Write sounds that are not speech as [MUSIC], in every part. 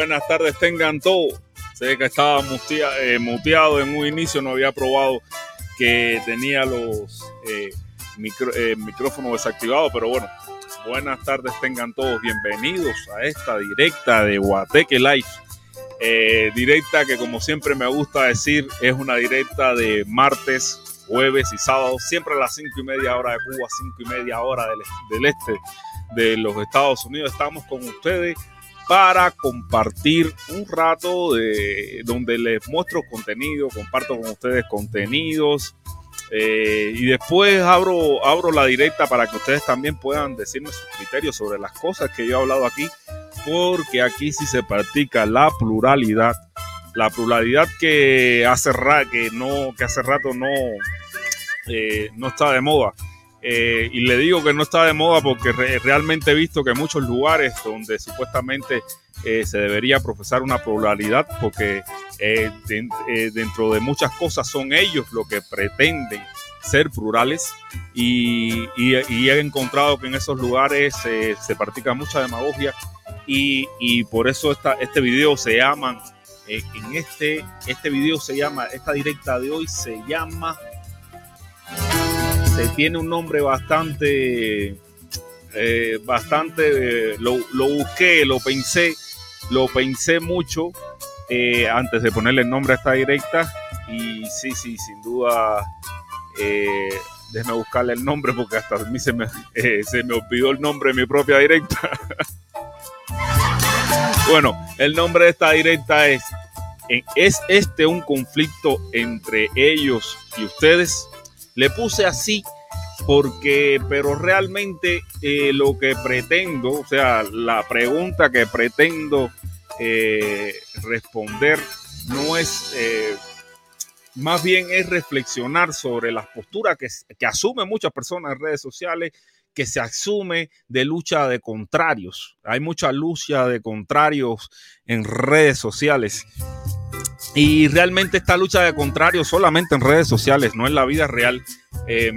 Buenas tardes tengan todos. Sé que estaba eh, muteado en un inicio, no había probado que tenía los eh, micro, eh, micrófonos desactivados, pero bueno, buenas tardes tengan todos. Bienvenidos a esta directa de Guateque Live. Eh, directa que como siempre me gusta decir es una directa de martes, jueves y sábado, siempre a las cinco y media hora de Cuba, cinco y media hora del este de los Estados Unidos. Estamos con ustedes para compartir un rato de donde les muestro contenido, comparto con ustedes contenidos eh, y después abro, abro la directa para que ustedes también puedan decirme sus criterios sobre las cosas que yo he hablado aquí, porque aquí sí se practica la pluralidad, la pluralidad que hace, ra que no, que hace rato no, eh, no está de moda. Eh, y le digo que no está de moda porque re realmente he visto que muchos lugares donde supuestamente eh, se debería profesar una pluralidad, porque eh, de, dentro de muchas cosas son ellos los que pretenden ser plurales y, he encontrado que en esos lugares se practica mucha demagogia y, por eso este video se llama, en este, este video se llama, esta directa de hoy se llama se tiene un nombre bastante, eh, bastante, lo, busqué, lo pensé, lo pensé mucho eh, antes de ponerle el nombre a esta directa y sí, sí, sin duda, eh, déjeme buscarle el nombre porque hasta a mí se me, [LAUGHS] se me olvidó el nombre de mi propia directa. [LAUGHS] bueno, el nombre de esta directa es, ¿es este un conflicto entre ellos y ustedes? Le puse así porque, pero realmente eh, lo que pretendo, o sea, la pregunta que pretendo eh, responder no es, eh, más bien es reflexionar sobre las posturas que, que asumen muchas personas en redes sociales que se asume de lucha de contrarios. Hay mucha lucha de contrarios en redes sociales. Y realmente esta lucha de contrarios solamente en redes sociales, no en la vida real, eh,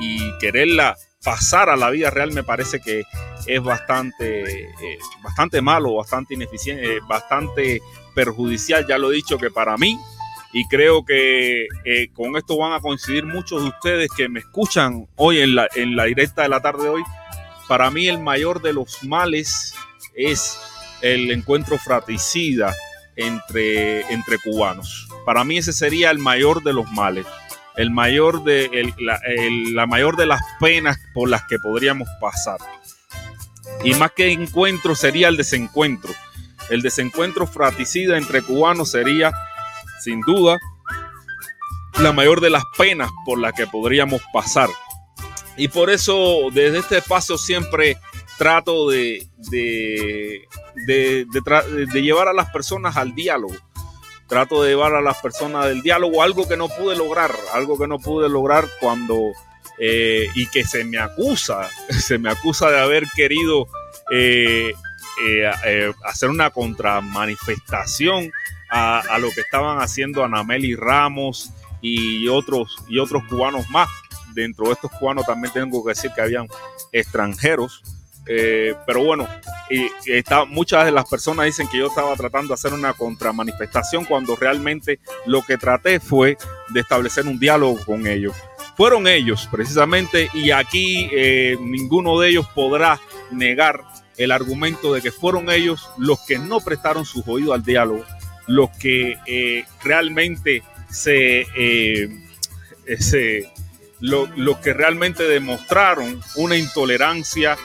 y, quererla pasar a la vida real me parece que es bastante, eh, bastante malo, bastante ineficiente, eh, bastante perjudicial. Ya lo he dicho que para mí, y creo que con esto van a coincidir muchos de ustedes que me escuchan hoy en la, en la directa de la tarde de hoy, para mí el mayor de los males es el encuentro fratricida entre, entre cubanos. Para mí ese sería el mayor de los males, el mayor de, el, la, la, mayor de las penas por las que podríamos pasar. Y más que encuentro sería el desencuentro. El desencuentro fratricida entre cubanos sería, sin duda, la mayor de las penas por las que podríamos pasar. Y por eso desde este espacio siempre trato de, de, de, llevar a las personas al diálogo. Trato de llevar a las personas del diálogo, algo que no pude lograr, algo que no pude lograr cuando eh, y que se me acusa, [LAUGHS] se me acusa de haber querido eh, eh, hacer una contramanifestación a, a, lo que estaban haciendo Anameli Ramos y otros, y otros cubanos más. Dentro de estos cubanos también tengo que decir que habían extranjeros eh, pero bueno, y, está, muchas de las personas dicen que yo estaba tratando de hacer una contramanifestación cuando realmente lo que traté fue de establecer un diálogo con ellos. Fueron ellos precisamente y aquí eh, ninguno de ellos podrá negar el argumento de que fueron ellos los que no prestaron sus oídos al diálogo, los que eh, realmente se, se los que realmente demostraron una intolerancia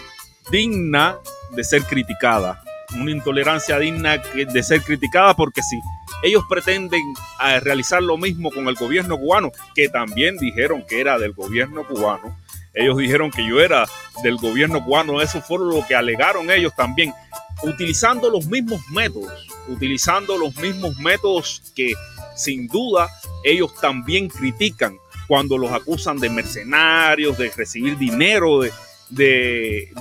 digna de ser criticada, una intolerancia digna de ser criticada porque si ellos pretenden eh, realizar lo mismo con el gobierno cubano, que también dijeron que era del gobierno cubano, ellos dijeron que yo era del gobierno cubano, eso fue lo que alegaron ellos también, utilizando los mismos métodos, utilizando los mismos métodos que sin duda ellos también critican cuando los acusan de mercenarios, de recibir dinero de, de,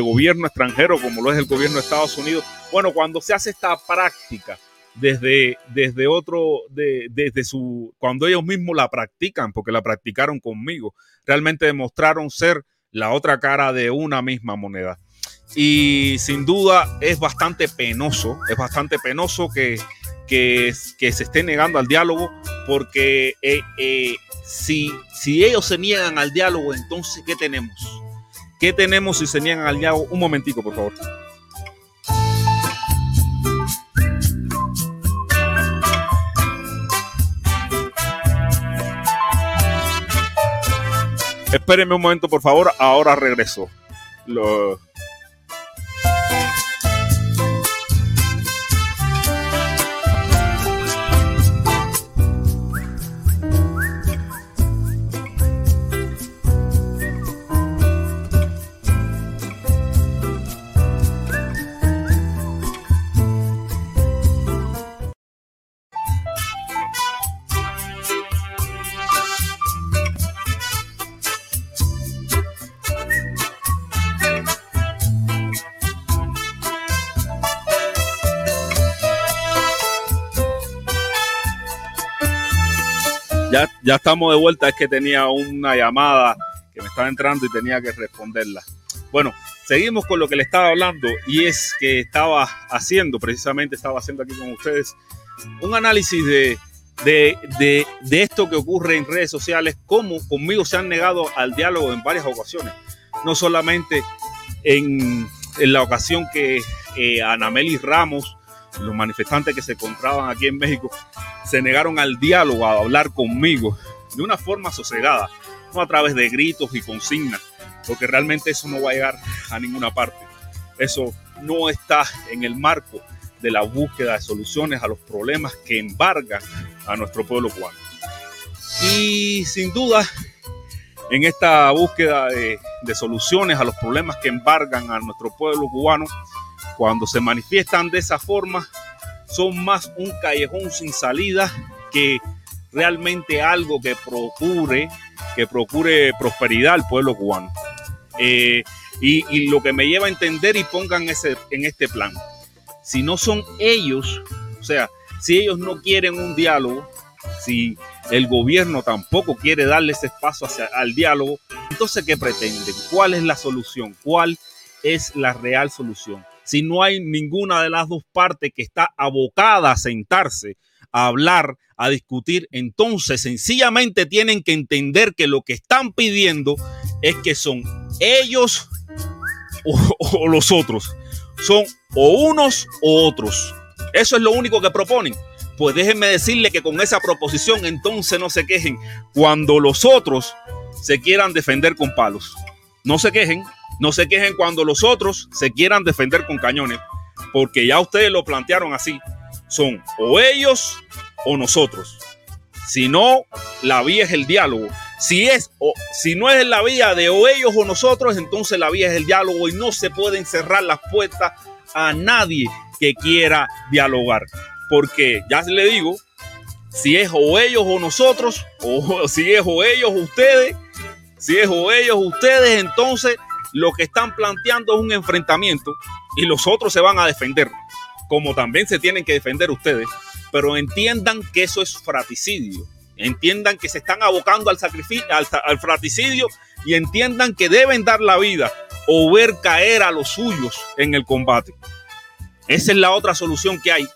gobierno extranjero, como lo es el gobierno de Estados Unidos. Bueno, cuando se hace esta práctica desde, desde otro, desde su, cuando ellos mismos la practican, porque la practicaron conmigo, realmente demostraron ser la otra cara de una misma moneda. Y sin duda es bastante penoso, es bastante penoso que, que, que se esté negando al diálogo, porque eh, eh, si, si ellos se niegan al diálogo, entonces, ¿qué tenemos? ¿Qué tenemos si se niegan al diálogo? Un momentico, por favor. Espérenme un momento, por favor. Ahora regreso. Lo, Ya, estamos de vuelta, es que tenía una llamada que me estaba entrando y tenía que responderla. Bueno, seguimos con lo que le estaba hablando y es que estaba haciendo, precisamente estaba haciendo aquí con ustedes, un análisis de, de, esto que ocurre en redes sociales, cómo conmigo se han negado al diálogo en varias ocasiones. No solamente en, la ocasión que eh, Anameli Ramos los manifestantes que se encontraban aquí en México se negaron al diálogo, a hablar conmigo de una forma sosegada, no a través de gritos y consignas, porque realmente eso no va a llegar a ninguna parte. Eso no está en el marco de la búsqueda de soluciones a los problemas que embargan a nuestro pueblo cubano. Y sin duda, en esta búsqueda de, soluciones a los problemas que embargan a nuestro pueblo cubano, cuando se manifiestan de esa forma, son más un callejón sin salida que realmente algo que procure, que procure prosperidad al pueblo cubano. Eh, y, lo que me lleva a entender y pongan ese, en este plan, si no son ellos, o sea, si ellos no quieren un diálogo, si el gobierno tampoco quiere darle ese espacio hacia, al diálogo, entonces ¿qué pretenden? ¿Cuál es la solución? ¿Cuál es la real solución? Si no hay ninguna de las dos partes que está abocada a sentarse, a hablar, a discutir, entonces sencillamente tienen que entender que lo que están pidiendo es que son ellos [LAUGHS] o, los otros. Son o unos o otros. Eso es lo único que proponen. Pues déjenme decirle que con esa proposición entonces no se quejen cuando los otros se quieran defender con palos. No se quejen, no se quejen cuando los otros se quieran defender con cañones, porque ya ustedes lo plantearon así. Son o ellos o nosotros. Si no, la vía es el diálogo. Si es o si no es la vía de o ellos o nosotros, entonces la vía es el diálogo y no se pueden cerrar las puertas a nadie que quiera dialogar. Porque ya le digo, si es o ellos o nosotros, o [LAUGHS] si es o ellos o ustedes, si es o ellos o ustedes, entonces lo que están planteando es un enfrentamiento y los otros se van a defender, como también se tienen que defender ustedes, pero entiendan que eso es fratricidio, entiendan que se están abocando al, sacrificio, al, fratricidio y entiendan que deben dar la vida o ver caer a los suyos en el combate. Esa es la otra solución que hay.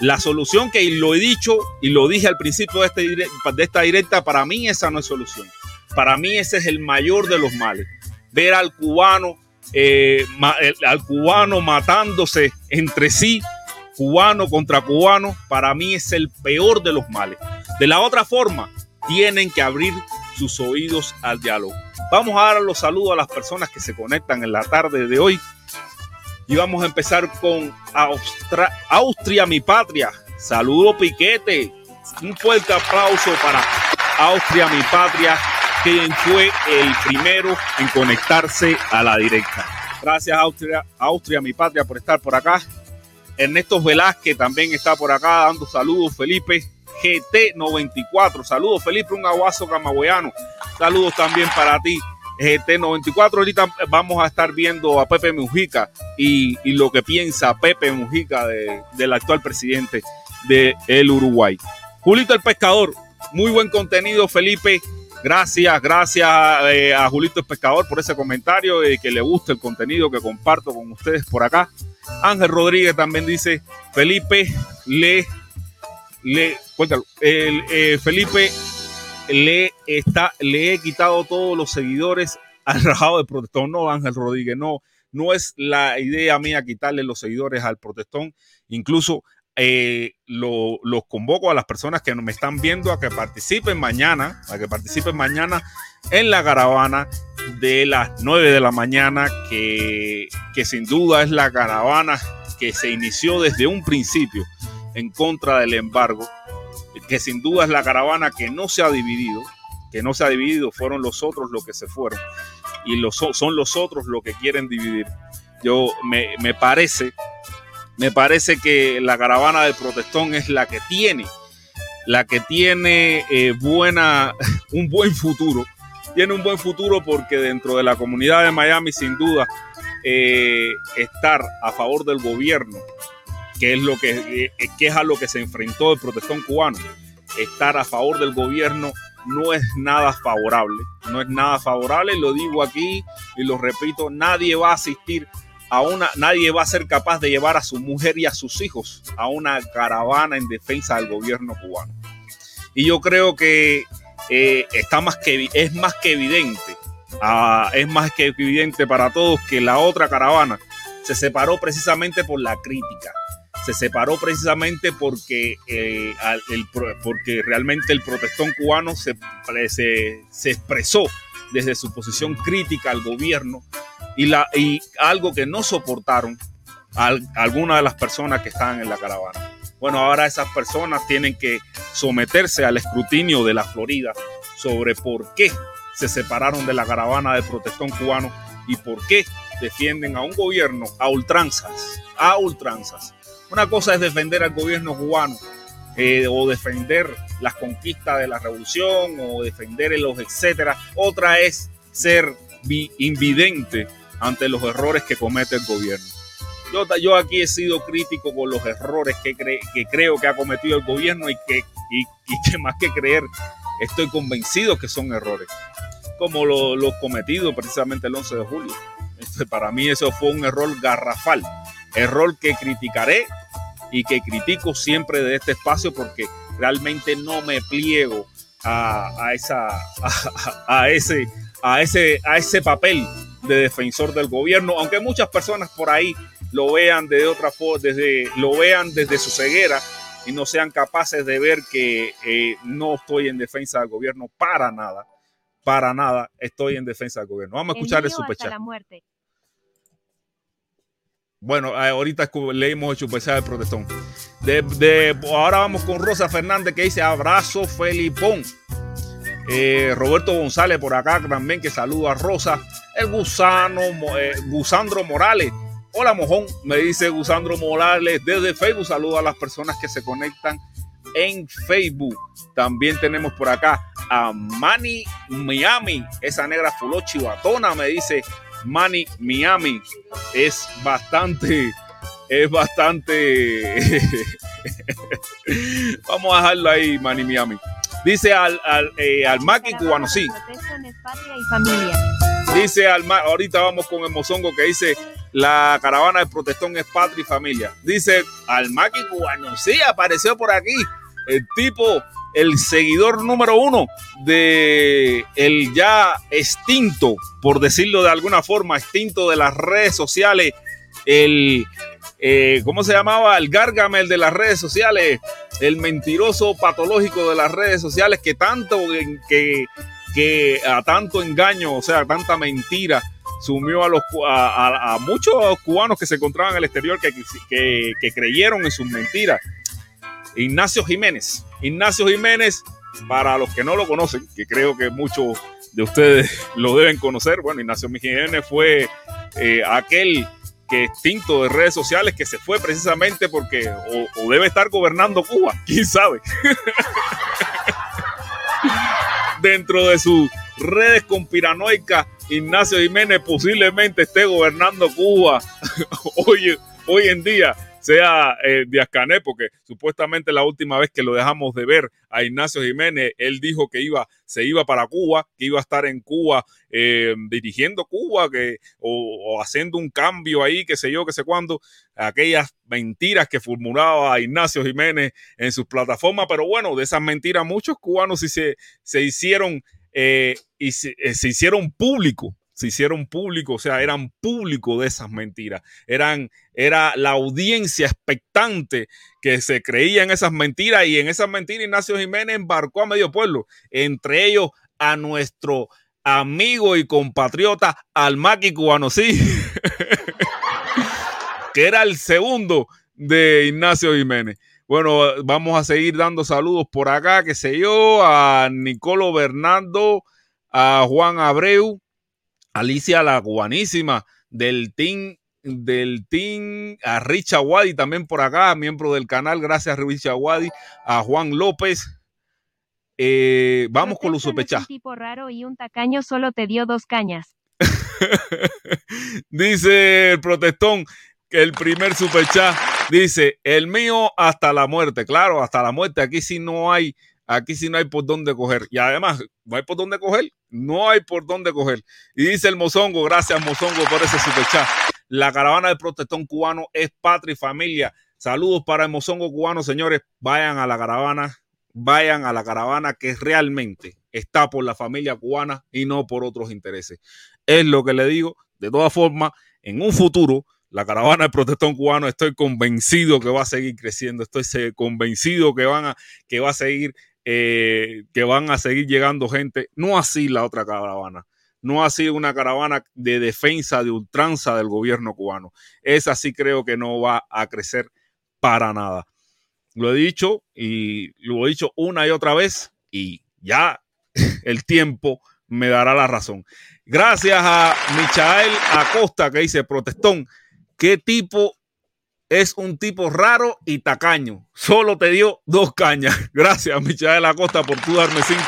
La solución que lo he dicho y lo dije al principio de, este, de esta directa, para mí esa no es solución. Para mí ese es el mayor de los males ver al cubano eh, al cubano matándose entre sí, cubano contra cubano, para mí es el peor de los males. De la otra forma, tienen que abrir sus oídos al diálogo. Vamos a dar los saludos a las personas que se conectan en la tarde de hoy. Y vamos a empezar con Austria, mi patria. Saludo Piquete. Un fuerte aplauso para Austria, mi patria, quien fue el primero en conectarse a la directa. Gracias Austria, Austria, mi patria, por estar por acá. Ernesto Velázquez también está por acá dando saludos. Felipe GT94. Saludos, Felipe, un aguazo camagüeyano. Saludos también para ti. GT94, ahorita vamos a estar viendo a Pepe Mujica y, lo que piensa Pepe Mujica del actual presidente del el Uruguay. Julito el Pescador, muy buen contenido, Felipe. Gracias, gracias eh, a Julito el Pescador por ese comentario y que le gusta el contenido que comparto con ustedes por acá. Ángel Rodríguez también dice, Felipe, le, le, cuéntalo, el, eh, Felipe, le, está, le he quitado todos los seguidores [LAUGHS] al rajado de protestón. No, Ángel Rodríguez, no, no es la idea mía quitarle los seguidores al protestón. Incluso eh, los convoco a las personas que me están viendo a que participen mañana, a que participen mañana en la caravana de las 9 de la mañana, que, que sin duda es la caravana que se inició desde un principio en contra del embargo, que sin duda es la caravana que no se ha dividido, que no se ha dividido, fueron los otros los que se fueron y los, son los otros los que quieren dividir. Yo me, me parece, me parece que la caravana del protestón es la que tiene, la que tiene eh, buena, [LAUGHS] un buen futuro. Tiene un buen futuro porque dentro de la comunidad de Miami, sin duda, eh, estar a favor del gobierno, que es, lo que, eh, que es a lo que se enfrentó el protestón cubano, estar a favor del gobierno no es nada favorable, no es nada favorable, lo digo aquí y lo repito, nadie va a asistir a una, nadie va a ser capaz de llevar a su mujer y a sus hijos a una caravana en defensa del gobierno cubano. Y yo creo que eh, está más que, es más que evidente, ah, es más que evidente para todos que la otra caravana se separó precisamente por la crítica. Se separó precisamente porque, eh, porque realmente el protestón cubano se, se, expresó desde su posición crítica al gobierno y, la, y algo que no soportaron algunas de las personas que estaban en la caravana. Bueno, ahora esas personas tienen que someterse al escrutinio de la Florida sobre por qué se separaron de la caravana del protestón cubano y por qué defienden a un gobierno a ultranzas, a ultranzas. Una cosa es defender al gobierno cubano eh, o defender las conquistas de la revolución o defender los etcétera. Otra es ser invidente ante los errores que comete el gobierno. Yo, aquí he sido crítico con los errores que, creo que ha cometido el gobierno y que, más que creer, estoy convencido que son errores, como los lo cometidos precisamente el 11 de julio. Este, para mí eso fue un error garrafal, error que criticaré y que critico siempre de este espacio porque realmente no me pliego a ese papel de defensor del gobierno, aunque muchas personas por ahí lo vean de otra forma, desde, lo vean desde su ceguera y no sean capaces de ver que eh, no estoy en defensa del gobierno para nada, para nada estoy en defensa del gobierno. Vamos a escuchar el, superchat. Bueno, eh, ahorita leímos el superchat del protestón. De, ahora vamos con Rosa Fernández que dice abrazo Felipón. Eh, Roberto González por acá también que saluda a Rosa. El gusano, Gusandro Morales Hola mojón, me dice Gusandro Morales desde Facebook. Saludo a las personas que se conectan en Facebook. También tenemos por acá a Manny Miami, esa negra fuló chivatona, me dice Manny Miami. Es bastante, es bastante. [LAUGHS] Vamos a dejarlo ahí, Manny Miami. Dice al, al, eh, al Maki cubano, sí. Dice al ahorita vamos con el mozongo que dice la caravana del protestón es patria y familia. Dice al maqui cubano, sí, apareció por aquí. El tipo, el seguidor número uno de el ya extinto, por decirlo de alguna forma, extinto de las redes sociales, el, eh, ¿cómo se llamaba? El Gargamel de las redes sociales, el mentiroso patológico de las redes sociales que tanto, que, que a tanto engaño, o sea, a tanta mentira, sumió a, los, a, muchos cubanos que se encontraban en el exterior que, que, que creyeron en sus mentiras. Ignacio Jiménez. Ignacio Jiménez, para los que no lo conocen, que creo que muchos de ustedes [LAUGHS] lo deben conocer, bueno, Ignacio Jiménez fue eh, aquel que extinto de redes sociales que se fue precisamente porque o, debe estar gobernando Cuba, [LAUGHS] quién sabe. [LAUGHS] Dentro de sus redes conspiranoicas, Ignacio Jiménez posiblemente esté gobernando Cuba [LAUGHS] hoy, hoy en día sea eh, Díaz porque supuestamente la última vez que lo dejamos de ver a Ignacio Jiménez, él dijo que iba, se iba para Cuba, que iba a estar en Cuba eh, dirigiendo Cuba, que, o, haciendo un cambio ahí, que sé yo, que sé cuándo, aquellas mentiras que formulaba Ignacio Jiménez en sus plataformas, pero bueno, de esas mentiras muchos cubanos sí se, se hicieron eh, y se, eh, se hicieron públicos se hicieron públicos, o sea, eran públicos de esas mentiras. Eran, era la audiencia expectante que se creía en esas mentiras y en esas mentiras Ignacio Jiménez embarcó a medio pueblo, entre ellos a nuestro amigo y compatriota Almaqui Cubano, sí, [LAUGHS] que era el segundo de Ignacio Jiménez. Bueno, vamos a seguir dando saludos por acá, que sé yo, a Nicolo Bernardo, a Juan Abreu, Alicia la cubanísima del team del team, a Richa Wadi también por acá, miembro del canal, gracias a Richa Wadi, a Juan López. Eh, vamos con los sospechas. un tipo raro y un tacaño solo te dio dos cañas. [LAUGHS] dice el protestón que el primer superchat dice, el mío hasta la muerte. Claro, hasta la muerte. Aquí sí no hay Aquí sí no hay por dónde coger. Y además, no hay por dónde coger. No hay por dónde coger. Y dice el Mozongo, gracias Mozongo por ese superchat. La caravana del protestón cubano es patria y familia. Saludos para el Mozongo cubano, señores. Vayan a la caravana, vayan a la caravana que realmente está por la familia cubana y no por otros intereses. Es lo que le digo. De todas formas, en un futuro, la caravana del protestón cubano, estoy convencido que va a seguir creciendo. Estoy convencido que, van a, que va a seguir eh, que van a seguir llegando gente, no así la otra caravana, no así una caravana de defensa, de ultranza del gobierno cubano. Esa sí creo que no va a crecer para nada. Lo he dicho y lo he dicho una y otra vez y ya el tiempo me dará la razón. Gracias a Michael Acosta que dice, protestón, ¿qué tipo es un tipo raro y tacaño. Solo te dio dos cañas. [LAUGHS] Gracias, Michael Acosta, por tú darme cinco.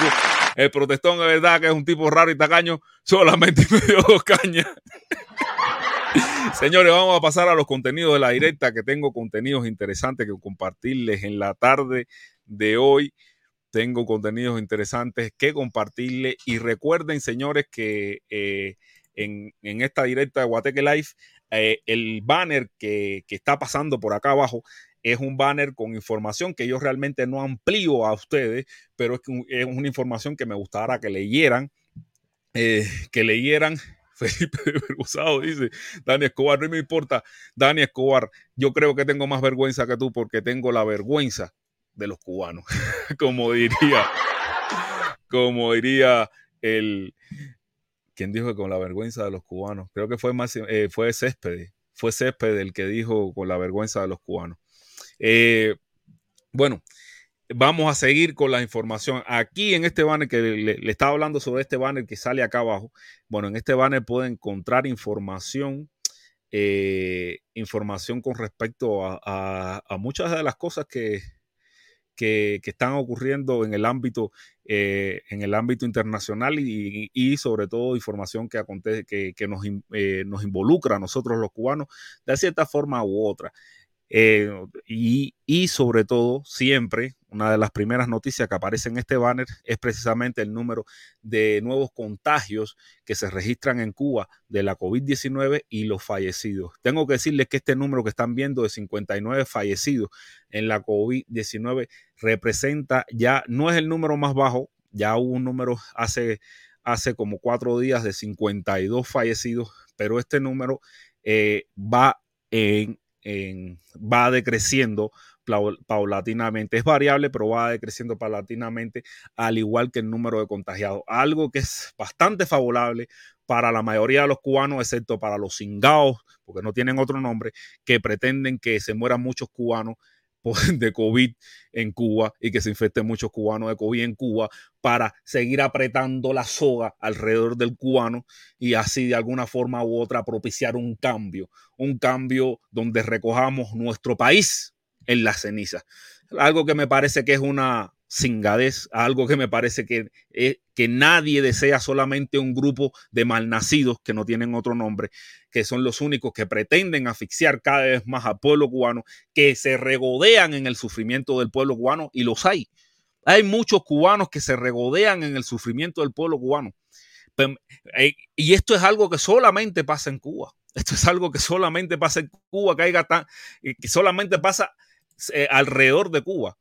El protestón es verdad que es un tipo raro y tacaño. Solamente [LAUGHS] me dio dos cañas. [LAUGHS] Señores, vamos a pasar a los contenidos de la directa, que tengo contenidos interesantes que compartirles en la tarde de hoy. Tengo contenidos interesantes que compartirles. Y recuerden, señores, que eh, en, en, esta directa de Guateque Live eh, el banner que, está pasando por acá abajo es un banner con información que yo realmente no amplío a ustedes, pero es, que es una información que me gustara que leyeran, eh, que leyeran. [LAUGHS] Felipe de dice, Dani Escobar, no me importa, Dani Escobar, yo creo que tengo más vergüenza que tú porque tengo la vergüenza de los cubanos, [LAUGHS] como diría, como diría el, ¿Quién dijo que con la vergüenza de los cubanos? Creo que fue, más, eh, fue Césped, fue Césped el que dijo con la vergüenza de los cubanos. Eh, bueno, vamos a seguir con la información. Aquí en este banner que le, estaba hablando sobre este banner que sale acá abajo. Bueno, en este banner puede encontrar información, eh, información con respecto a, muchas de las cosas que, que, están ocurriendo en el ámbito, eh, en el ámbito internacional y, sobre todo información que, acontece, que, nos, eh, nos, involucra a nosotros los cubanos de cierta forma u otra. Eh, y, sobre todo, siempre, una de las primeras noticias que aparece en este banner es precisamente el número de nuevos contagios que se registran en Cuba de la COVID-19 y los fallecidos. Tengo que decirles que este número que están viendo de 59 fallecidos en la COVID-19 representa ya, no es el número más bajo, ya hubo un número hace, hace como cuatro días de 52 fallecidos, pero este número eh, va en va decreciendo paulatinamente. Es variable, pero va decreciendo paulatinamente, al igual que el número de contagiados. Algo que es bastante favorable para la mayoría de los cubanos, excepto para los cingaos, porque no tienen otro nombre, que pretenden que se mueran muchos cubanos [LAUGHS] de COVID en Cuba y que se infecten muchos cubanos de COVID en Cuba para seguir apretando la soga alrededor del cubano y así de alguna forma u otra propiciar un cambio, un cambio donde recojamos nuestro país en la ceniza. Algo que me parece que es una cingadez, algo que me parece que, eh, que nadie desea solamente un grupo de malnacidos que no tienen otro nombre, que son los únicos que pretenden asfixiar cada vez más al pueblo cubano, que se regodean en el sufrimiento del pueblo cubano y los hay. Hay muchos cubanos que se regodean en el sufrimiento del pueblo cubano. Eh, y esto es algo que solamente pasa en Cuba. Esto es algo que solamente pasa en Cuba, que, tan, que solamente pasa eh, alrededor de Cuba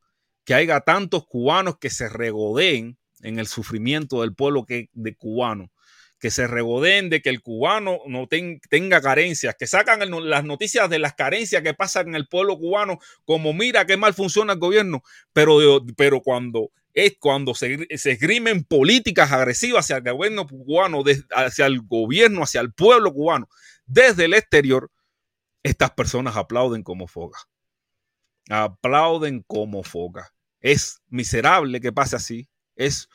que haya tantos cubanos que se regodeen en el sufrimiento del pueblo que, de cubano, que se regodeen de que el cubano no tenga carencias, que sacan las noticias de las carencias que pasan en el pueblo cubano, como mira qué mal funciona el gobierno, pero, pero cuando es cuando se, se esgrimen políticas agresivas hacia el gobierno cubano, hacia el gobierno, hacia el pueblo cubano, desde el exterior, estas personas aplauden como foga. Aplauden como foga. Es miserable que pase así. Es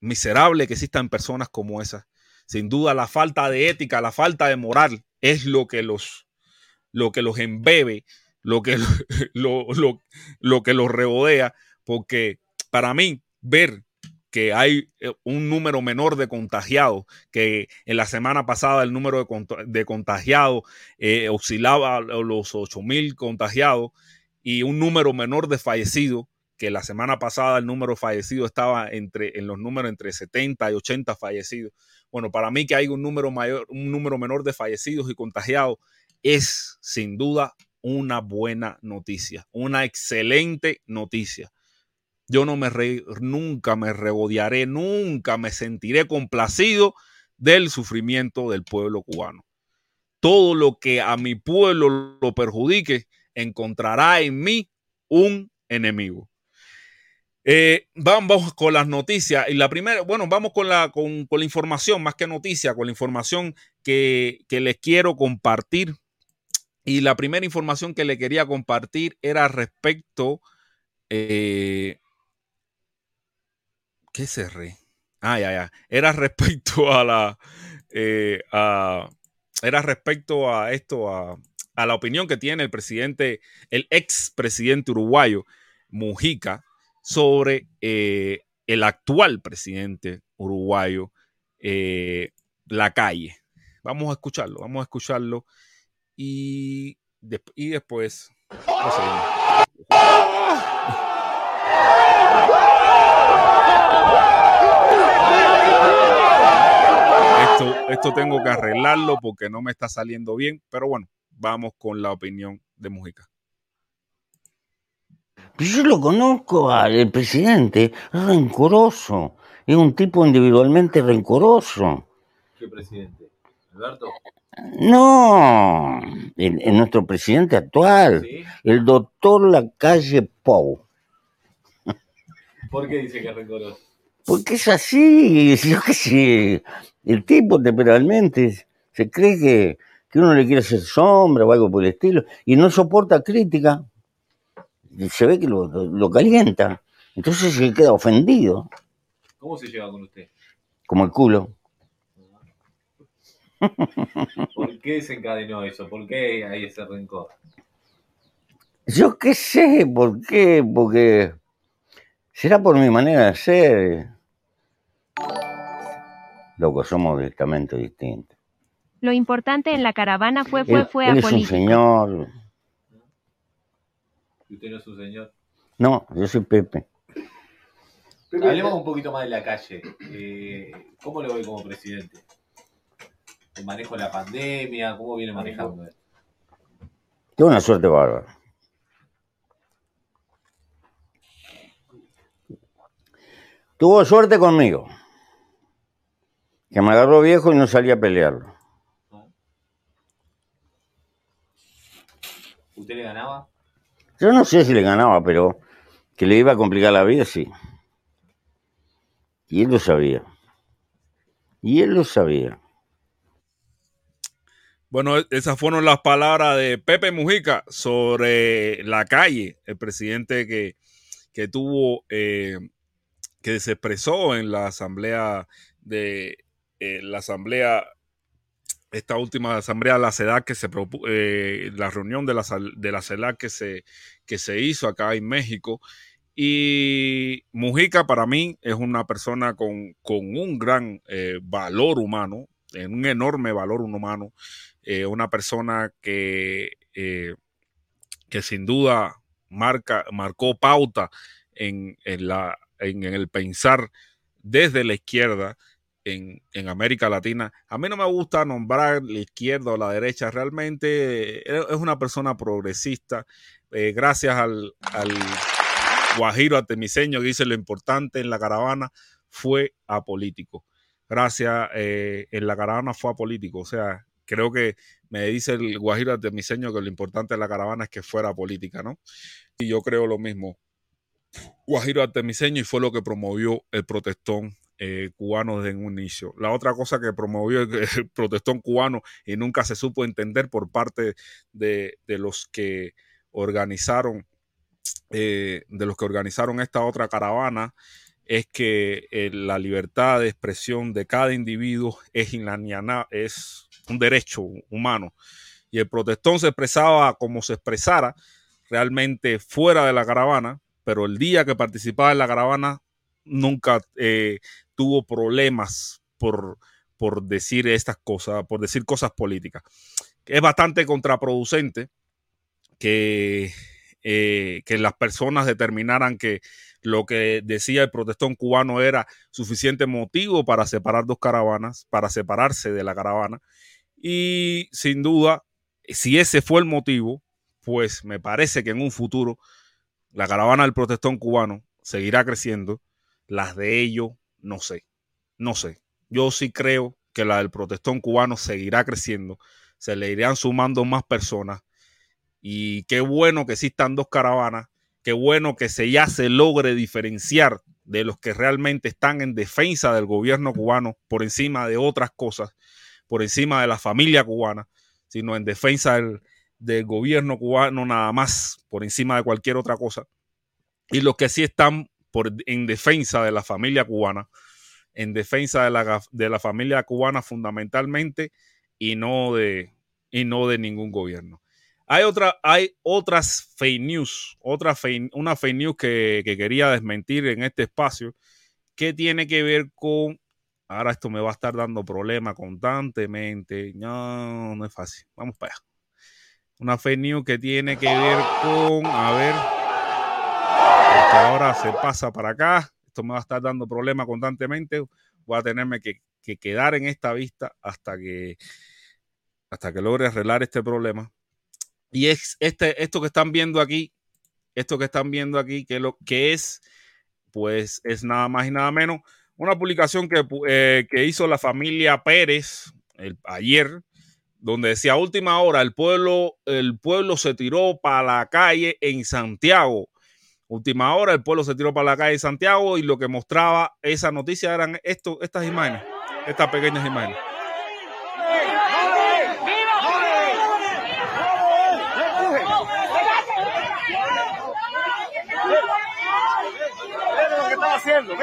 miserable que existan personas como esas. Sin duda, la falta de ética, la falta de moral es lo que los, lo que los embebe, lo que, lo, [LAUGHS] lo que los regodea, porque para mí, ver que hay eh, un número menor de contagiados, que en la semana pasada el número de, contagiados eh, oscilaba a los 8 mil contagiados y un número menor de fallecidos, que la semana pasada el número fallecido estaba entre, en los números entre 70 y 80 fallecidos. Bueno, para mí que hay un número mayor, un número menor de fallecidos y contagiados es sin duda una buena noticia, una excelente noticia. Yo no me re, nunca me regodearé, nunca me sentiré complacido del sufrimiento del pueblo cubano. Todo lo que a mi pueblo lo perjudique encontrará en mí un enemigo. Eh, vamos con las noticias. Y la primera, bueno, vamos con la, con, la información, más que noticia, con la información que, les quiero compartir. Y la primera información que le quería compartir era respecto. Eh, ¿Qué cerré? Ah, ya, ya. Era respecto a la. Eh, era respecto a esto, a, a la opinión que tiene el presidente, el ex presidente uruguayo, Mujica, sobre eh, el actual presidente uruguayo, eh, La Calle. Vamos a escucharlo, vamos a escucharlo y, y después Esto, esto tengo que arreglarlo porque no me está saliendo bien, pero bueno, vamos con la opinión de Mujica. Yo lo conozco al presidente, es rencoroso, es un tipo individualmente rencoroso. ¿Qué presidente? ¿Alberto? No, el, nuestro presidente actual, el doctor Lacalle Pou. ¿Por qué dice que es rencoroso? Porque es así, [LAUGHS] yo qué sé, el tipo temporalmente se cree que, que uno le quiere hacer sombra o algo por el estilo y no soporta crítica se ve que lo, calienta. Entonces se queda ofendido. ¿Cómo se lleva con usted? Como el culo. [LAUGHS] ¿Por qué se encadenó eso? ¿Por qué hay ese rencor? Yo qué sé, ¿por qué? Porque será por mi manera de ser. Loco, somos directamente distintos. Lo importante en la caravana fue, fue, fue él Es un señor, ¿Y usted no es su señor? No, yo soy Pepe. Hablemos un poquito más de la calle. Eh, ¿Cómo lo ve como presidente? ¿El manejo de la pandemia? ¿Cómo viene manejando? Tengo una suerte bárbara. Tuvo suerte conmigo. Que me agarró viejo y no salía a pelearlo. ¿Usted le ganaba? Yo no sé si le ganaba, pero que le iba a complicar la vida, sí. Y él lo sabía. Y él lo sabía. Bueno, e-, esas fueron las palabras de Pepe Mujica sobre la calle, el presidente que, que tuvo, eh, que se expresó en la asamblea de eh, la asamblea, esta última asamblea la CEDAC que se eh, la reunión de la, de la CEDAC que se, que se hizo acá en México. Y Mujica para mí es una persona con, con un gran eh, valor humano, un enorme valor humano, eh, una persona que, eh, que sin duda marca, marcó pauta en, en la, en el pensar desde la izquierda en, América Latina. A mí no me gusta nombrar la izquierda o la derecha, realmente eh, es una persona progresista, eh, gracias al, Guajiro Artemiseño que dice lo importante en la caravana fue apolítico. Gracias, eh, en la caravana fue apolítico. O sea, creo que me dice el Guajiro Artemiseño que lo importante de la caravana es que fuera política, ¿no? Y yo creo lo mismo. Guajiro Artemiseño y fue lo que promovió el protestón eh, cubano desde un inicio. La otra cosa que promovió el, [LAUGHS] protestón cubano y nunca se supo entender por parte de, de los que organizaron eh, de los que organizaron esta otra caravana es que eh, la libertad de expresión de cada individuo es es un derecho humano. Y el protestón se expresaba como se expresara realmente fuera de la caravana, pero el día que participaba en la caravana nunca eh, tuvo problemas por, por decir estas cosas, por decir cosas políticas. Es bastante contraproducente que eh, que las personas determinaran que lo que decía el protestón cubano era suficiente motivo para separar dos caravanas, para separarse de la caravana. Y sin duda, si ese fue el motivo, pues me parece que en un futuro la caravana del protestón cubano seguirá creciendo. Las de ellos, no sé, no sé. Yo sí creo que la del protestón cubano seguirá creciendo. Se le irán sumando más personas y qué bueno que existan dos caravanas, qué bueno que se ya se logre diferenciar de los que realmente están en defensa del gobierno cubano por encima de otras cosas, por encima de la familia cubana, sino en defensa del, del gobierno cubano nada más, por encima de cualquier otra cosa. Y los que sí están en defensa de la familia cubana, en defensa de la, de la familia cubana fundamentalmente y no de, y no de ningún gobierno. Hay, otra, hay otras fake news, otra fake, una fake news que, que, quería desmentir en este espacio, que tiene que ver con, ahora esto me va a estar dando problemas constantemente, no, no es fácil, vamos para allá. Una fake news que tiene que ver con, a ver, ahora se pasa para acá, esto me va a estar dando problemas constantemente, voy a tenerme que, que quedar en esta vista hasta que, hasta que logre arreglar este problema. Y es este, esto que están viendo aquí, esto que están viendo aquí, que lo que es, pues es nada más y nada menos una publicación que, eh, que hizo la familia Pérez ayer, donde decía última hora, el pueblo, el pueblo se tiró para la calle en Santiago. Última hora, el pueblo se tiró para la calle en Santiago y lo que mostraba esa noticia eran esto, estas imágenes, estas pequeñas imágenes. haciendo.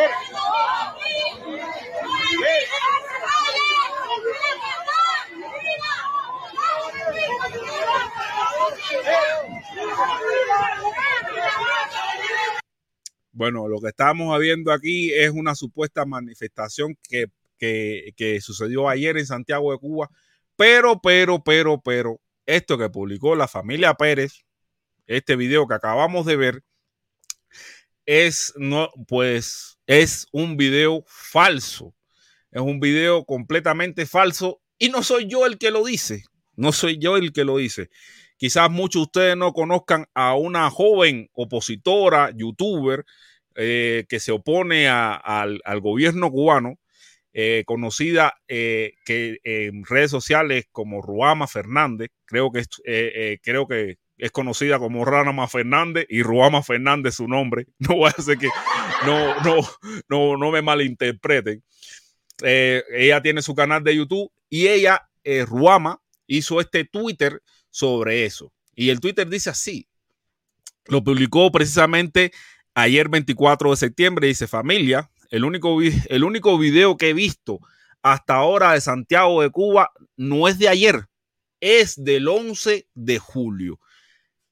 Bueno, lo que estamos viendo aquí es una supuesta manifestación que, que, que, sucedió ayer en Santiago de Cuba, pero, pero, pero, pero, esto que publicó la familia Pérez, este video que acabamos de ver, es, no, pues, es un video falso. Es un video completamente falso y no soy yo el que lo dice. No soy yo el que lo dice. Quizás muchos de ustedes no conozcan a una joven opositora, youtuber, eh, que se opone al, gobierno cubano, eh, conocida eh, que en redes sociales como Ruama Fernández, creo que, es, creo que es conocida como Rama Fernández y Ruama Fernández su nombre. [LAUGHS] No voy a hacer que no, no, no, no me malinterpreten. Ella tiene su canal de YouTube y ella, Ruama, hizo este Twitter sobre eso. Y el Twitter dice así, lo publicó precisamente ayer 24 de septiembre, dice familia, el único, el único video que he visto hasta ahora de Santiago de Cuba no es de ayer, es del 11 de julio.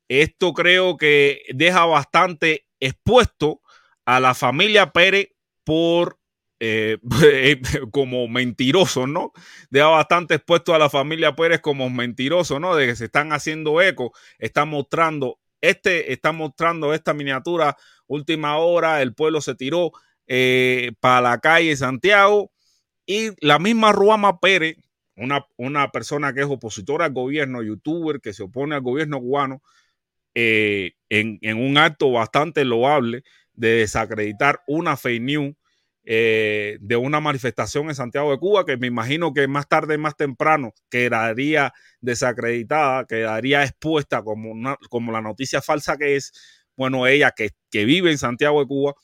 Esto creo que deja bastante expuesto a la familia Pérez por eh, [LAUGHS] como mentirosos, ¿no? Deja bastante expuesto a la familia Pérez como mentirosos, ¿no? De que se están haciendo eco, están mostrando este, está mostrando esta miniatura última hora, el pueblo se tiró eh, para la calle Santiago y la misma Ruama Pérez, una, una persona que es opositora al gobierno, youtuber que se opone al gobierno cubano, eh, en, en, un acto bastante loable de desacreditar una fake news eh, de una manifestación en Santiago de Cuba que me imagino que más tarde, más temprano, quedaría desacreditada, quedaría expuesta como, una, como la noticia falsa que es. Bueno, ella que, que vive en Santiago de Cuba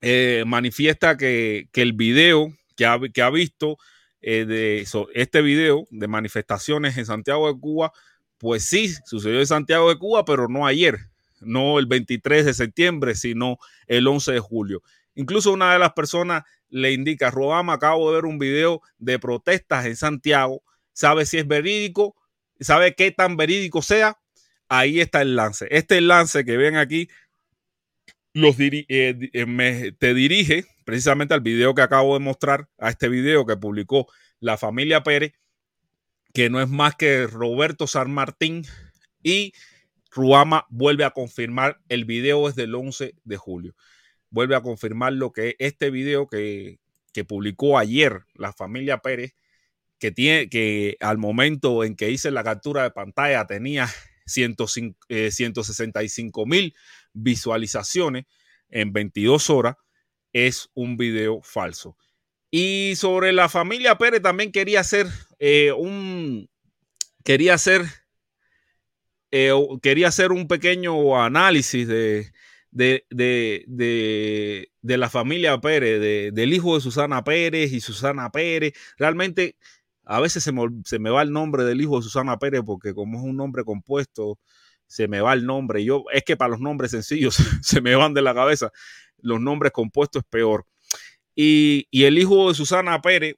eh, manifiesta que, que, el video que ha, que ha visto eh, de este video de manifestaciones en Santiago de Cuba, pues sí, sucedió en Santiago de Cuba, pero no ayer, no el 23 de septiembre, sino el 11 de julio. Incluso una de las personas le indica, Robama, acabo de ver un video de protestas en Santiago, sabe si es verídico, sabe qué tan verídico sea, ahí está el lance. Este lance que ven aquí eh, me, te dirige precisamente al video que acabo de mostrar, a este video que publicó la familia Pérez, que no es más que Roberto San Martín y Ruama vuelve a confirmar el video es del 11 de julio. Vuelve a confirmar lo que este video que, que publicó ayer la familia Pérez, que tiene que al momento en que hice la captura de pantalla tenía [LAUGHS] 105, eh, 165 mil visualizaciones en 22 horas, es un video falso. Y sobre la familia Pérez también quería hacer eh, un quería hacer eh, quería hacer un pequeño análisis de, de, de, de, de la familia Pérez, de, del hijo de Susana Pérez y Susana Pérez. Realmente a veces se me, se me, va el nombre del hijo de Susana Pérez porque como es un nombre compuesto, se me va el nombre. Yo, es que para los nombres sencillos [LAUGHS] se me van de la cabeza. Los nombres compuestos es peor. Y, y el hijo de Susana Pérez,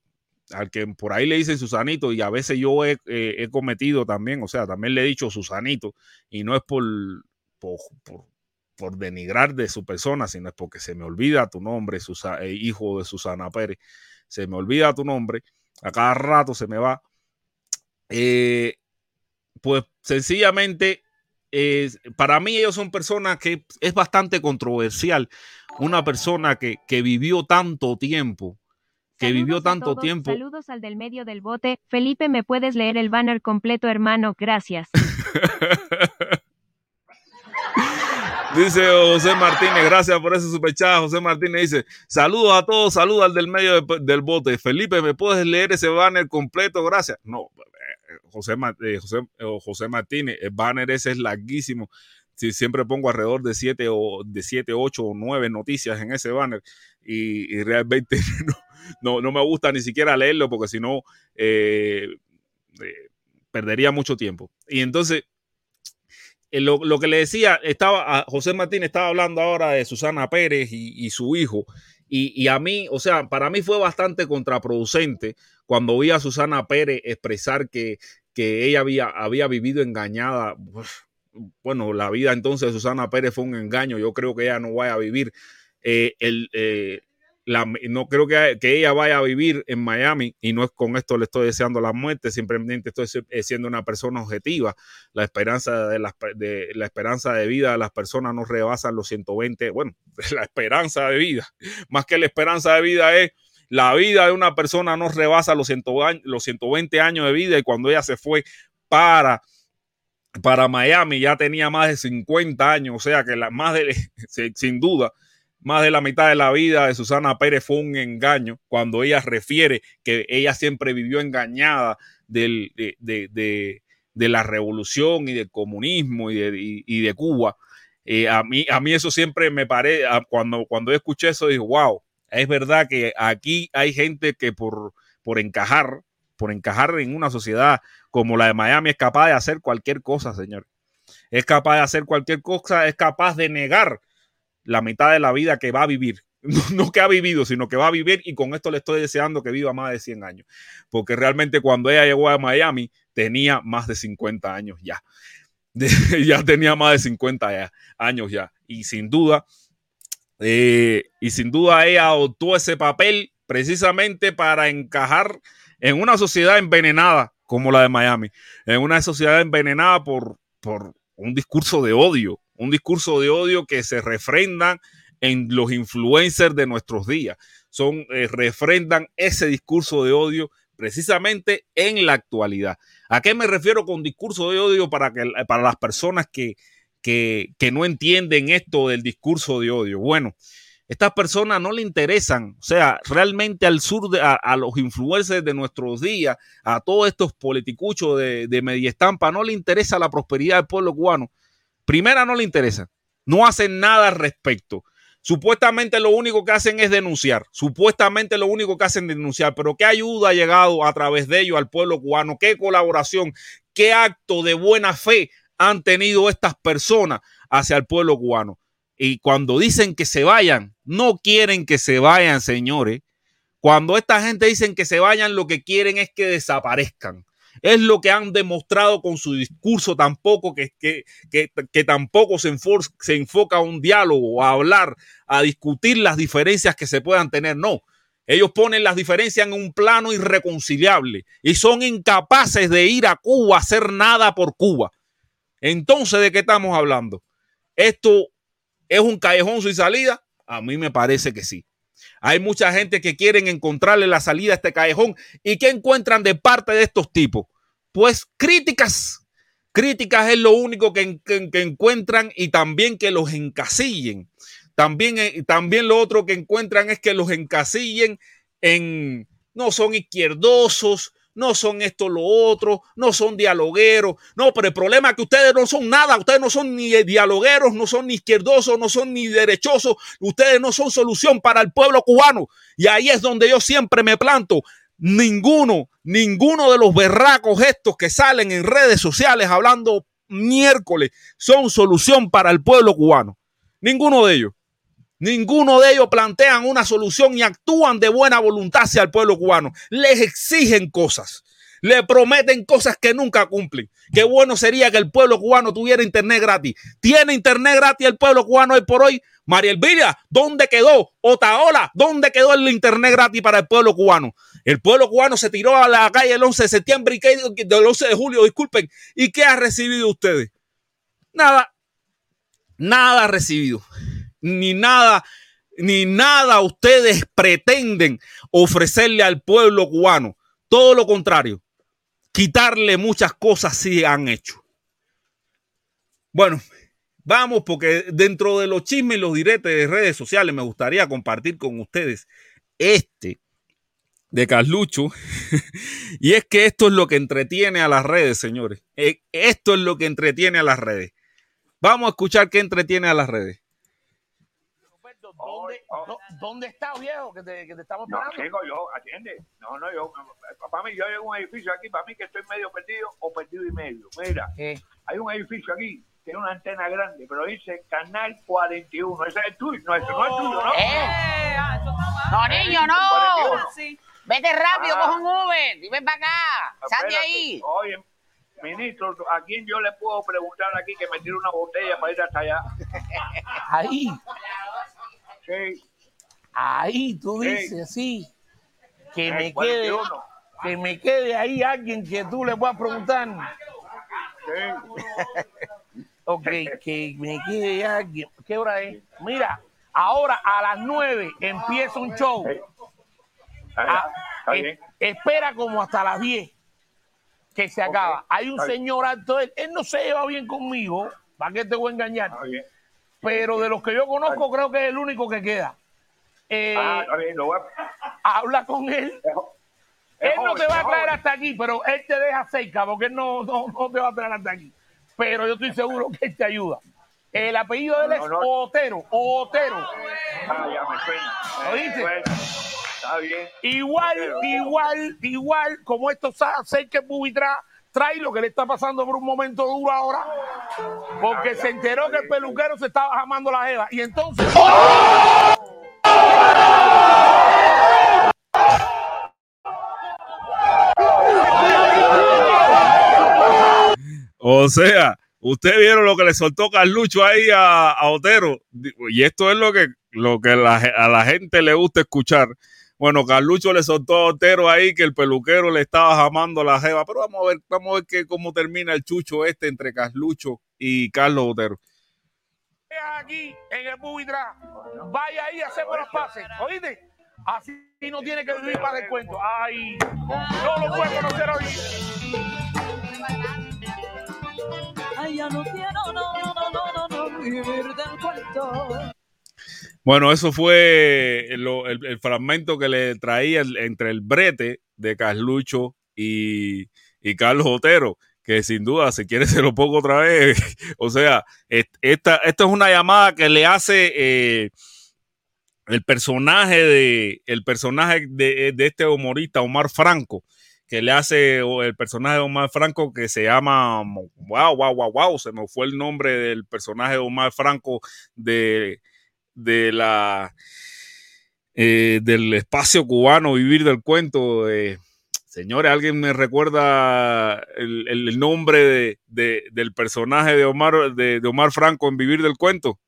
al que por ahí le dicen Susanito, y a veces yo he, eh, he, cometido también, o sea, también le he dicho Susanito, y no es por, por, por denigrar de su persona, sino es porque se me olvida tu nombre, Susa, eh, hijo de Susana Pérez, se me olvida tu nombre, a cada rato se me va. Eh, pues sencillamente, eh, para mí ellos son personas que es bastante controversial, una persona que, que vivió tanto tiempo, que Saludos vivió tanto tiempo. Saludos al del medio del bote. Felipe, ¿me puedes leer el banner completo, hermano? Gracias. [LAUGHS] Dice José Martínez, gracias por ese superchat. José Martínez dice: Saludos a todos, saludos al del medio de, del bote. Felipe, ¿me puedes leer ese banner completo? Gracias. No, eh, José, eh, José, eh, José Martínez, el banner ese es larguísimo. Si siempre pongo alrededor de 7 o de 7, 8 o 9 noticias en ese banner y, realmente [LAUGHS] no, no, me gusta ni siquiera leerlo porque si no perdería mucho tiempo. Y entonces, lo, lo, que le decía, estaba José Martín estaba hablando ahora de Susana Pérez y, y su hijo. Y, y, a mí, o sea, para mí fue bastante contraproducente cuando vi a Susana Pérez expresar que, que ella había, había vivido engañada. Bueno, la vida entonces de Susana Pérez fue un engaño. Yo creo que ella no vaya a vivir. Eh, el, eh, no creo que, que ella vaya a vivir en Miami y no es con esto le estoy deseando la muerte, simplemente estoy eh, siendo una persona objetiva. La esperanza de, de la esperanza de vida de las personas no rebasan los 120, bueno, [LAUGHS] la esperanza de vida, más que la esperanza de vida es la vida de una persona no rebasa los, 100 años- los 120 años de vida y cuando ella se fue para para Miami ya tenía más de 50 años, o sea que la, más de, [LAUGHS] sin duda, más de la mitad de la vida de Susana Pérez fue un engaño cuando ella refiere que ella siempre vivió engañada de, de- de- de la revolución y del comunismo y de, y- y de Cuba. Eh, a, mí, a mí eso siempre me parece, cuando, cuando escuché eso, dije, wow, es verdad que aquí hay gente que por, por encajar, por encajar en una sociedad como la de Miami es capaz de hacer cualquier cosa, señor. Es capaz de hacer cualquier cosa, es capaz de negar la mitad de la vida que va a vivir. [LAUGHS] No, que ha vivido, sino que va a vivir y con esto le estoy deseando que viva más de 100 años. Porque realmente cuando ella llegó a Miami tenía más de 50 años ya. [LAUGHS] Ya tenía más de 50 ya- años ya. Y sin duda, eh, y sin duda ella adoptó ese papel precisamente para encajar en una sociedad envenenada como la de Miami, en una sociedad envenenada por, por un discurso de odio, un discurso de odio que se refrendan en los influencers de nuestros días. Son, eh, refrendan ese discurso de odio precisamente en la actualidad. ¿A qué me refiero con discurso de odio para, que, para las personas que, que, que no entienden esto del discurso de odio? Bueno, estas personas no le interesan, o sea, realmente al sur, de, a, los influencers de nuestros días, a todos estos politicuchos de, de media estampa, no le interesa la prosperidad del pueblo cubano. Primera, no le interesa, no hacen nada al respecto. Supuestamente lo único que hacen es denunciar, supuestamente lo único que hacen es denunciar, pero ¿qué ayuda ha llegado a través de ellos al pueblo cubano? ¿Qué colaboración, qué acto de buena fe han tenido estas personas hacia el pueblo cubano? Y cuando dicen que se vayan, no quieren que se vayan, señores. Cuando esta gente dicen que se vayan, lo que quieren es que desaparezcan. Es lo que han demostrado con su discurso tampoco, que, que, que, tampoco se, se, enfoca a un diálogo, a hablar, a discutir las diferencias que se puedan tener. No, ellos ponen las diferencias en un plano irreconciliable y son incapaces de ir a Cuba a hacer nada por Cuba. Entonces, ¿de qué estamos hablando? Esto ¿Es un callejón sin salida? A mí me parece que sí. Hay mucha gente que quieren encontrarle la salida a este callejón y que encuentran de parte de estos tipos. Pues críticas. Críticas es lo único que, encuentran y también que los encasillen. También, eh, también lo otro que encuentran es que los encasillen en no son izquierdosos, no son esto lo otro, no son dialogueros. No, pero el problema es que ustedes no son nada, ustedes no son ni dialogueros, no son ni izquierdosos, no son ni derechosos, ustedes no son solución para el pueblo cubano. Y ahí es donde yo siempre me planto. Ninguno, ninguno de los berracos estos que salen en redes sociales hablando miércoles son solución para el pueblo cubano. Ninguno de ellos. Ninguno de ellos plantean una solución y actúan de buena voluntad hacia el pueblo cubano. Les exigen cosas. Le prometen cosas que nunca cumplen. Qué bueno sería que el pueblo cubano tuviera internet gratis. ¿Tiene internet gratis el pueblo cubano hoy por hoy? María Elvira, ¿dónde quedó? Otaola, ¿dónde quedó el internet gratis para el pueblo cubano? El pueblo cubano se tiró a la calle el 11 de septiembre y que, del 11 de julio, disculpen. ¿Y qué ha recibido ustedes? Nada. Nada ha recibido ni nada, ni nada ustedes pretenden ofrecerle al pueblo cubano. Todo lo contrario, quitarle muchas cosas sí han hecho. Bueno, vamos, porque dentro de los chismes y los diretes de redes sociales me gustaría compartir con ustedes este de Carlucho. [LAUGHS] y es que esto es lo que entretiene a las redes, señores. Esto es lo que entretiene a las redes. Vamos a escuchar qué entretiene a las redes. ¿Dónde, oh, oh. ¿Dónde está, viejo? Que te, que te estamos esperando. No, sigo yo, atiende. No, no, yo, para mí, yo hay un edificio aquí, para mí que estoy medio perdido o perdido y medio. Mira, ¿Qué? hay un edificio aquí, tiene una antena grande, pero dice Canal 41. Ese es el tuyo, no, ese no es tuyo, ¿no? ¡Eh! No, niño, no. Vete rápido, ah. coge un Uber y ven para acá. Sal de ahí. Oye, ministro, ¿a quién yo le puedo preguntar aquí que me tire una botella para ir hasta allá? [LAUGHS] Ahí. Sí. ahí tú dices, sí, que Eh, me quede, 41. que me quede ahí alguien que tú le puedas preguntar. Sí. [LAUGHS] Ok, que me quede alguien. ¿Qué hora es? Mira, ahora a las 9 empieza un show. Ah, es- espera como hasta las 10 que se acaba. Hay un señor alto, él, él no se lleva bien conmigo, ¿para qué te voy a engañar? Pero de los que yo conozco, creo que es el único que queda. Eh, Ah, está bien. Lo voy a... habla con él. es jo- es Él no joven, te va a traer joven. hasta aquí, pero él te deja cerca, porque él no, no, no te va a traer hasta aquí. Pero yo estoy seguro que él te ayuda. El apellido de él es No, no. Otero, Otero. Ah, ya me suena. Eh, ¿Oíste? suena. Está bien. Igual, igual, igual, como esto hacer que Bubitra trae lo que le está pasando por un momento duro ahora, porque se enteró que el peluquero se estaba jamando la jeva. Y entonces. O sea, ustedes vieron lo que le soltó Carlucho ahí a, Otero. Y esto es lo que, lo que a la gente le gusta escuchar. Bueno, Carlucho le soltó a Otero ahí que el peluquero le estaba jamando la jeva. Pero vamos a ver, vamos a ver que, cómo termina el chucho este entre Carlucho y Carlos Otero. aquí en el Bubitra, vaya ahí, hacemos los pases, ¿oíste? Así no tiene que vivir más del cuento. Ay, no lo puede conocer hoy. Bueno, eso fue el, fragmento que le traía entre el brete de Carlucho y, Carlos Otero, que sin duda, si quiere, [LAUGHS] se lo pongo otra vez. o sea, est- esta, esta es una llamada que le hace eh, el personaje de el personaje de este humorista, Omar Franco, que le hace el personaje de Omar Franco que se llama, wow, wow, wow, wow, se me fue el nombre del personaje de Omar Franco de de la eh, del espacio cubano vivir del cuento señores alguien me recuerda el- el nombre de, de- del personaje de Omar de, de Omar Franco en vivir del cuento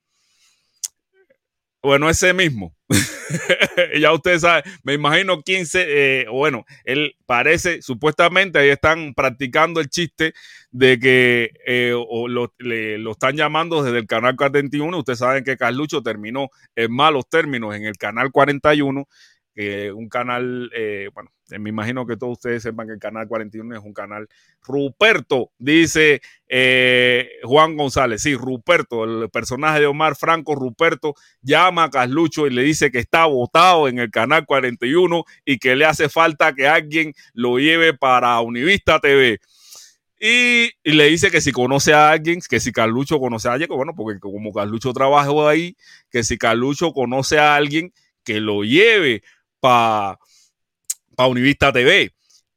bueno ese mismo [LAUGHS] ya ustedes saben me imagino quién se eh, bueno él parece supuestamente ahí están practicando el chiste de que eh, o lo, le- lo están llamando desde el canal 41. Ustedes saben que Carlucho terminó en malos términos en el canal 41, eh, un canal, eh, bueno, me imagino que todos ustedes sepan que el canal 41 es un canal. Ruperto, dice eh, Juan González, sí, Ruperto, el personaje de Omar Franco, Ruperto, llama a Carlucho y le dice que está votado en el canal 41 y que le hace falta que alguien lo lleve para Univista TV. Y, le dice que si conoce a alguien, que si Carlucho conoce a alguien, bueno, porque como Carlucho trabajó ahí, que si Carlucho conoce a alguien, que lo lleve para pa Univista TV.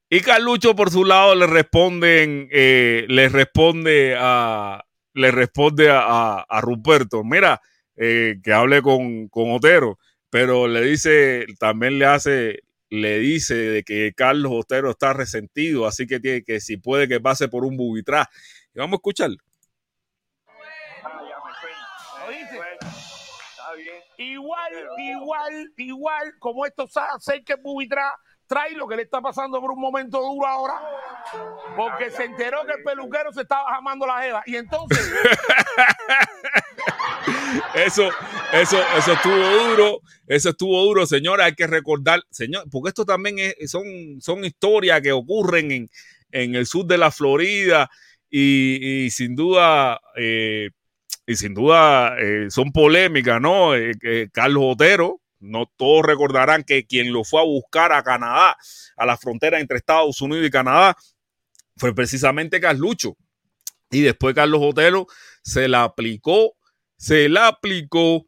Y Carlucho, por su lado, le responden, eh, le responde a, le responde a, a- a Ruperto, mira, eh, que hable con, con Otero, pero le dice, también le hace, le dice de que Carlos Otero está resentido, así que tiene que si puede que pase por un bubitrás. Y vamos a escucharlo. Igual, igual, igual, como esto hacer que Bubitra trae lo que le está pasando por un momento duro ahora, porque se enteró que el peluquero se estaba jamando la jeva. Y entonces, [LAUGHS] Eso, eso, eso estuvo duro, eso estuvo duro, señores. Hay que recordar, señor, porque esto también es, son, son historias que ocurren en, en el sur de la Florida y, y sin duda, eh, y sin duda eh, son polémicas, ¿no? Eh, que Carlos Otero, no todos recordarán que quien lo fue a buscar a Canadá, a la frontera entre Estados Unidos y Canadá, fue precisamente Carlucho. Y después Carlos Otero se la aplicó se la aplicó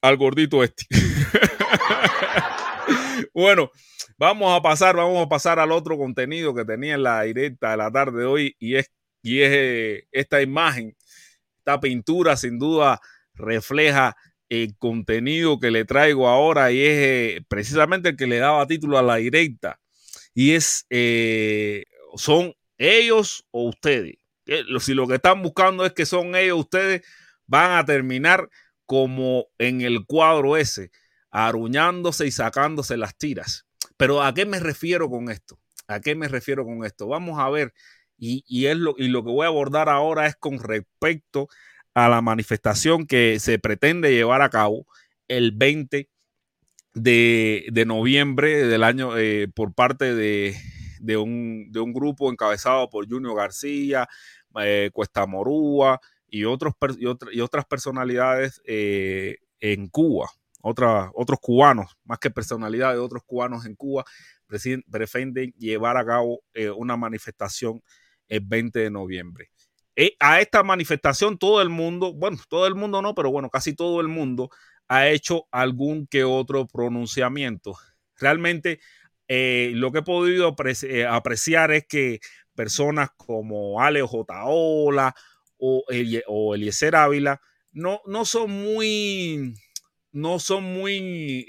al gordito este. [LAUGHS] bueno, vamos a pasar, vamos a pasar al otro contenido que tenía en la directa de la tarde de hoy y es, y es eh, esta imagen, esta pintura sin duda refleja el contenido que le traigo ahora y es eh, precisamente el que le daba título a la directa y es, eh, son ellos o ustedes. Eh, Si lo que están buscando es que son ellos ustedes, van a terminar como en el cuadro ese. aruñándose y sacándose las tiras. Pero ¿a qué me refiero con esto? ¿A qué me refiero con esto? Vamos a ver, y, y es lo, y lo que voy a abordar ahora es con respecto a la manifestación que se pretende llevar a cabo el 20 de, de noviembre del año eh, por parte de, de, un, de un grupo encabezado por Junior García, eh, Cuesta Morúa y, otros, y, y otras personalidades eh, en Cuba, otra- otros cubanos, más que personalidades, otros cubanos en Cuba, pretenden llevar a cabo eh, una manifestación el 20 de noviembre. Eh, a esta manifestación todo el mundo, bueno, todo el mundo no, pero bueno, casi todo el mundo ha hecho algún que otro pronunciamiento. Realmente eh, lo que he podido eh, apreciar es que personas como Ale Otaola o, Elie- o Eliezer Ávila no, no son muy, no son muy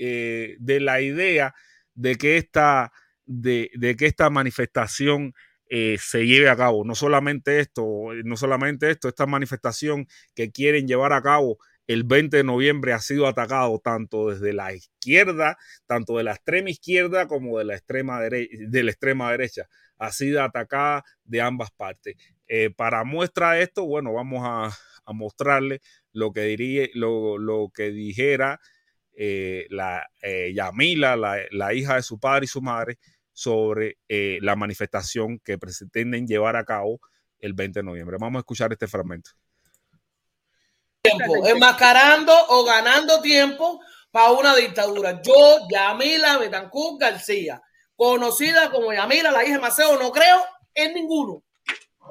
de la idea de que esta, de que esta manifestación eh, se lleve a cabo. No solamente esto, no solamente esto, esta manifestación que quieren llevar a cabo el 20 de noviembre ha sido atacado tanto desde la izquierda, tanto de la extrema izquierda como de la extrema, dere- de la extrema derecha. Ha sido atacada de ambas partes. Eh, para muestra de esto, bueno, vamos a, mostrarle lo que, diría, lo, lo que dijera eh, la eh, Yamila, la, la hija de su padre y su madre, sobre eh, la manifestación que pretenden llevar a cabo el 20 de noviembre. Vamos a escuchar este fragmento. tiempo, enmascarando o ganando tiempo para una dictadura. Yo, Yamila Betancourt García, conocida como Yamila, la hija de Maceo, no creo en ninguno.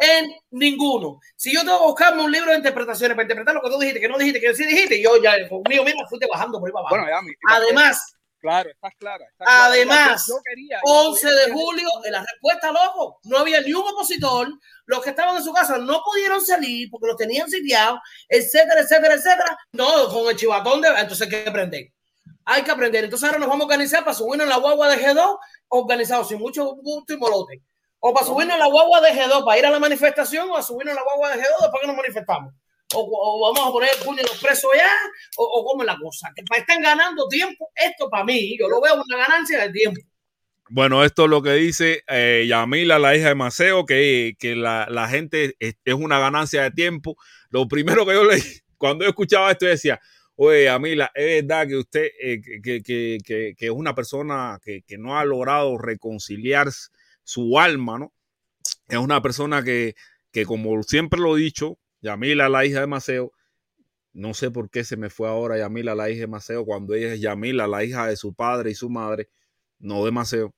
En ninguno. Si yo tengo que buscarme un libro de interpretaciones para interpretar lo que tú dijiste, que no dijiste, que sí dijiste, yo ya conmigo mismo fuiste bajando por ahí para abajo. Bueno, ya, mi- Además, claro, estás clara. clara. Además, Yo- yo quería- yo 11 de julio, en la respuesta, loco, no había ni un opositor, los que estaban en su casa no pudieron salir porque los tenían sitiados, etcétera, etcétera, etcétera. No, con el chivatón de... Entonces hay que aprender. Hay que aprender. Entonces ahora nos vamos a organizar para subirnos en la guagua de G2, organizados sin mucho bulto y molote. O para subirnos en la guagua de G2 para ir a la manifestación o a subirnos en la guagua de G2 después que nos manifestamos. O, vamos a poner el puño los presos ya, o, o cómo es la cosa. Que están ganando tiempo, esto para mí, yo lo veo una ganancia de tiempo. Bueno, esto es lo que dice eh, Yamila, la hija de Maceo, que, que la, la gente es, una ganancia de tiempo. Lo primero que yo leí, [LAUGHS] cuando yo escuchaba esto, yo decía, oye, Yamila, es verdad que usted, eh, que, que- que- es una persona que, que no ha logrado reconciliar su alma, ¿no? Es una persona que, que, como siempre lo he dicho, Yamila, la hija de Maceo, no sé por qué se me fue ahora Yamila, la hija de Maceo, cuando ella es Yamila, la hija de su padre y su madre, no de Maceo.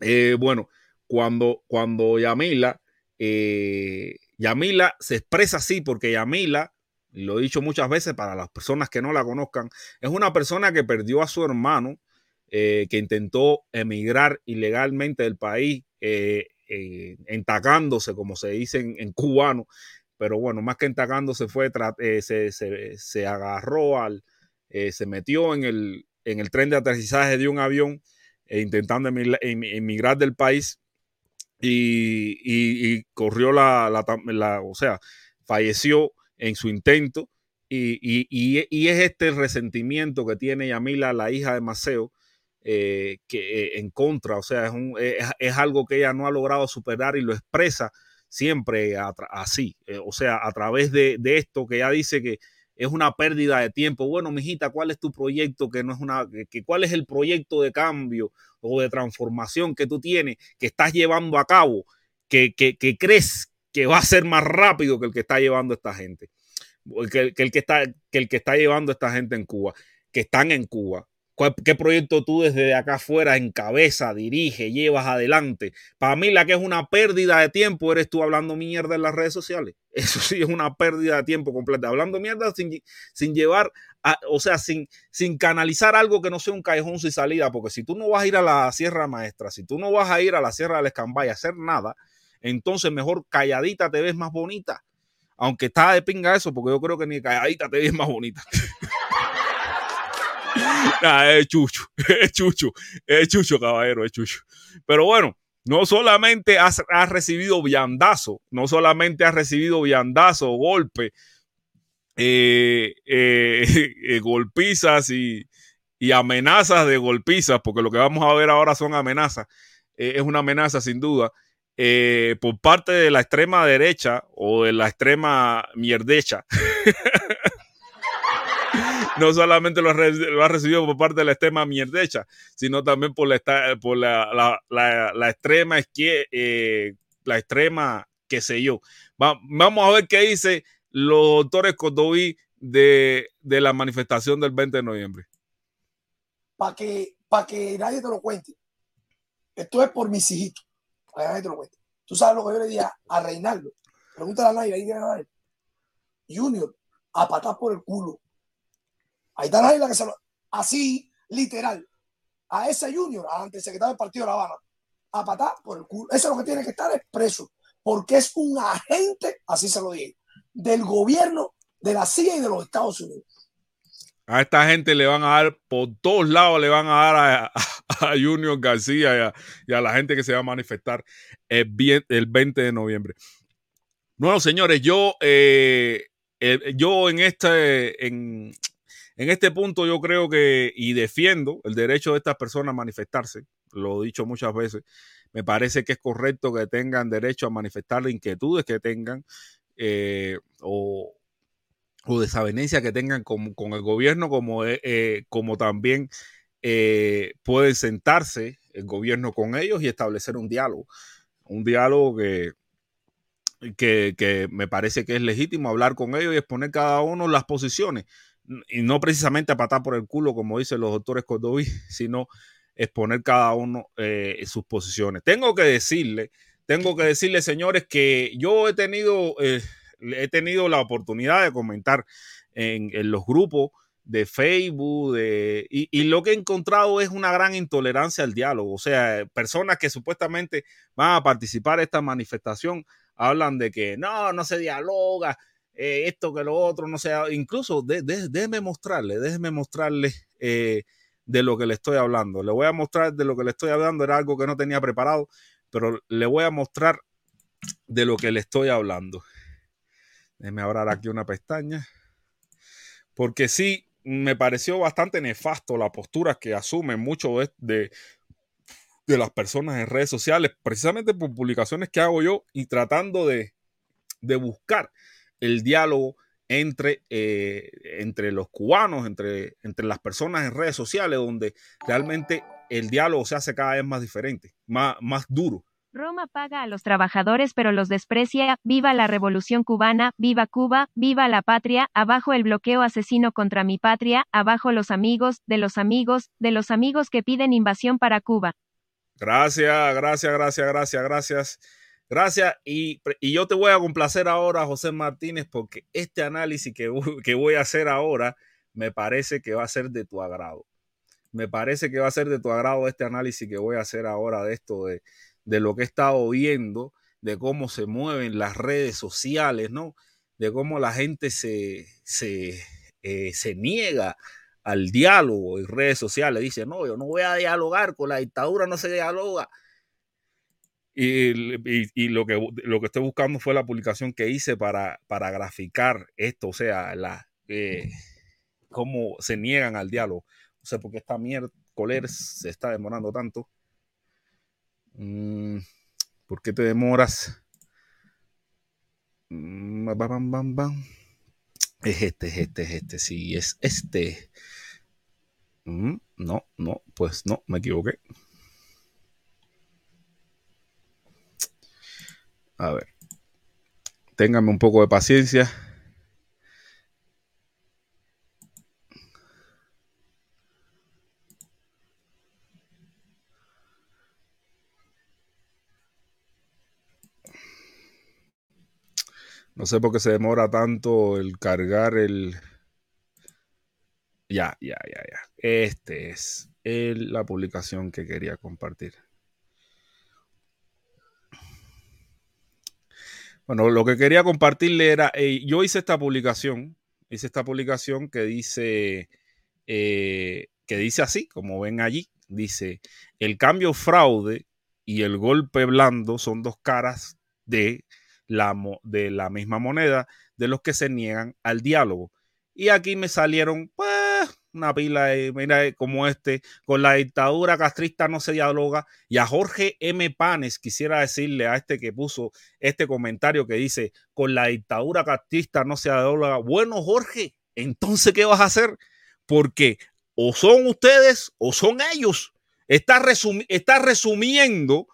Eh, bueno, cuando, cuando Yamila, eh, Yamila se expresa así porque Yamila, lo he dicho muchas veces para las personas que no la conozcan, es una persona que perdió a su hermano, eh, que intentó emigrar ilegalmente del país, eh, entacándose, como se dice en cubano, pero bueno, más que entacándose fue, tra- eh, se, se- se agarró al, eh, se metió en el, en el tren de aterrizaje de un avión eh, intentando emigrar, em- emigrar del país y, y- corrió la, la o sea, falleció en su intento y, y- es este resentimiento que tiene Yamila, la hija de Maceo, eh, que en contra, o sea, es, un- es, es algo que ella no ha logrado superar y lo expresa siempre así, eh, o sea, a través de, esto que ella dice que es una pérdida de tiempo. Bueno, mijita, ¿cuál es tu proyecto? Que no es una, que- ¿cuál es el proyecto de cambio o de transformación que tú tienes, que estás llevando a cabo, que, que, que crees que va a ser más rápido que el que está llevando esta gente, que, que el que está, que el que está llevando esta gente en Cuba, que están en Cuba. ¿Cuál- ¿Qué proyecto tú desde acá afuera encabeza, dirige, llevas adelante? Para mí la que es una pérdida de tiempo eres tú hablando mierda en las redes sociales. [LAUGHS] Eso sí es una pérdida de tiempo completa. Hablando mierda sin, sin llevar, a- o sea, sin, sin canalizar algo que no sea un callejón sin salida. Porque si tú no vas a ir a la Sierra Maestra, si tú no vas a ir a la Sierra del Escambay a hacer nada, entonces mejor calladita te ves más bonita. Aunque está de pinga eso, porque yo creo que ni calladita te ves más bonita. [LAUGHS] Nah, es chucho, [LAUGHS] es chucho, es chucho, caballero, es chucho. Pero bueno, no solamente has, recibido viandazo, no solamente has recibido viandazo, golpe, eh, eh, [LAUGHS] eh, golpizas y, y amenazas de golpizas, porque lo que vamos a ver ahora son amenazas, eh, es una amenaza sin duda, por parte de la extrema derecha o de la extrema mierdecha. [LAUGHS] no solamente lo, ha recibido por parte de la extrema mierdecha, sino también por la, por la, la- la- extrema eh, la extrema, qué sé yo. Va- vamos a ver qué dice los doctores Cordoví de, de la manifestación del 20 de noviembre. para que, que nadie te lo cuente. Esto es por mis hijitos, para que nadie te lo cuente. Tú sabes lo que yo le dije a, Reinaldo. Pregúntale a Naira, ahí. Junior, a patar por el culo. Ahí está Naira que se lo. Así, literal. A ese Junior, al antesecretario del Partido de La Habana, a patar por el culo. Eso es lo que tiene que estar es preso. Porque es un agente, así se lo dije, del gobierno, de la CIA y de los Estados Unidos. A esta gente le van a dar, por todos lados le van a dar a, a Junior García y a, la gente que se va a manifestar el, bien- el 20 de noviembre. Bueno, señores, yo, eh, eh, yo en este, en este punto yo creo que, y defiendo el derecho de estas personas a manifestarse, lo he dicho muchas veces, me parece que es correcto que tengan derecho a manifestar las inquietudes que tengan eh, o, o desavenencia que tengan con, con el gobierno, como, eh, eh, como también eh, pueden sentarse el gobierno con ellos y establecer un diálogo. Un diálogo que, que, que me parece que es legítimo hablar con ellos y exponer cada uno las posiciones. Y no precisamente a patar por el culo, como dicen los doctores Cordoví, [LAUGHS] sino exponer cada uno eh, sus posiciones. Tengo que decirle, tengo que decirle, señores, que yo he tenido, eh, he tenido la oportunidad de comentar en, los grupos de Facebook de, y, y lo que he encontrado es una gran intolerancia al diálogo. O sea, personas que supuestamente van a participar en esta manifestación hablan de que no, no se dialoga, eh, esto que lo otro, no sé, incluso de, de- déjeme mostrarle, déjeme mostrarle eh, de lo que le estoy hablando. Le voy a mostrar de lo que le estoy hablando, era algo que no tenía preparado, pero le voy a mostrar de lo que le estoy hablando. Déjeme abrir aquí una pestaña. Porque sí, me pareció bastante nefasto la postura que asumen muchos de, de, las personas en redes sociales, precisamente por publicaciones que hago yo y tratando de, de buscar el diálogo entre, eh, entre los cubanos, entre, entre las personas en redes sociales, donde realmente el diálogo se hace cada vez más diferente, más, más duro. Roma paga a los trabajadores pero los desprecia, viva la revolución cubana, viva Cuba, viva la patria, abajo el bloqueo asesino contra mi patria, abajo los amigos, de los amigos, de los amigos que piden invasión para Cuba. Gracias, gracias, gracias, gracias, gracias. Gracias. Y, y yo te voy a complacer ahora, José Martínez, porque este análisis que, que voy a hacer ahora me parece que va a ser de tu agrado. Me parece que va a ser de tu agrado este análisis que voy a hacer ahora de esto, de, de lo que he estado viendo, de cómo se mueven las redes sociales, ¿no? De cómo la gente se, se, eh, se niega al diálogo en redes sociales. Dice, no, yo no voy a dialogar con la dictadura, no se dialoga. Y, y- y lo, que, lo que estoy buscando fue la publicación que hice para, para graficar esto, o sea, la, eh, cómo se niegan al diálogo. No sé por qué esta miércoles se está demorando tanto. Mm, ¿Por qué te demoras? Mm. Es este, es este, es este, sí, es este. Mm, no, no, pues no, me equivoqué. A ver. Ténganme un poco de paciencia. No sé por qué se demora tanto el cargar el. Ya, ya, ya, ya. Este es el- la publicación que quería compartir. Bueno, lo que quería compartirle era, yo hice esta publicación, hice esta publicación que dice, eh, que dice así, como ven allí, dice, el cambio fraude y el golpe blando son dos caras de la, de la misma moneda de los que se niegan al diálogo. Y aquí me salieron, pues, una pila mira, eh, como este, con la dictadura castrista no se dialoga. Y a Jorge M. Panes quisiera decirle a este que puso este comentario que dice, con la dictadura castrista no se dialoga. Bueno, Jorge, entonces, ¿qué vas a hacer? Porque o son ustedes o son ellos. Está, está resumiendo,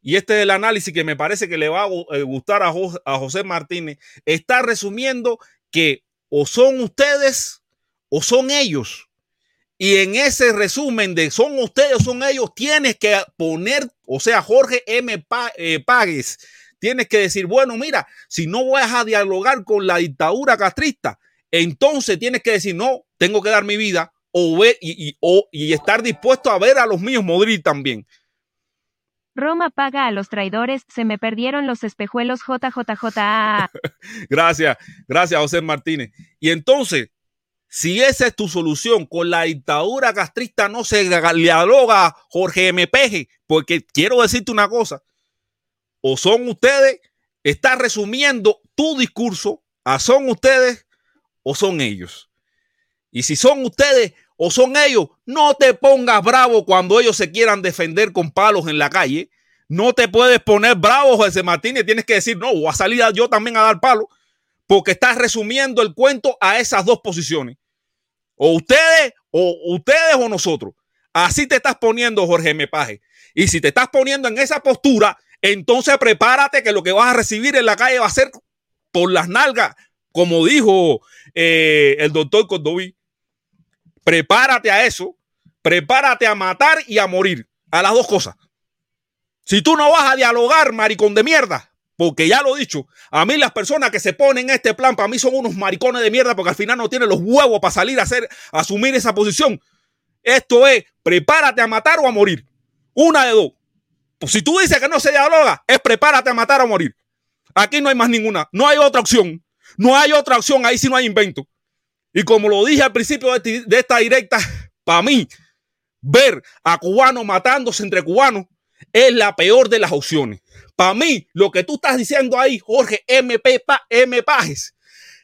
y este es el análisis que me parece que le va a eh, gustar a, a José Martínez, está resumiendo que o son ustedes o son ellos. Y en ese resumen de son ustedes son ellos, tienes que poner, o sea, Jorge M. Eh, Pagues, tienes que decir, bueno, mira, si no vas a dialogar con la dictadura castrista, entonces tienes que decir, no, tengo que dar mi vida o ver y, y, o, y estar dispuesto a ver a los míos morir también. Roma paga a los traidores, se me perdieron los espejuelos JJJ. [LAUGHS] gracias, gracias José Martínez. Y entonces, si esa es tu solución, con la dictadura castrista no se dialoga Jorge M. Peje, porque quiero decirte una cosa, o son ustedes, está resumiendo tu discurso, a son ustedes o son ellos. Y si son ustedes o son ellos, no te pongas bravo cuando ellos se quieran defender con palos en la calle. No te puedes poner bravo, José Martínez. Tienes que decir, no, voy a salir yo también a dar palos, porque estás resumiendo el cuento a esas dos posiciones. O ustedes, o ustedes o nosotros. Así te estás poniendo, Jorge Mepaje. Y si te estás poniendo en esa postura, entonces prepárate que lo que vas a recibir en la calle va a ser por las nalgas, como dijo eh, el doctor Cordoví. Prepárate a eso, prepárate a matar y a morir, a las dos cosas. Si tú no vas a dialogar, maricón de mierda, porque ya lo he dicho, a mí las personas que se ponen en este plan, para mí son unos maricones de mierda, porque al final no tienen los huevos para salir a hacer, a asumir esa posición. Esto es, prepárate a matar o a morir. Una de dos. Pues si tú dices que no se dialoga, es prepárate a matar o a morir. Aquí no hay más ninguna, no hay otra opción. No hay otra opción, ahí sí no hay invento. Y como lo dije al principio de, de esta directa, para mí, ver a cubanos matándose entre cubanos es la peor de las opciones. Para mí, lo que tú estás diciendo ahí, Jorge M. Pajes,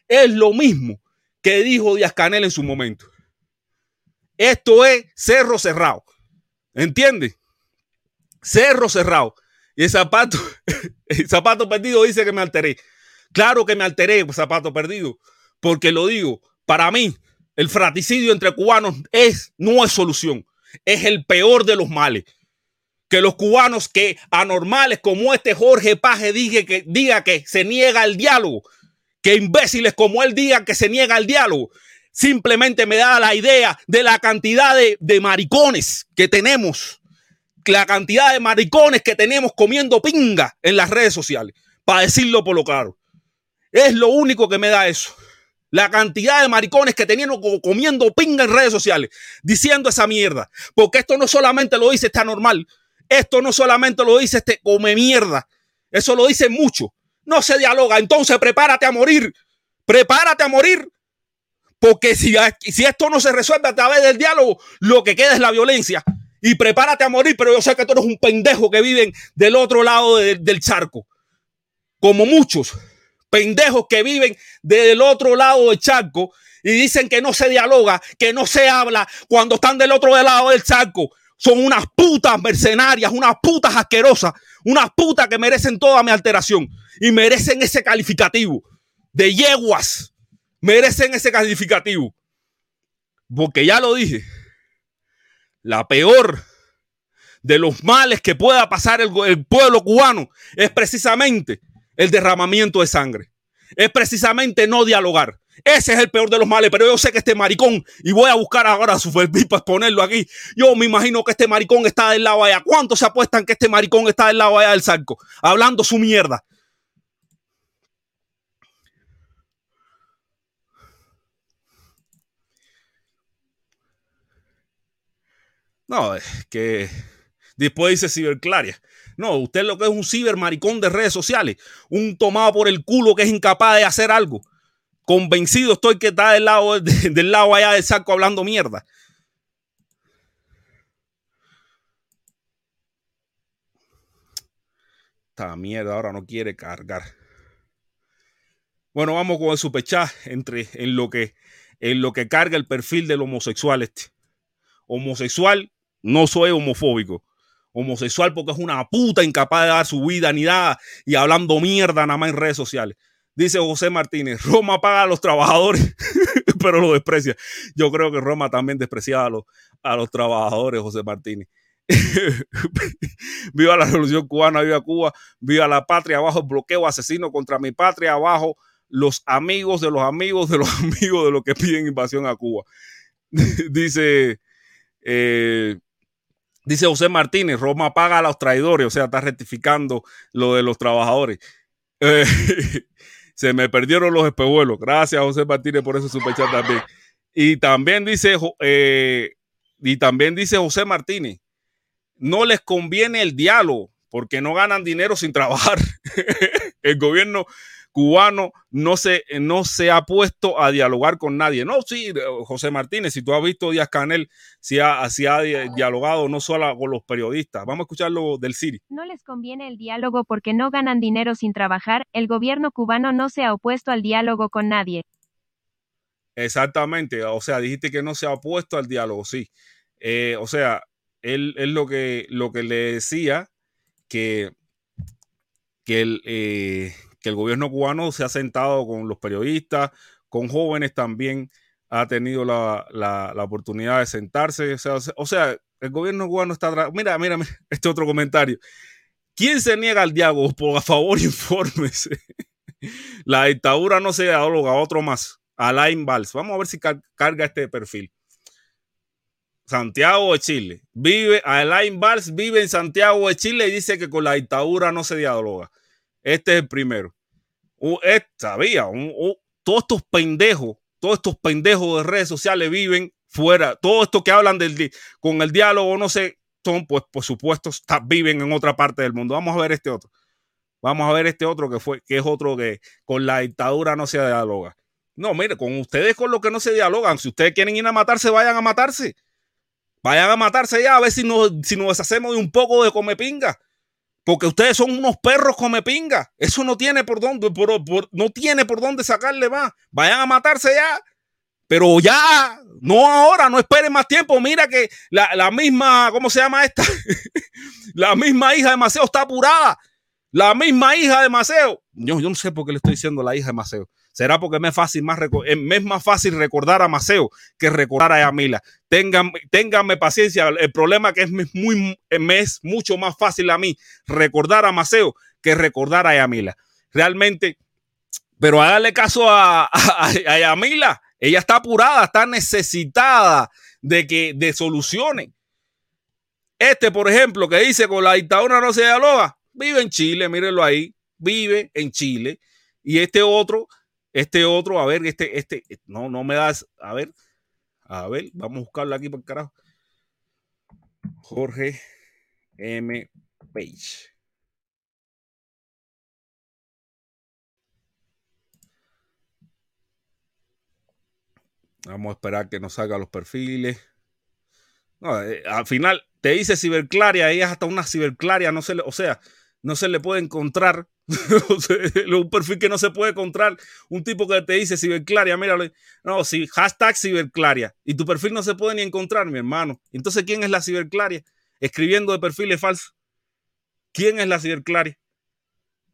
es lo mismo que dijo Díaz Canel en su momento. Esto es cerro cerrado. ¿Entiendes? Cerro cerrado. Y el zapato, [LAUGHS] zapato perdido dice que me alteré. Claro que me alteré, zapato perdido, porque lo digo, para mí, el fratricidio entre cubanos es, no es solución, es el peor de los males. Que los cubanos que anormales como este Jorge Paje diga que, diga se niega al diálogo, que imbéciles como él digan que se niega al diálogo, simplemente me da la idea de la cantidad de, de maricones que tenemos, la cantidad de maricones que tenemos comiendo pinga en las redes sociales, para decirlo por lo claro. Es lo único que me da eso. La cantidad de maricones que tenían comiendo pinga en redes sociales, diciendo esa mierda. Porque esto no solamente lo dice este normal, esto no solamente lo dice este come mierda, eso lo dice mucho. No se dialoga, entonces prepárate a morir, prepárate a morir. Porque si, si esto no se resuelve a través del diálogo, lo que queda es la violencia. Y prepárate a morir, pero yo sé que tú eres un pendejo que viven del otro lado de, del charco. Como muchos pendejos que viven del otro lado del charco y dicen que no se dialoga, que no se habla cuando están del otro lado del charco. Son unas putas mercenarias, unas putas asquerosas, unas putas que merecen toda mi alteración y merecen ese calificativo de yeguas. Merecen ese calificativo. Porque ya lo dije, la peor de los males que pueda pasar el, el pueblo cubano es precisamente el derramamiento de sangre. Es precisamente no dialogar. Ese es el peor de los males, pero yo sé que este maricón, y voy a buscar ahora su perfil para ponerlo aquí. Yo me imagino que este maricón está del lado allá. ¿Cuántos se apuestan que este maricón está del lado allá del saco? Hablando su mierda. No, es que después dice ciberclaria. No, usted lo que es un cibermaricón de redes sociales, un tomado por el culo que es incapaz de hacer algo. Convencido estoy que está del lado, del lado allá del saco hablando mierda. Esta mierda ahora no quiere cargar. Bueno, vamos con el superchat entre en lo que en lo que carga el perfil del homosexual este. Homosexual, no soy homofóbico. Homosexual porque es una puta incapaz de dar su vida ni nada y hablando mierda nada más en redes sociales. Dice José Martínez, Roma paga a los trabajadores, [LAUGHS] pero lo desprecia. Yo creo que Roma también despreciaba a los, a los trabajadores, José Martínez. [LAUGHS] viva la revolución cubana, viva Cuba, viva la patria, abajo bloqueo asesino contra mi patria, abajo los amigos de los amigos de los [LAUGHS] amigos de los que piden invasión a Cuba. dice, eh, dice José Martínez, Roma paga a los traidores, o sea, está rectificando lo de los trabajadores. Eh, se me perdieron los espejuelos. Gracias, José Martínez, por ese superchat también. Y también dice, eh, y también dice José Martínez, no les conviene el diálogo porque no ganan dinero sin trabajar. [LAUGHS] el gobierno cubano no se, no se ha puesto a dialogar con nadie. No, sí, José Martínez, si tú has visto Díaz Canel, si ha, si ha dialogado no solo con los periodistas. Vamos a escucharlo del Siri. No les conviene el diálogo porque no ganan dinero sin trabajar. El gobierno cubano no se ha opuesto al diálogo con nadie. Exactamente, o sea, dijiste que no se ha opuesto al diálogo, sí. Eh, o sea, él, él, lo, que, lo que le decía que, que, el, eh, que el gobierno cubano se ha sentado con los periodistas, con jóvenes también, ha tenido la, oportunidad de sentarse. O sea, o sea, el gobierno cubano está... Mira, mira, mira, [LAUGHS] este otro comentario. ¿Quién se niega al diálogo? [LAUGHS] Por favor, infórmese. [LAUGHS] la dictadura no se dialoga, otro más. Alain Valls. Vamos a ver si carga este perfil. Santiago de Chile. Vive, Alain Valls vive en Santiago de Chile y dice que con la dictadura no se dialoga. Este es el primero. Uh, todos estos pendejos, todos estos pendejos de redes sociales viven fuera. Todo esto que hablan con el diálogo, no sé, son, pues, por supuesto, viven en otra parte del mundo. Vamos a ver este otro. Vamos a ver este otro que fue, que es otro que con la dictadura no se dialoga. No, mire, con ustedes con lo que no se dialogan. Si ustedes quieren ir a matarse, vayan a matarse. Vayan a matarse ya a ver si nos, si nos deshacemos de un poco de comepinga. Porque ustedes son unos perros comepinga. Eso no tiene por dónde, no tiene por dónde sacarle más. Vayan a matarse ya. Pero ya, no ahora, no esperen más tiempo. Mira que la, misma, ¿cómo se llama esta? [LAUGHS] la misma hija de Maceo está apurada. La misma hija de Maceo. Yo, yo no sé por qué le estoy diciendo la hija de Maceo. Será porque me es, más es más fácil recordar a Maceo que recordar a Yamila. Ténganme paciencia. El problema es que es, me es mucho más fácil a mí recordar a Maceo que recordar a Yamila. Realmente, pero darle caso a, a, Yamila. Ella está apurada, está necesitada de que de soluciones. Este, por ejemplo, que dice con la dictadura no se dialoga, vive en Chile, mírenlo ahí, vive en Chile. Y este otro este otro, a ver, este, este, no, no me das, a ver, a ver, vamos a buscarlo aquí por el carajo. Jorge M. Page. Vamos a esperar que nos salgan los perfiles. No, eh, al final te dice ciberclaria, ella es hasta una ciberclaria, no se le, o sea, no se le puede encontrar [LAUGHS] un perfil que no se puede encontrar. Un tipo que te dice ciberclaria, míralo. No, si hashtag ciberclaria. Y tu perfil no se puede ni encontrar, mi hermano. Entonces, ¿quién es la ciberclaria? Escribiendo de perfiles falsos. ¿Quién es la ciberclaria?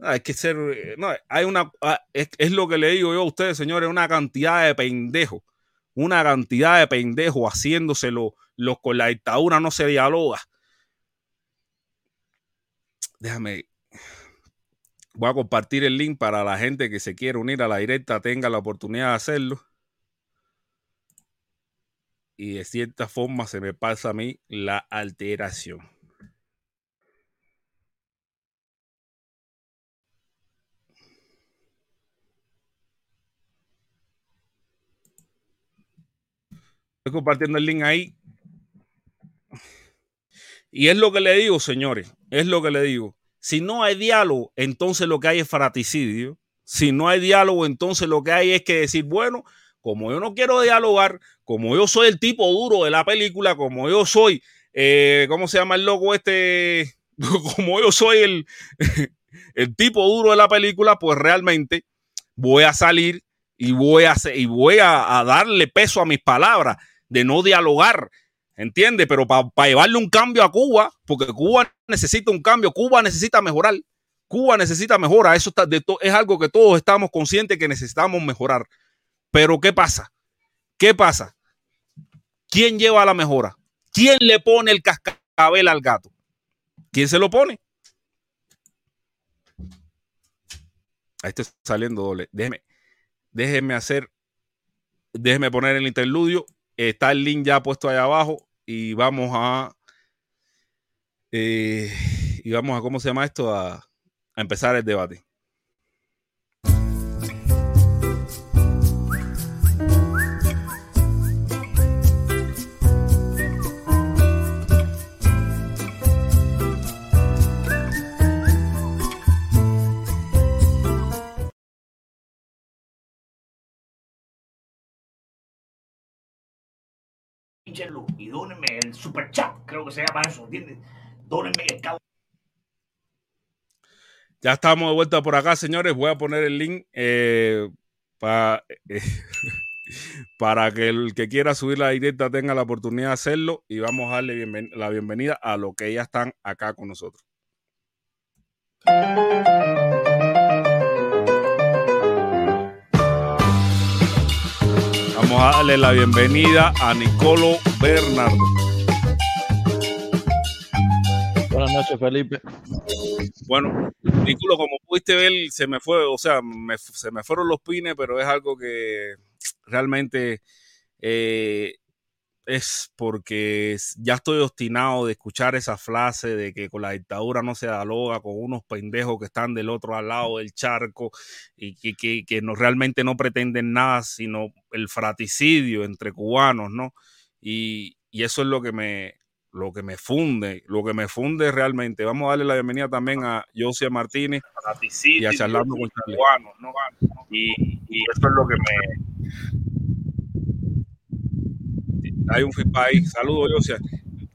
Hay que ser. No, hay una. Ah, es, lo que le digo yo a ustedes, señores, una cantidad de pendejos. Una cantidad de pendejos haciéndoselo. Los con la dictadura no se dialoga. Déjame Voy a compartir el link para la gente que se quiere unir a la directa tenga la oportunidad de hacerlo. Y de cierta forma se me pasa a mí la alteración. Estoy compartiendo el link ahí. Y es lo que le digo, señores. Es lo que le digo. Si no hay diálogo, entonces lo que hay es fratricidio. Si no hay diálogo, entonces lo que hay es que decir, bueno, como yo no quiero dialogar, como yo soy el tipo duro de la película, como yo soy, eh, ¿cómo se llama el loco este? [LAUGHS] como yo soy el, [LAUGHS] el tipo duro de la película, pues realmente voy a salir y voy a, y voy a darle peso a mis palabras de no dialogar, ¿entiendes? Pero para llevarle un cambio a Cuba, porque Cuba necesita un cambio, Cuba necesita mejorar, Cuba necesita mejora, eso está de es algo que todos estamos conscientes que necesitamos mejorar. Pero ¿qué pasa? ¿Qué pasa? ¿Quién lleva la mejora? ¿Quién le pone el cascabel al gato? ¿Quién se lo pone? Ahí está saliendo doble. Déjeme, déjeme hacer, déjeme poner el interludio. Está el link ya puesto ahí abajo y vamos a, eh, y vamos a, ¿cómo se llama esto? A, a empezar el debate. Y dónenme el super chat, creo que se llama eso, ¿entiendes? Dónenme el cabo. Ya estamos de vuelta por acá, señores. Voy a poner el link eh, pa- eh, [LAUGHS] para que el que quiera subir la directa tenga la oportunidad de hacerlo y vamos a darle bienven- la bienvenida a los que ya están acá con nosotros. Vamos a darle la bienvenida a Nicolo Bernardo. Buenas noches, Felipe. Bueno, Nicolo, como pudiste ver, se me fue, o sea, me- se me fueron los pines, pero es algo que realmente eh, es porque ya estoy obstinado de escuchar esa frase de que con la dictadura no se dialoga con unos pendejos que están del otro lado del charco y que, que- que no, realmente no pretenden nada sino el fraticidio entre cubanos, ¿no? Y, y eso es lo que me lo que me funde, lo que me funde realmente. Vamos a darle la bienvenida también a Josia Martínez y a Charlando con Charlie. Y, y eso es lo que me, hay un ahí. Saludos, Josia.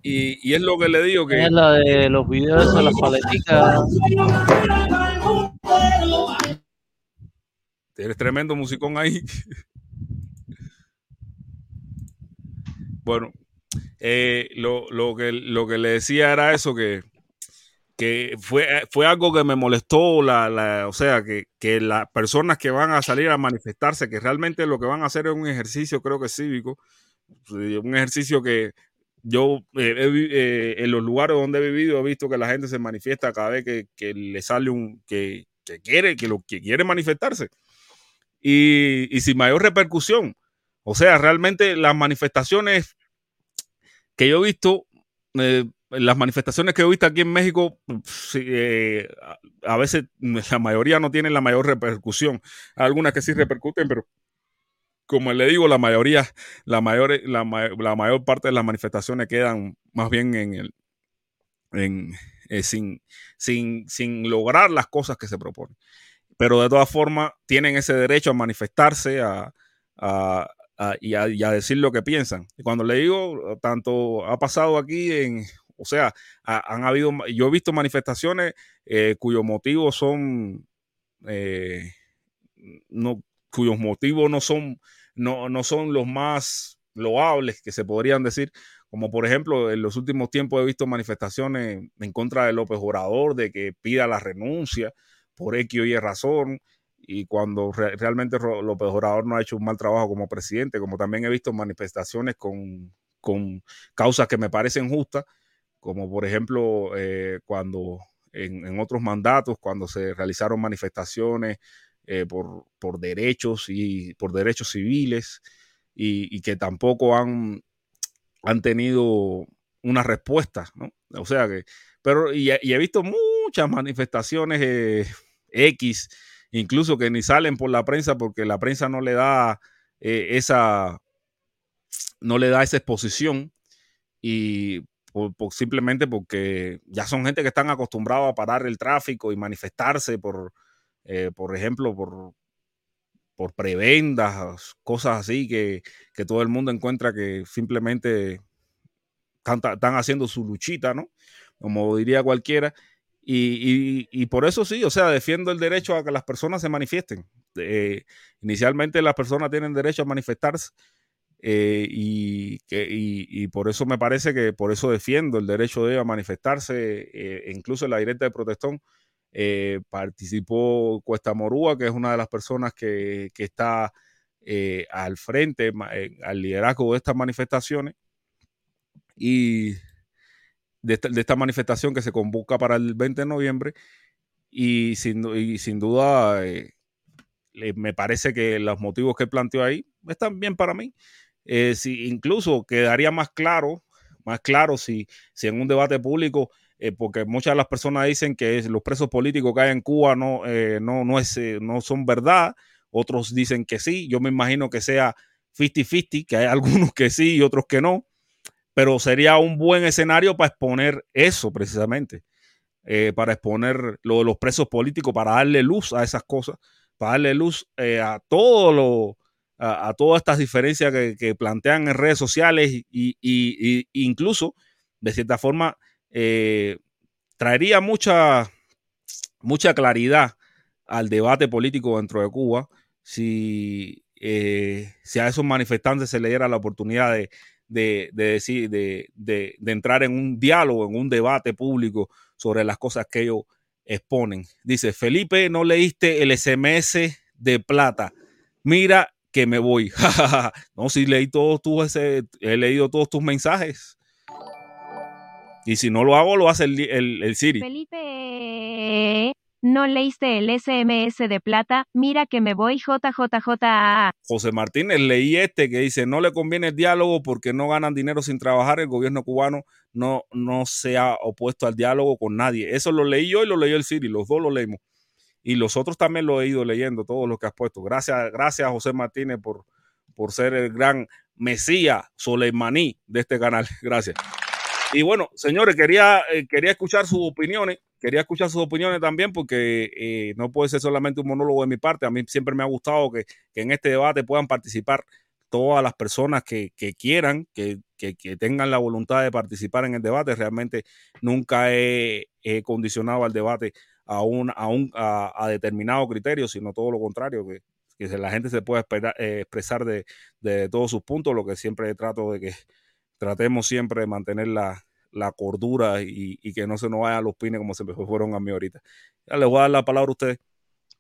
Y, y es lo que le digo que. Es la de los videos de las paleticas. Eres tremendo musicón ahí. bueno, eh, lo, lo que, lo que le decía era eso, que, que fue, fue algo que me molestó, la, la- o sea, que, que las personas que van a salir a manifestarse, que realmente lo que van a hacer es un ejercicio, creo que cívico, un ejercicio que yo eh, eh, en los lugares donde he vivido he visto que la gente se manifiesta cada vez que, que le sale un que, que quiere que lo que quiere manifestarse. Y, y sin mayor repercusión. O sea realmente las manifestaciones que yo he visto eh, las manifestaciones que he visto aquí en México eh, a veces la mayoría no tienen la mayor repercusión. Algunas que sí repercuten pero como le digo, la mayoría, la mayor, la, la mayor parte de las manifestaciones quedan más bien en el, en, eh, sin, sin, sin lograr las cosas que se proponen. Pero de todas formas, tienen ese derecho a manifestarse a, a- a- y, a, decir lo que piensan. Y cuando le digo, tanto ha pasado aquí en, o sea, ha- han habido, yo he visto manifestaciones eh, cuyos motivos son, eh, no, cuyos motivos no son, no, no son los más loables que se podrían decir, como por ejemplo en los últimos tiempos he visto manifestaciones en contra de López Obrador, de que pida la renuncia por X o Y razón, y cuando re- realmente López Obrador no ha hecho un mal trabajo como presidente, como también he visto manifestaciones con, con causas que me parecen justas, como por ejemplo eh, cuando en, en otros mandatos, cuando se realizaron manifestaciones eh, por, por derechos y por derechos civiles y, que tampoco han, han tenido una respuesta, ¿no? O sea que, pero y, he- visto muchas manifestaciones eh, X, incluso que ni salen por la prensa porque la prensa no le da eh, esa, no le da esa exposición y por- por- simplemente porque ya son gente que están acostumbrados a parar el tráfico y manifestarse por, eh, por ejemplo, por, por prebendas, cosas así que, que todo el mundo encuentra que simplemente están, están haciendo su luchita, ¿no? Como diría cualquiera. Y, y- por eso sí, o sea, defiendo el derecho a que las personas se manifiesten. eh, inicialmente las personas tienen derecho a manifestarse eh, y, que, y, por eso me parece que por eso defiendo el derecho de ellos a manifestarse, incluso en la directa de protestón. Eh, participó Cuesta Morúa, que es una de las personas que, que está eh, al frente, eh, al liderazgo de estas manifestaciones y de esta, de esta manifestación que se convoca para el 20 de noviembre. Y sin, y sin duda, me parece que los motivos que planteó ahí están bien para mí. Si incluso quedaría más claro, más claro si, si en un debate público, eh, porque muchas de las personas dicen que los presos políticos que hay en Cuba no, eh, no, eh, no son verdad, otros dicen que sí, yo me imagino que sea 50-50, que hay [LAUGHS] algunos que sí y otros que no, pero sería un buen escenario para exponer eso precisamente, para exponer lo de los presos políticos, para darle luz a esas cosas, para darle luz a todo lo, a, todas estas diferencias que, que plantean en redes sociales y- incluso, de cierta forma, eh, traería mucha, mucha claridad al debate político dentro de Cuba si, eh, si a esos manifestantes se le diera la oportunidad de, de, de decir, de, de- entrar en un diálogo, en un debate público sobre las cosas que ellos exponen. Dice, Felipe, no leíste el SMS de plata. Mira que me voy. [LAUGHS] no, si leí todos tus, he leído todos tus mensajes. Y si no lo hago, lo hace el, el, el Siri. Felipe, no leíste el SMS de plata, mira que me voy JJJA. José Martínez, leí este que dice, no le conviene el diálogo porque no ganan dinero sin trabajar, el gobierno cubano no, no se ha opuesto al diálogo con nadie. Eso lo leí yo y lo leyó el Siri, los dos lo leímos. Y los otros también lo he ido leyendo, todos los que has puesto. Gracias, gracias José Martínez por, por ser el gran Mesías Soleimaní de este canal. [LAUGHS] Gracias. Y bueno, señores, quería, eh, quería escuchar sus opiniones, quería escuchar sus opiniones también porque eh, no puede ser solamente un monólogo de mi parte. A mí siempre me ha gustado que, en este debate puedan participar todas las personas que, que quieran, que, que- tengan la voluntad de participar en el debate. Realmente nunca he, he condicionado al debate a, un, a, un, a, determinado criterio, sino todo lo contrario, que, que la gente se pueda eh, expresar de, de todos sus puntos, lo que siempre trato de que tratemos siempre de mantener la, la cordura y, y que no se nos vayan los pines como se me fueron a mí ahorita. Ya les voy a dar la palabra a ustedes.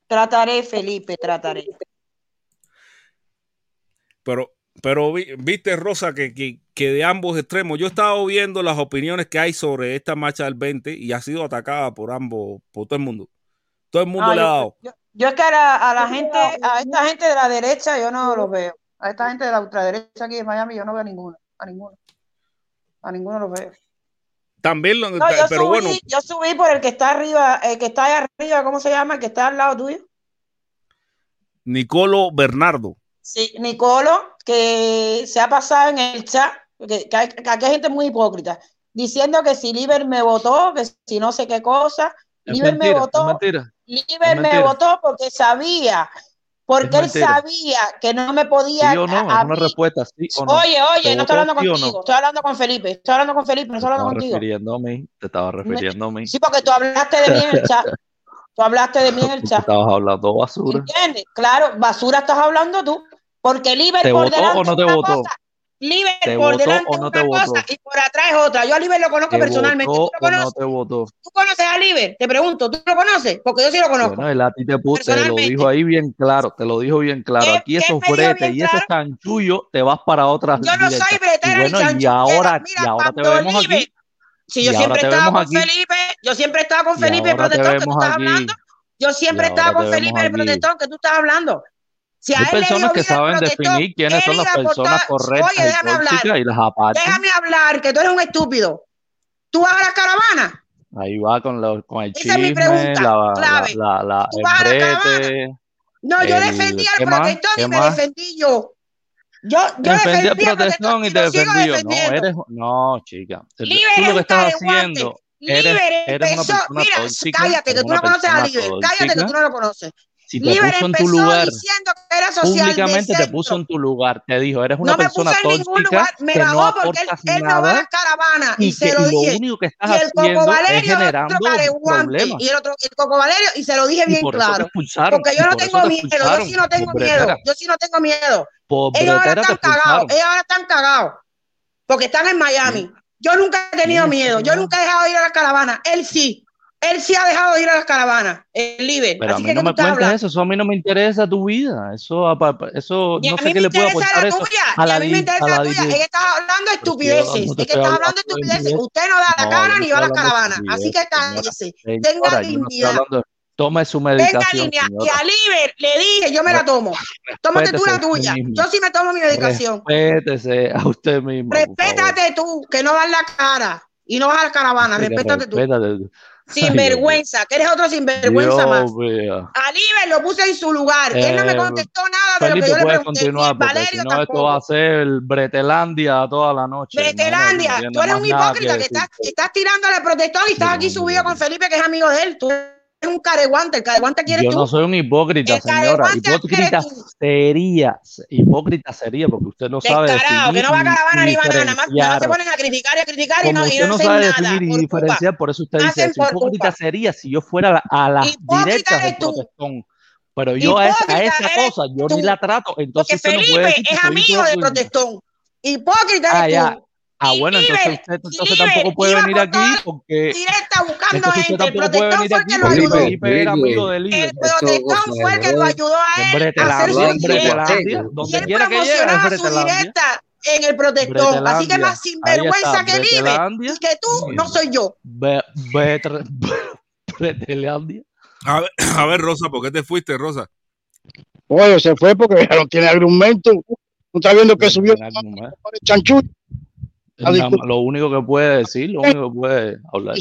Trataré, Felipe, trataré. Pero, pero vi- viste, Rosa, que, que, que de ambos extremos, yo he estado viendo las opiniones que hay sobre esta marcha del 20 y ha sido atacada por ambos, por todo el mundo. Todo el mundo le ha dado. yo- yo es que a la, a la gente, a esta gente de la derecha yo no los veo. A esta gente de la ultraderecha aquí de Miami yo no veo a ninguno, a ninguno. A ninguno los veo. También, lo, No, yo pero subí, bueno, yo subí por el que está arriba, el que está ahí arriba, ¿cómo se llama? El que está al lado tuyo. Nicolo Bernardo. Sí, Nicolo, que se ha pasado en el chat, que, que hay, que aquí hay gente muy hipócrita, diciendo que si Liber me votó, que si no sé qué cosa, Es Liber me mentira, votó. Liber me votó porque sabía, porque él sabía que no me podía ¿Sí o no? a- Es una respuesta, sí o no. Oye, oye, ¿Te no estoy hablando contigo, no? estoy hablando con Felipe, estoy hablando con Felipe, no Te estoy hablando estaba contigo. refiriendo a mí, te estaba refiriendo a mí. Sí, porque tú hablaste de mí en el chat, tú hablaste de mí en el [LAUGHS] chat. estabas hablando basura. ¿Entiendes? Claro, basura estás hablando tú, porque Liber ¿Te votó o no te votó? cosa, Liber ¿Te por votó delante o es no te una votó? cosa y por atrás es otra. Yo a Liber lo conozco ¿Te personalmente. ¿Tú lo o no te votó? ¿Tú conoces a Liber? Te pregunto, ¿tú lo conoces? Porque yo sí lo conozco. Bueno, él a ti te, pu- te lo dijo ahí bien claro, te lo dijo bien claro. ¿Qué- Aquí esos bretes y ese claro? chanchullo te vas para otras Yo no directas. soy Y bretera ni bueno, y ahora, Mira, y ahora te vemos Liber, aquí. si Y yo siempre estaba con aquí. Felipe, yo siempre estaba con Y Felipe el protector que tú estás hablando. Yo Y siempre estaba con Felipe el protector que tú estás hablando. Si a Hay él le dio personas que saben definir quiénes son las personas correctas Oye, y déjame hablar. y las apartan. Déjame hablar, que tú eres un estúpido. ¿Tú vas a la caravana? Ahí va con, lo- con el Esa es mi chisme, pregunta la, la, clave. la, la- ¿Tú el vas a la caravana? brete, No, yo el- defendí al ¿Qué y me más? defendí yo. Yo, yo Defendí al defendí al protector protección y te defendí yo. No, eres, no, chica. Tú lo que estás haciendo, eres, eres empezó, mira, tóxica, cállate, que tú no conoces a Liber, cállate que tú no lo conoces. Si te Liber puso en tu lugar, diciendo que era social de públicamente te puso en tu lugar, te dijo, eres una No me persona puso en ningún tóxica lugar, me que no bajó porque él, aportas él a nada la caravana y, y se que lo dije. único que estás Y el Coco haciendo es Valerio es generando problemas. Y el otro, el Coco Valerio, y se lo dije bien por claro. Porque yo no por tengo te miedo, yo sí no tengo miedo, yo sí no tengo miedo. Ellos ahora están cagados, ellos ahora están cagados. Porque están en Miami. Yo nunca he tenido miedo, yo nunca he dejado de ir a las caravanas. Él sí. Él sí ha dejado de ir a las caravanas, el Liber. Pero a Así mí que, no ¿qué tú me cuentes hablando? eso, eso a mí no me interesa tu vida. Eso, eso no a sé mí qué le puedo aportar eso tuya, a la, a mí me a interesa la la tuya. Es que estás hablando estupideces, es que estás hablando hablando de de estupideces. Usted no da la cara ni va a las caravanas. Así que cállese, tenga dignidad. Tome su Tenga medicación, línea. Y a Liber le dije, yo me la tomo. [LAUGHS] Tómate tú la tuya. mismo. Yo sí me tomo mi medicación. Respétese a usted mismo. Respétate tú, que no das la cara y no vas a la caravana. Dice que Respétate tú. Ay. Sinvergüenza, que eres otro sinvergüenza más. Dios mío. A Liber lo puse en su lugar. Él no me Eh, contestó nada de lo que yo le pregunté. Ni si Valerio no esto va a ser Bretelandia toda la noche. Bretelandia, no tú eres un más hipócrita que, que estás, estás tirándole protector y estás aquí subido con Felipe, que es amigo de él. Tú eres un careguante. El careguante quieres Yo tú. no soy un hipócrita, El señora. Hipócrita sería, hipócrita sería porque usted no sabe Descarado, que no va a caravana ni banana. Nada más, nada más se ponen a criticar y a criticar y Como no, y no no sabe nada. definir y Por diferenciar, por eso usted dice Hacen Hipócrita Cuba. sería si yo fuera a la- a las Hipócrita directas del protestón. Pero yo a esa, a esa cosa yo tú. ni la trato. Porque Entonces usted no puede Felipe decir es amigo de hipócrita. protestón. Hipócrita Ah, eres tú. Ah, bueno, entonces usted entonces tampoco puede venir aquí porque directa buscando entonces usted gente. El tampoco puede protestón venir fue el aquí que lo ayudó. Felipe era amigo de. El protestón fue el que lo ayudó a él a hacer su directa. Y él promocionaba su directa en el protestón. Así que más sinvergüenza está, que Bretelandia. y que tú no soy yo. Bretelandia. [LAUGHS] A ver, a ver, Rosa, ¿por qué te fuiste, Rosa? Oye, se fue porque ya no tiene argumento. ¿No está viendo que subió el chanchullo? A Nada más- discutir. Lo único que puede decir, lo único que puede hablar.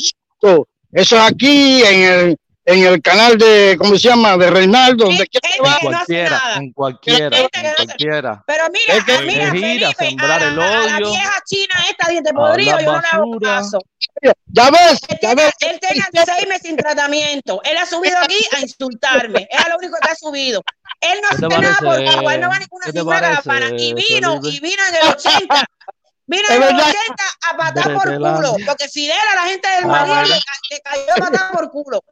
Eso es aquí en el, en el canal de, ¿cómo se llama? De Reinaldo, donde quiera que En va. cualquiera, en cualquiera, en cualquiera. Pero mira, Es que- mira, Es ir a Felipe, sembrar a el la, a la odio, vieja china esta diente podrido, yo no le hago caso. Ya ves, Él ya ves. él tenga seis meses sin tratamiento. Él ha subido aquí a insultarme. Es lo único que ha subido. Él no ¿Qué te hace nada por. Él no va a ninguna, ¿Qué te ninguna parece, caravana. Y vino, Felipe? y vino en el 80. Vino en. 80 a patar por culo. Porque Fidel a la gente del Ah, María le, le cayó a patar por culo.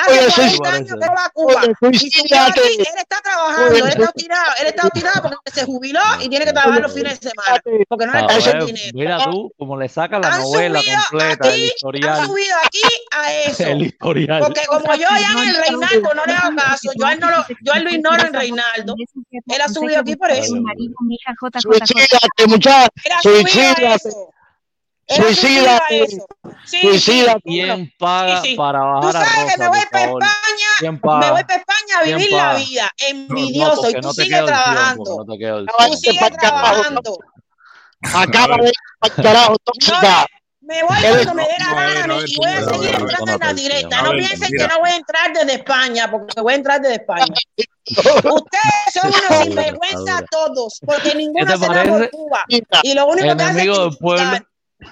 Hace Oye, 40 sí. años que va a Cuba. Oye, Y subió aquí, él está trabajando, Oye, él está obstinado, él está obstinado porque se jubiló y tiene que trabajar los fines de semana. Porque no le el ver, dinero. mira tú, como le saca la Han novela completa, el aquí, han historial, subido aquí a eso. [LAUGHS] el historial. Porque como yo ya en el Reinaldo no le hago caso, yo a él, no lo, yo a él lo ignoro en Reinaldo. Él ha subido aquí por eso. Suicídate, muchacho. Él ha subido a Suicídate. A. Sí, sí. Suicídate. ¿Quién paga Sí, sí. para Tú bajar a sabes que me voy para? España, ¿Quién me voy para España a ¿Quién vivir la vida No, envidioso porque y tú no sigues tiempo, trabajando. no el Tú tiempo. sigues trabajando. Acaba de carajo, tóxica. Me voy cuando me dé la No, a gana a y voy a seguir a entrando en la directa. A No piensen que no voy a entrar desde España, porque voy a entrar desde España. [LAUGHS] [LAUGHS] Ustedes son unos sinvergüenza todos, porque ninguno se da por parece? Cuba. Y lo único que hacen es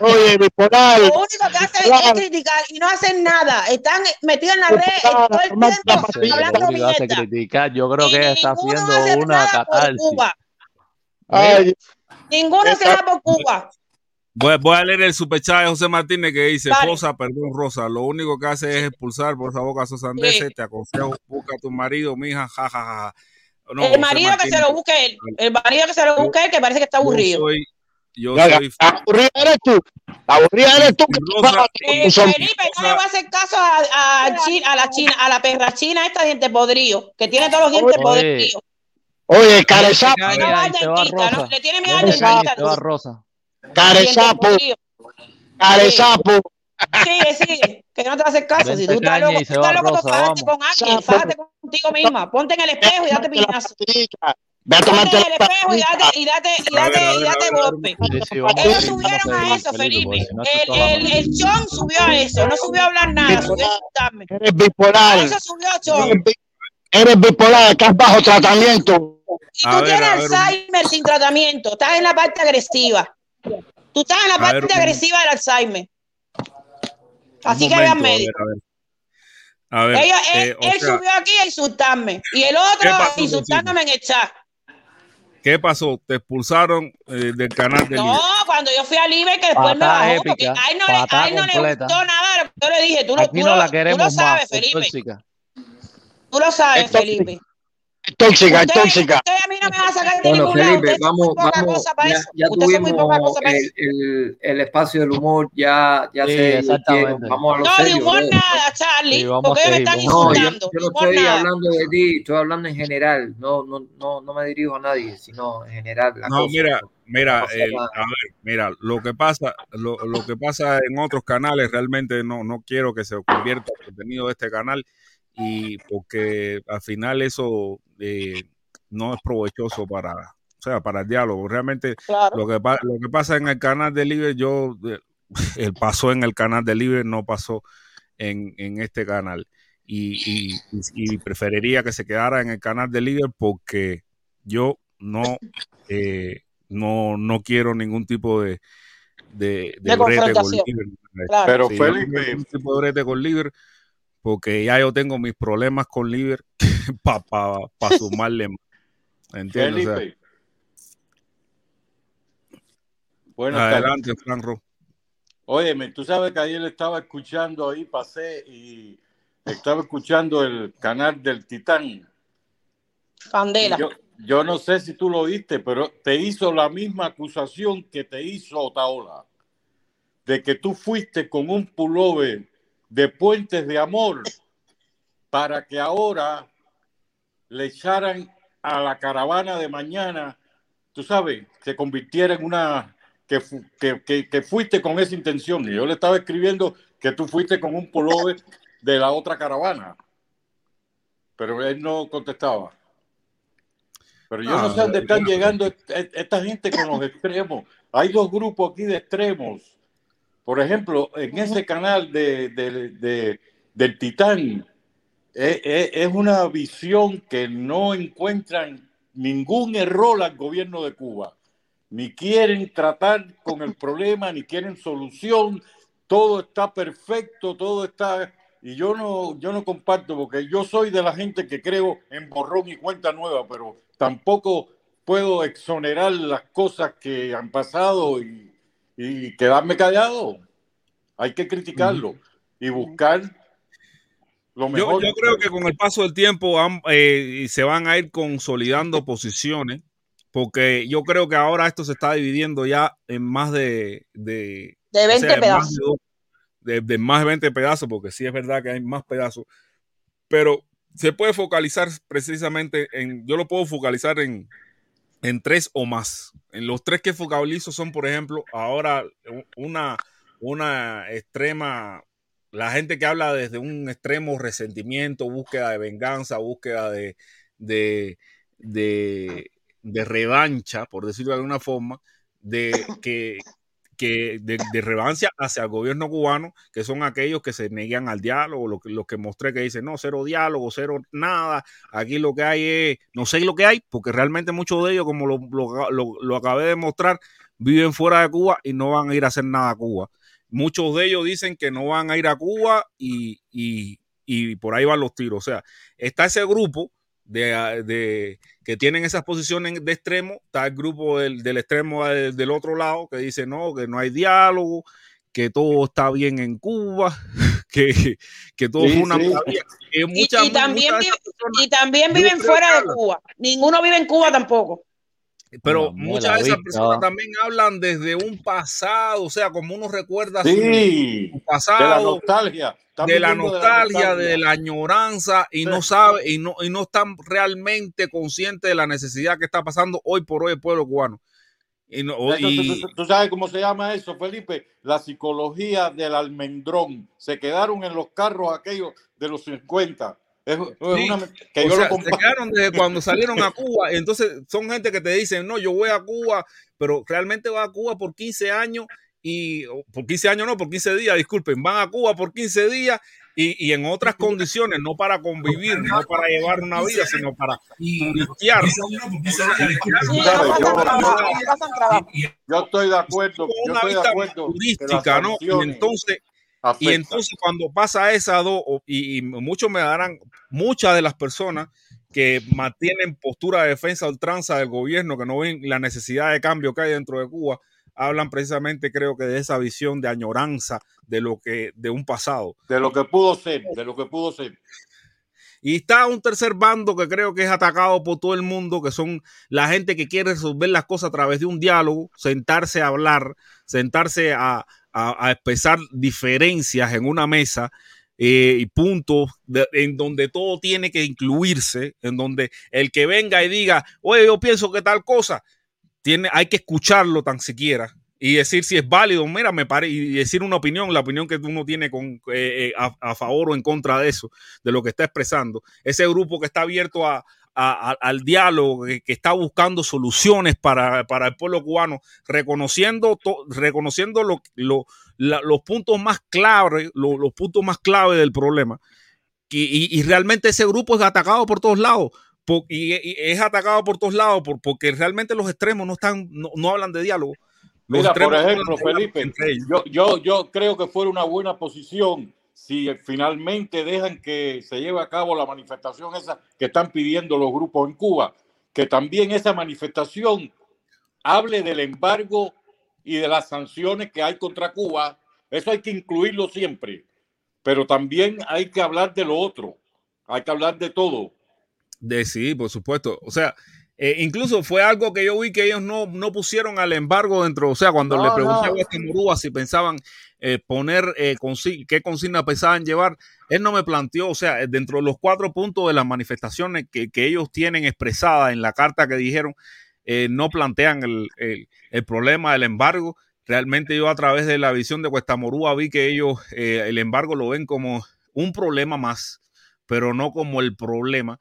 Oye, bipolar. Lo único que hacen es criticar y no hacen nada. Están metidos en la red todo el tiempo Sí, hablando hace criticar. Yo creo que está Ninguno haciendo hace una catarsis. Cuba. Ay, Ninguno se da por Cuba. Voy, voy a leer el superchat de José Martínez que dice, Dale. Rosa, perdón, Rosa, lo único que hace es expulsar por esa boca a esos Sí. te aconsejo, busca a tu marido, mija, ja, ja, ja. No, el marido que se lo busque él. El marido que se lo busque él, que parece que está Yo aburrido. soy, yo Ya, soy la aburrida eres tú. La aburrida eres tú. que Rosa, vas Eh, Felipe, no le voy a hacer caso a, a, a la china, a la perra china esta diente podrido, que tiene todos los dientes podridos. Oye, carezapo. Le tiene miedo al. Rosa. Carezapo, carezapo. Sigue, sigue, que no te va a hacer caso. Si tú estás loco, tú estás loco, con alguien, fájate contigo misma. Ponte en el espejo y date piñazo. Ve a tomarte el espejo y date, y date, y date, y date golpe. Ellos subieron a eso, Felipe. El, el, el Chon subió a eso, no subió a hablar nada, subió a insultarme. Eres bipolar. eso subió Chon. Eres, bi- eres bipolar, estás bajo tratamiento. Y tú tienes Alzheimer sin tratamiento, estás en la parte agresiva. Tú estás en la parte agresiva del Alzheimer. Así que momento, vean a ver, médico. a ver. A ver, Ellos- él, eh, él sea, subió aquí a insultarme y el ¿Qué otro insultándome en el chat. ¿Qué pasó? ¿Te expulsaron eh, del canal de No, Libre? cuando yo fui a Libre, que después me bajó, porque épica, a él no, le, a él no le completa. gustó nada de lo que yo le dije. Tú, lo- Aquí tú no lo- la tú queremos lo sabes, más, Felipe. tóxica. Tú lo sabes. Felipe. Tóxica, tóxica. ustedes a mí no me van a sacar de Bueno. Felipe, vamos, poca vamos, cosa para ya, tuvimos cosa para eso. el, el, el espacio del humor, ya, ya Sí, se exactamente. Vamos a lo No, de serio, humor bro. nada, Charlie, Sí, porque me están No, yo, insultando. yo De no humor estoy nada. hablando de ti, estoy hablando en general. No, no, no, no me dirijo a nadie, sino en general. La No, cosa. mira, mira, a ver, mira, lo que pasa, lo, lo que pasa en otros canales realmente no, no quiero que se convierta en contenido de este canal y porque al final eso eh, no es provechoso para, o sea, para el diálogo. Realmente Claro. lo que lo que pasa en el canal de Libre, yo eh, [LAUGHS] el pasó en el canal de Libre, no pasó en, en este canal. Y, y- y preferiría que se quedara en el canal de Libre porque yo no, eh, no, no quiero ningún tipo de, de, de De brete con confrontación. Libre. Claro. Pero Sí, Felipe, ningún tipo de brete con Libre porque ya yo tengo mis problemas con Libre [LAUGHS] para pa, pa sumarle más. ¿Entiendes? O sea, tardes. adelante, Frank Ro. Óyeme, tú sabes que ayer estaba escuchando ahí, pasé y estaba escuchando el canal del Titán. Candela. Yo, yo no sé si tú lo viste, pero te hizo la misma acusación que te hizo Otaola, de que tú fuiste con un pullover de puentes de amor para que ahora le echaran a la caravana de mañana, tú sabes, se convirtiera en una que, que, que- que fuiste con esa intención. Y yo le estaba escribiendo que tú fuiste con un pullover de la otra caravana, pero él no contestaba. Pero yo no sé Ah, dónde están llegando est- est- esta gente con los extremos. Hay dos grupos aquí de extremos. Por ejemplo, en ese canal de, de- de- del Titán, eh, eh, es una visión que no encuentran ningún error al gobierno de Cuba. Ni quieren tratar con el problema, ni quieren solución. Todo está perfecto, todo está... Y yo no, yo no comparto, porque yo soy de la gente que creo en borrón y cuenta nueva, pero tampoco puedo exonerar las cosas que han pasado y, y quedarme callado. Hay que criticarlo y buscar lo Yo, mejor. yo creo que con el paso del tiempo han- eh, se van a ir consolidando posiciones, porque yo creo que ahora esto se está dividiendo ya en más de... De, De o 20 sea, en más pedazos. de, dos- de- de más de 20 pedazos, porque sí es verdad que hay más pedazos, pero se puede focalizar precisamente en, yo lo puedo focalizar en, en tres o más. Los tres que focalizo son, por ejemplo, ahora una, una extrema, la gente que habla desde un extremo resentimiento, búsqueda de venganza, búsqueda de, de, de, de revancha, por decirlo de alguna forma, de que, que de, de hacia el gobierno cubano, que son aquellos que se negan al diálogo, lo que, lo que mostré que dicen, no, cero diálogo, cero nada, aquí lo que hay es, no sé lo que hay, porque realmente muchos de ellos, como lo, lo, lo, lo acabé de mostrar, viven fuera de Cuba y no van a ir a hacer nada a Cuba. Muchos de ellos dicen que no van a ir a Cuba y, y, y por ahí van los tiros. O sea, está ese grupo de, de, que tienen esas posiciones de extremo, está el grupo del, del extremo del, del, otro lado que dice no, que no hay diálogo, que todo está bien en Cuba, [LAUGHS] que, que todo Sí, fue una sí. Que Y, muchas- y también, muchas y también viven fuera de. Cuba. Ninguno vive en Cuba tampoco. Pero muchas de esas personas vista. también hablan desde un pasado, o sea, como uno recuerda su- Sí, su de la pasado, nostalgia. De la nostalgia, de la añoranza, y Sí. no sabe, y no, y no están realmente conscientes de la necesidad que está pasando hoy por hoy el pueblo cubano. Y no, tú- y- tú, tú sabes cómo se llama eso, Felipe? La psicología del almendrón. Se quedaron en los carros aquellos de los 50. Es, es Sí, una, que o yo sea, lo se quedaron desde cuando salieron a Cuba. Entonces, son gente que te dicen, no, yo voy a Cuba, pero realmente va a Cuba por 15 años y por 15 años no, por 15 días, disculpen, van a Cuba por 15 días y, y en otras [LAUGHS] condiciones, no para convivir, no para llevar una vida, sino para turistear. Yo estoy de acuerdo. Con Yo una estoy de vista acuerdo. turística, ¿no? Y Y entonces cuando pasa esa dos, y, y muchos me darán, muchas de las personas que mantienen postura de defensa ultranza del gobierno, que no ven la necesidad de cambio que hay dentro de Cuba, hablan precisamente, creo que, de esa visión de añoranza de lo que, de un pasado. De lo que pudo ser, de lo que pudo ser. Y está un tercer bando que creo que es atacado por todo el mundo, que son la gente que quiere resolver las cosas a través de un diálogo, sentarse a hablar, sentarse a, a, expresar diferencias en una mesa eh, y puntos en donde todo tiene que incluirse, en donde el que venga y diga, oye, yo pienso que tal cosa, tiene, hay que escucharlo tan siquiera y decir si es válido, mira, me pare, y decir una opinión, la opinión que uno tiene con, eh, eh, a, a favor o en contra de eso, de lo que está expresando. Ese grupo que está abierto a, a- a- al diálogo, que, que está buscando soluciones para, para el pueblo cubano, reconociendo, to- reconociendo lo- lo- la- los puntos más clave, lo- los puntos más clave del problema. Y, y- y realmente ese grupo es atacado por todos lados. po- y, y es atacado por todos lados por- porque realmente los extremos no están, no, no hablan de diálogo. Los Mira, por ejemplo, Felipe, yo, yo, yo creo que fuera una buena posición si finalmente dejan que se lleve a cabo la manifestación esa que están pidiendo los grupos en Cuba, que también esa manifestación hable del embargo y de las sanciones que hay contra Cuba. Eso hay que incluirlo siempre, pero también hay que hablar de lo otro, hay que hablar de todo. De sí, por supuesto. O sea, eh, incluso fue algo que yo vi que ellos no, no pusieron al embargo dentro. O sea, cuando No, le pregunté no. a Weston Murúa si pensaban eh, poner eh, qué consigna pensaban llevar, él no me planteó, o sea, dentro de los cuatro puntos de las manifestaciones que, que ellos tienen expresadas en la carta que dijeron, no plantean el, el- el problema del embargo. Realmente yo a través de la visión de Cuesta Morúa vi que ellos el embargo lo ven como un problema más, pero no como el problema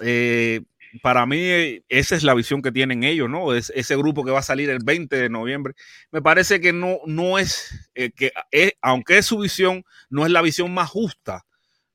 eh, para mí eh, esa es la visión que tienen ellos, ¿no? Es ese grupo que va a salir el 20 de noviembre. Me parece que no, no es, eh, que es, aunque es su visión, no es la visión más justa.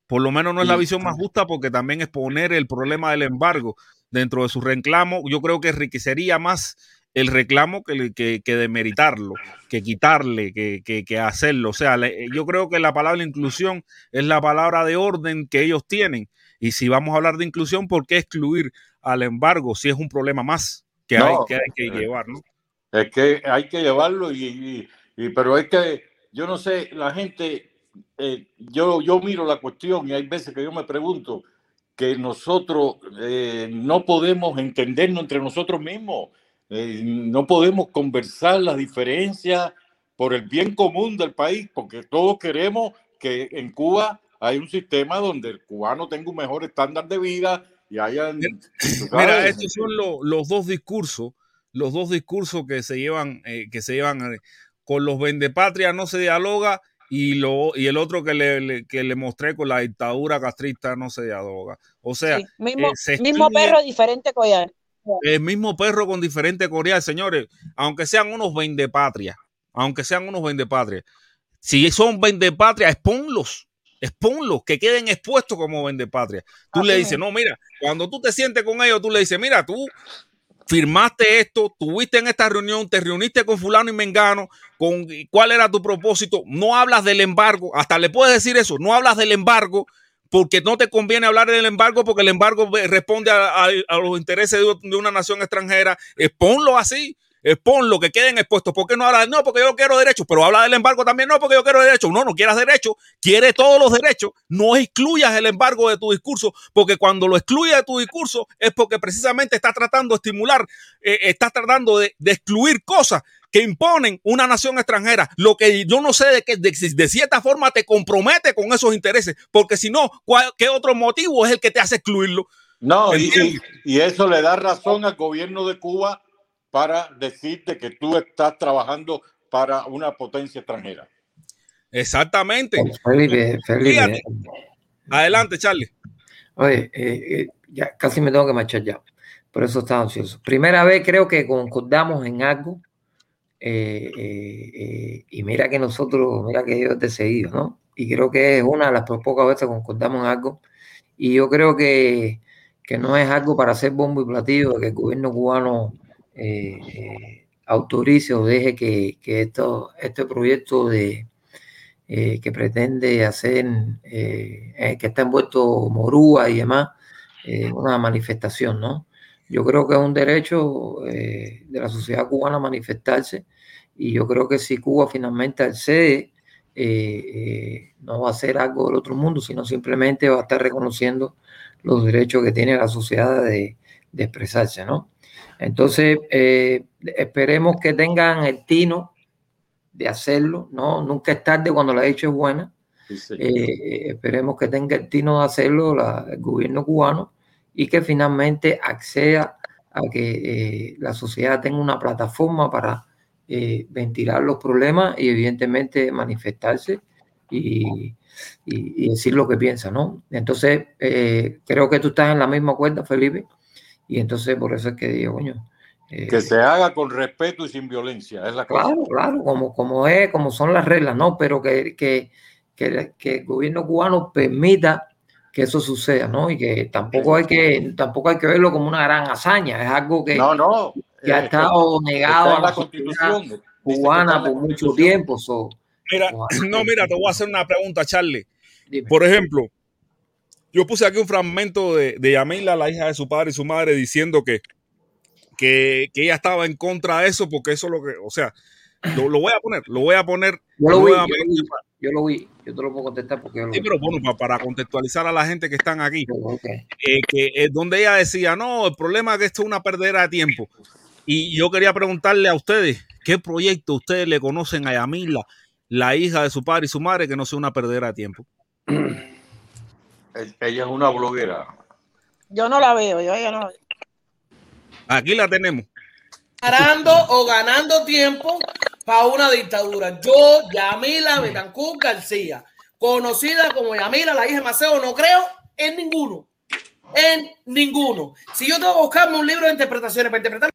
Por lo menos no es la visión más justa porque también es poner el problema del embargo dentro de su reclamo. Yo creo que enriquecería más el reclamo que, que, que demeritarlo, que quitarle, que, que, que hacerlo. O sea, le- yo creo que la palabra inclusión es la palabra de orden que ellos tienen. Y si vamos a hablar de inclusión, ¿por qué excluir al embargo si es un problema más que, hay, que hay que eh, llevar? ¿no? Es que hay que llevarlo, y, y- y- pero es que yo no sé, la gente, eh, yo, yo miro la cuestión y hay veces que yo me pregunto que nosotros eh, no podemos entendernos entre nosotros mismos, eh, no podemos conversar las diferencias por el bien común del país, porque todos queremos que en Cuba hay un sistema donde el cubano tenga un mejor estándar de vida y haya... Mira, estos son lo- los dos discursos, los dos discursos que se llevan, eh, que se llevan eh, con los vendepatria no se dialoga y lo y el otro que le, le- que le mostré con la dictadura castrista no se dialoga. O sea, Sí, mismo, eh, se mismo excluye perro, diferente collar. el mismo perro con diferente coreal, señores, aunque sean unos vendepatria, aunque sean unos vendepatria, si son vendepatria, exponlos, exponlos, que queden expuestos como vendepatria. Tú Así le dices, no, mira, cuando tú te sientes con ellos, tú le dices, mira, tú firmaste esto, tuviste en esta reunión, te reuniste con fulano y mengano, con cuál era tu propósito, no hablas del embargo, hasta le puedes decir eso, no hablas del embargo porque no te conviene hablar del embargo porque el embargo responde a, a- a los intereses de, de una nación extranjera, exponlo así, exponlo, que queden expuestos. ¿Por qué no hablas? No, porque yo quiero derechos, pero habla del embargo también, no, porque yo quiero derechos. No, no quieras derechos, quiere todos los derechos, no excluyas el embargo de tu discurso, porque cuando lo excluyes de tu discurso es porque precisamente estás tratando de estimular, eh, estás tratando de, de excluir cosas que imponen una nación extranjera, lo que yo no sé de que de, de cierta forma te compromete con esos intereses, porque si no, ¿cuál- ¿qué otro motivo es el que te hace excluirlo? No, y- y eso le da razón al gobierno de Cuba para decirte que tú estás trabajando para una potencia extranjera. Exactamente. Felipe, Felipe. Fíjate. Adelante, Charlie. Oye, eh, eh, ya casi me tengo que marchar ya. Por eso estaba ansioso. Primera vez creo que concordamos en algo. eh, eh, eh, y mira que nosotros, mira que yo te he seguido, ¿no? Y creo que es una de las pocas veces que concordamos en algo. Y yo creo que, que no es algo para hacer bombo y platillo, de que el gobierno cubano eh, autorice o deje que, que esto, este proyecto de, eh, que pretende hacer, eh, que está envuelto Morúa y demás, una manifestación, ¿no? Yo creo que es un derecho de la sociedad cubana manifestarse y yo creo que si Cuba finalmente accede, no va a ser algo del otro mundo, sino simplemente va a estar reconociendo los derechos que tiene la sociedad de, de expresarse, ¿no? Entonces, eh, esperemos que tengan el tino de hacerlo, ¿no? Nunca es tarde cuando la hecho es buena. Eh, esperemos que tenga el tino de hacerlo la- el gobierno cubano y que finalmente acceda a que eh, la sociedad tenga una plataforma para ventilar los problemas y evidentemente manifestarse y, y- y decir lo que piensa, ¿no? Entonces, eh, creo que tú estás en la misma cuerda, Felipe, y entonces por eso es que digo, coño, eh, Que se haga con respeto y sin violencia. Es la cosa. Claro, claro, como, como es, como son las reglas, ¿no? Pero que, que, que, que el gobierno cubano permita que eso suceda, ¿no? Y que tampoco hay que, tampoco hay que verlo como una gran hazaña, es algo que, No, no. que ha eh, estado está negado en a la Constitución. Cubana por mucho tiempo. so, Mira, [CLEARS THROAT] no, mira, te voy a hacer una pregunta, Charlie. Dime. Por ejemplo, yo puse aquí un fragmento de, de Yamila, la hija de su padre y su madre, diciendo que, que, que ella estaba en contra de eso, porque eso es lo que, o sea, lo, lo voy a poner, lo voy a poner Yo lo vi, yo lo vi, yo lo vi, yo te lo puedo contestar porque yo lo Sí, vi. pero bueno, pa- para, contextualizar a la gente que están aquí, eh, que es donde ella decía, no, el problema es que esto es una perdera de tiempo. Y yo quería preguntarle a ustedes, ¿qué proyecto ustedes le conocen a Yamila, la hija de su padre y su madre, que no sea una perdera de tiempo? [CLEARS THROAT] Ella es una bloguera. Yo no la veo, yo ella no la veo. Aquí la tenemos. Ganando o ganando tiempo para una dictadura. Yo, Yamila Betancourt García, conocida como Yamila, la hija de Maceo, no creo en ninguno. En ninguno. Si yo tengo que buscarme un libro de interpretaciones para interpretar,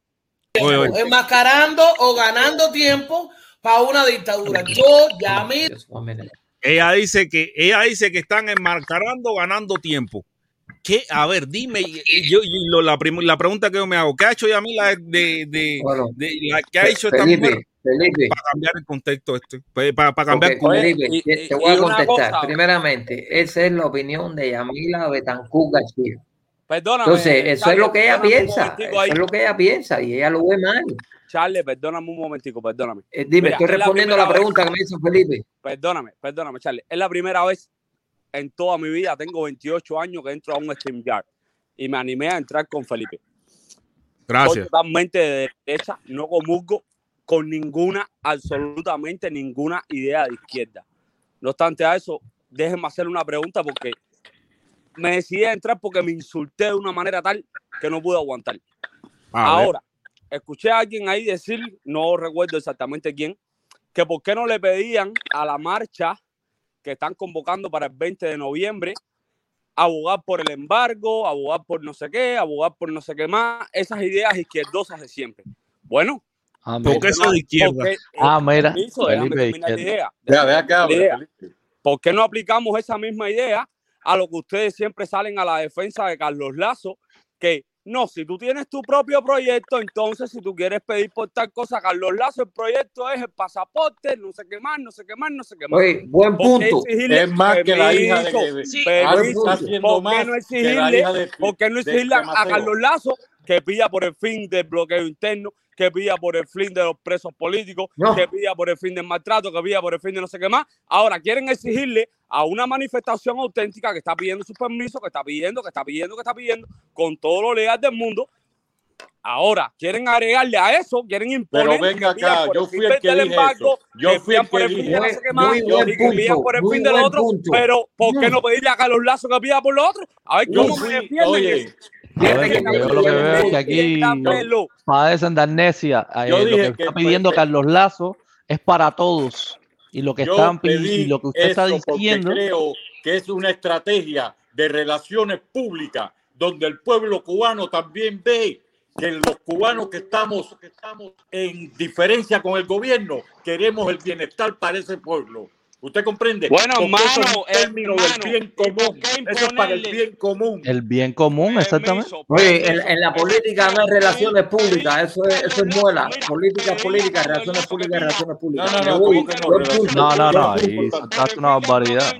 Oye, oye. enmascarando o ganando tiempo para una dictadura. Yo, Yamila. Ella dice que ella dice que están enmarcarando, ganando tiempo. ¿Qué? A ver, dime. Yo, y lo- la, prim- la pregunta que yo me hago, ¿qué ha hecho Yamila de, de, Bueno, de la que ha hecho esta Felipe, mujer Felipe. para cambiar el contexto este? Pues, Para, para cambiar Ok, Cuba. Felipe, y- te- voy a contestar. cosa. Primeramente, esa es la opinión de Yamila Betancourt García. Perdóname. Entonces, eso es lo que ella piensa. Eso es lo que ella piensa y ella lo ve mal. Charlie, perdóname un momentico, perdóname. Eh, dime, Mira, estoy es la respondiendo a la vez- pregunta que me hizo Felipe. Perdóname, perdóname, Charlie. Es la primera vez en toda mi vida, tengo 28 años que entro a un StreamYard y me animé a entrar con Felipe. Soy Gracias. totalmente de derecha, no comulgo con ninguna, absolutamente ninguna idea de izquierda. No obstante a eso, déjenme hacer una pregunta porque me decidí a entrar porque me insulté de una manera tal que no pude aguantar. Ahora, escuché a alguien ahí decir, no recuerdo exactamente quién, que por qué no le pedían a la marcha que están convocando para el 20 de noviembre abogar por el embargo, abogar por no sé qué, abogar por no sé qué más, esas ideas izquierdosas de siempre. Bueno, Ah, ¿Por mira. qué eso es de izquierda? porque, Ah, mira, permiso, déjame Felipe de terminar la izquierda. idea. La idea. ¿Por qué no aplicamos esa misma idea a lo que ustedes siempre salen a la defensa de Carlos Lazo? Que no, si tú tienes tu propio proyecto, entonces si tú quieres pedir por tal cosa, Carlos Lazo, el proyecto es el pasaporte, no sé qué más, no sé qué más, no sé qué más. Oye, buen ¿Por qué punto. exigirle- Es más que la hija de permiso, que Sí, permiso, buen punto. está haciendo ¿Por qué más no exigirle, por qué no exigirle de a. Carlos Lazo que pida por el fin del bloqueo interno, que pida por el fin de los presos políticos, No. que pida por el fin del maltrato, que pida por el fin de no sé qué más? Ahora quieren exigirle a una manifestación auténtica que está pidiendo sus permisos, que está pidiendo, que está pidiendo, que está pidiendo, con todo lo legal del mundo. Ahora quieren agregarle a eso, quieren imponer Pero venga acá, yo el fin fui el que dije embargo, eso. Yo que fui el que el fin dije de no Muy, sé qué más, muy buen y que pidan punto. por el Muy fin del otro, punto. pero ¿por qué no pedirle a Carlos Lazo que pida por lo otro? A ver Yo cómo me fui, defienden oye, eso. A ver, que yo lo que veo es que aquí padecen de amnesia. Eh, Yo lo que está pidiendo Carlos Lazo es para todos. Y lo que yo están y lo que usted está diciendo, creo que es una estrategia de relaciones públicas donde el pueblo cubano también ve que los cubanos que estamos, que estamos en diferencia con el gobierno queremos el bienestar para ese pueblo. ¿Usted comprende? Bueno, eso es un término del bien común. Eso es para el bien común. El bien común, exactamente. Oye, en, en la política no hay relaciones públicas, eso es, eso es muela. Política, política, relaciones públicas, relaciones públicas. No, no, no, voy, ¿cómo que no? ahí una barbaridad.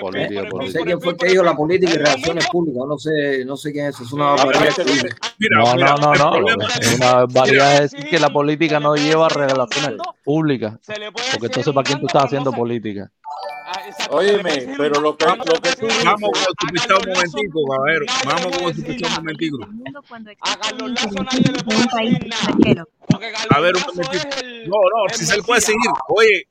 Política, No sé quién fue el que dijo la política y relaciones públicas, no sé, no sé quién es eso, es una barbaridad. No, no, no, no. Es una barbaridad decir que la política no lleva relaciones públicas. Porque entonces, ¿para quién tú estás haciendo política? Óyeme, pero lo que, lo que tú dices. Vamos con su pichado un momentico, caballero. Vamos con su pichado un momentico. A ver, un momentito. No, no, si se le puede seguir. Oye,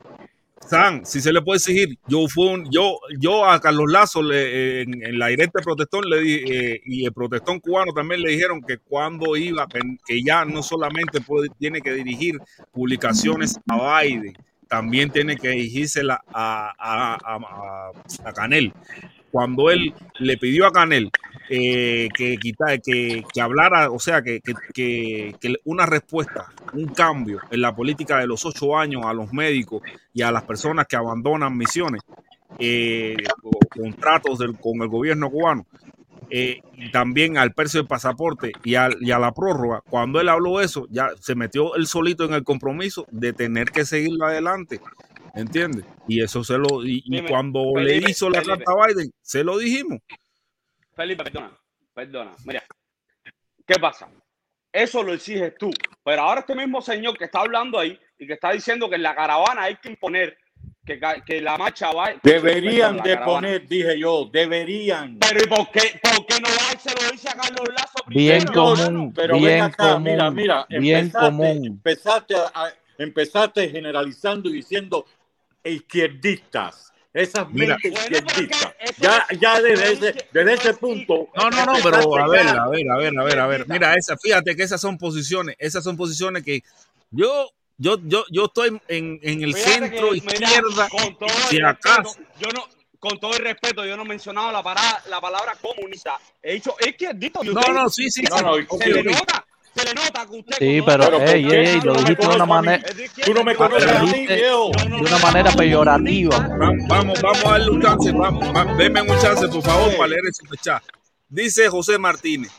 San, si se le puede exigir, yo fue un, yo, yo a Carlos Lazo le, eh, en, en la directa de protestón le di, eh, y el protestón cubano también le dijeron que cuando iba, que, que ya no solamente puede, tiene que dirigir publicaciones a Biden, también tiene que dirigírsela a, a, a, Canel. Cuando él le pidió a Canel eh, que, quita- que, que hablara, o sea, que, que- que- una respuesta, un cambio en la política de los ocho años a los médicos y a las personas que abandonan misiones, eh, contratos del- con el gobierno cubano, eh, y también al precio del pasaporte y, al- y a la prórroga, cuando él habló eso, ya se metió él solito en el compromiso de tener que seguirlo adelante. ¿Entiendes? Y eso se lo. Y, y Dime, cuando Felipe, le hizo la Felipe. carta a Biden, se lo dijimos. Felipe, perdona, perdona. Mira, ¿qué pasa? Eso lo exiges tú. Pero ahora este mismo señor que está hablando ahí y que está diciendo que en la caravana hay que imponer que, la marcha va. Deberían de caravana. poner, dije yo, deberían. Pero ¿y por qué, por qué no va se lo dice a Carlos Lazo Bien Señor, común, pero ven bien acá, mira, común, mira, bien empezaste, común. empezaste, a- a- empezaste generalizando y diciendo izquierdistas, esas Mira. mentes izquierdistas. Ya, ya desde ese, desde ese punto. No, no, no, pero a ver, a ver, a ver, a ver, a ver. Mira, esa, fíjate que esas son posiciones, esas son posiciones que yo, yo, yo, yo estoy en, en el Fíjate centro que, mira, izquierda, con todo si el acaso. respeto, yo no, con todo el respeto, yo no he mencionado la, para- la palabra comunista. He dicho izquierdito. No, no, sí, sí. No, no, se le nota, se le nota que usted. Sí, pero, ey, ey, ey, lo dijiste de una manera. Tú no me conoces a mí, viejo. de una manera peyorativa. Va- Vamos, vamos a darle un chance, vamos, va- denme un chance, por favor, para leer el superchat. Dice José Martínez,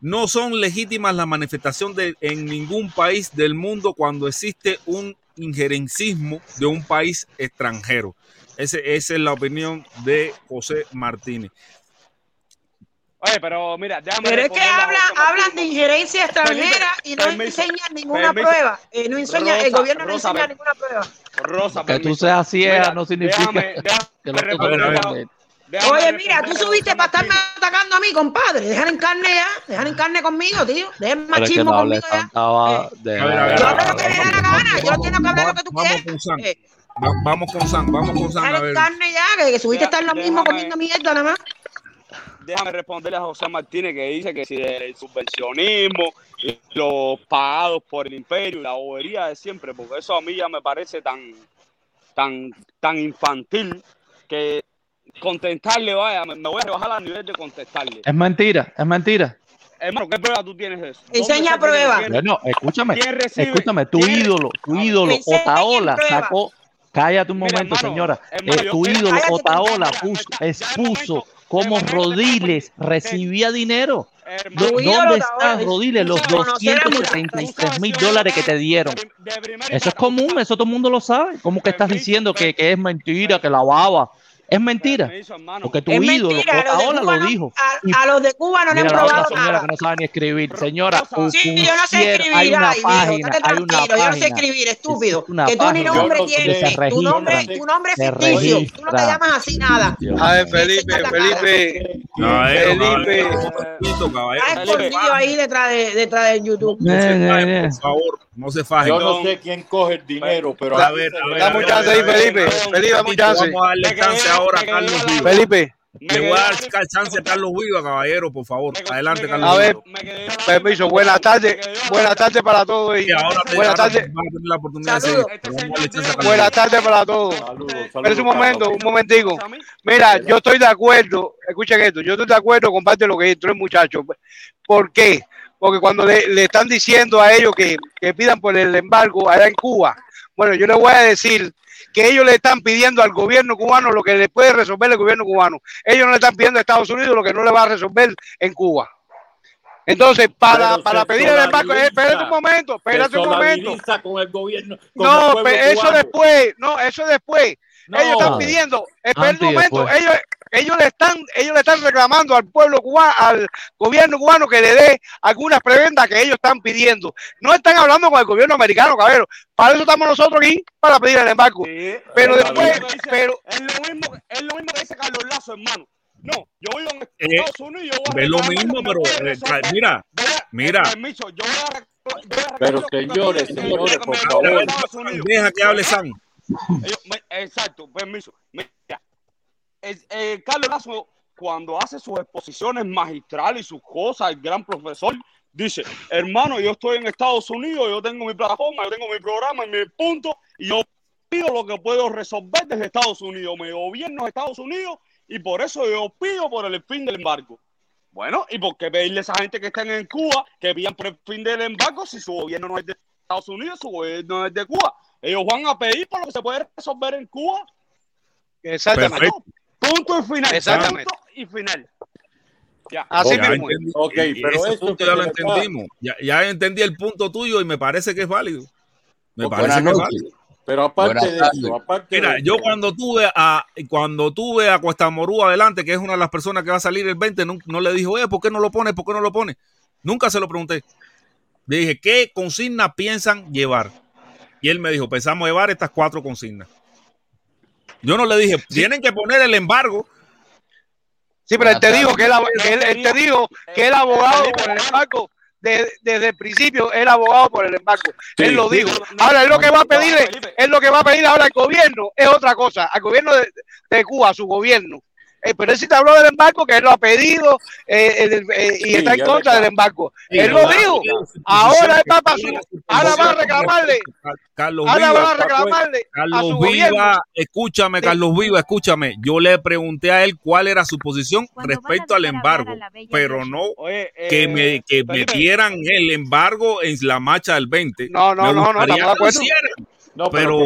no son legítimas la manifestación de, en ningún país del mundo cuando existe un injerencismo de un país extranjero. Ese- esa es la opinión de José Martínez. Oye, pero mira, déjame Pero es que responderle a hablan, de injerencia extranjera y no permiso, enseñan ninguna permiso. prueba. Eh, no enseña, el Rosa, gobierno no enseña ninguna prueba. Rosa, Que tú seas ciega no significa déjame- déjame que lo déjame Oye, mira, tú subiste para estarme atacando a mí, compadre. Dejan en carne ya, dejan en carne conmigo, tío. Dejen machismo no conmigo ya. tanta va- de- A ver, a ver, Yo hablo lo que me da la gana, yo no tengo que hablar lo que tú Vamos quieras. con San, Eh, va- vamos con San, vamos con San, dejan en carne ya, que, que subiste a estar lo mismo comiendo mierda nada más. déjame responderle a José Martínez que dice que si el subvencionismo, los pagados por el imperio, la bobería de siempre, porque eso a mí ya me parece tan, tan, tan infantil que contestarle, vaya, me, me voy a rebajar al nivel de contestarle. Es mentira, es mentira. Hermano, ¿qué prueba tú tienes de eso? ¿Dónde Enseña prueba. ¿Quién- Bueno, escúchame, escúchame, tu ¿Quién- ídolo, tu ídolo, Otaola, sacó, cállate un Mira, momento, hermano, señora, hermano, eh, tu ídolo, cállate, Otaola, puso- expuso cómo Rodiles recibía dinero. Hermano, ídolo, ¿Dónde Otaola, está Rodiles? Los conocer a muchachos. 273 mil dólares que te dieron. de, de primera Eso es común, eso todo el mundo lo sabe. ¿Cómo que estás diciendo que, que es mentira, que la baba? Es mentira. Porque tu Es ídolo, mentira, a los de Otaola Cuba lo no- dijo. a, los de Cuba no le han probado señora nada. que no sabe ni escribir. Señora, Sí, yo no sé escribir, hay una ay, viejo, página, hay una tranquilo, yo no sé escribir, estúpido. Que tú ni página nombre Yo no sé. tienes, tu nombre, tu nombre es ficticio, tú no te llamas así nada. A ver. Felipe, Felipe, Felipe. caballero, un momentito, caballero. Está escondido ahí detrás de, detrás de YouTube. No se fajen, por favor, no se fajen. Yo no sé quién coge el dinero, pero A ver, dame un chance ahí, Felipe. Felipe, dame un chance. Vamos a darle chance ahora a Carlos Viva. Felipe, Le voy a dar chance a Carlos Viva, caballero, por favor. Adelante, Carlos a ver, permiso, buenas tardes, buenas tardes para todos. y buenas tardes, buenas tardes para todos. Saludos, un momento, un momentico. Mira, yo estoy de acuerdo, escuchen esto, yo estoy de acuerdo con parte de lo que entró el muchacho. ¿Por qué? Porque cuando le, le están diciendo a ellos que, que pidan por el embargo allá en Cuba, bueno, yo les voy a decir que ellos le están pidiendo al gobierno cubano lo que le puede resolver el gobierno cubano. Ellos no le están pidiendo a Estados Unidos lo que no le va a resolver en Cuba. Entonces, para, para pedir el embargo, eh, espérate un momento, espérate un momento. solidariza con el gobierno. con el No, pero eso cubano. después, no, eso después. No. Ellos están pidiendo, espera Antes un momento, después. ellos, ellos le están, ellos le están reclamando al pueblo cubano, al gobierno cubano que le dé algunas prebendas que ellos están pidiendo. No están hablando con el gobierno americano, cabrero. Para eso estamos nosotros aquí, para pedir el embargo. pero Es después, dice- pero es lo mismo, es lo mismo que dice Carlos Lazo, hermano. No, yo vivo en Eh, Estados Unidos, yo voy a es lo mismo, pero eh, mira, mira. Permiso, yo voy a voy a Pero señores, señores, que por favor. Deja que hable San. Exacto, permiso. Mira, eh, Carlos Lazo, cuando hace sus exposiciones magistrales y sus cosas, el gran profesor, dice, hermano, yo estoy en Estados Unidos, yo tengo mi plataforma, yo tengo mi programa, mi punto, y yo pido lo que puedo resolver desde Estados Unidos. Me gobierno de Estados Unidos y por eso yo pido por el fin del embargo. Bueno, ¿y por qué pedirle a esa gente que están en Cuba que pidan por el fin del embargo si su gobierno no es de Estados Unidos, su gobierno es de Cuba? Ellos van a pedir por lo que se puede resolver en Cuba. Exactamente. Perfecto. Punto y final. Exactamente. Punto y final. Ya. Así Ya mismo. entendí- Ok, y- pero ese esto punto ya lo entendimos. Ya, ya entendí el punto tuyo y me parece que es válido. Me parece que es válido. Pero aparte de eso, aparte Mira, de yo eso, cuando tuve a cuando tuve a Cuesta Morú adelante, que es una de las personas que va a salir el 20, no, no le dije, oye, ¿por qué no lo pones? ¿Por qué no lo pones? Nunca se lo pregunté. Le dije, ¿qué consignas piensan llevar? Y él me dijo, pensamos llevar estas cuatro consignas. Yo no le dije, tienen que poner el embargo. Sí, pero él te dijo que él- él te dijo que el abogado por el embargo, de- desde el principio, el abogado por el embargo. Sí, él lo dijo. Ahora, él lo que va a pedir, es- él lo que va a pedir ahora al gobierno es otra cosa, al gobierno de, de Cuba, a su gobierno. Eh, pero él sí te habló del embargo, que él lo ha pedido eh, el- eh, y Sí, está en contra está. del embargo. Sí, él lo ahora dijo. Ahora él va su ahora va a posición. reclamarle. Carlos Ahora Viva, va a reclamarle a Carlos su Viva, gobierno. escúchame, Sí. Carlos Viva, escúchame. Yo le pregunté a él cuál era su posición Cuando a respecto al embargo, a pero no Oye, que, eh, me, que Felipe, metieran el embargo en la marcha del 20. No, no, no, no, que acuerdo. hicieran, no, pero,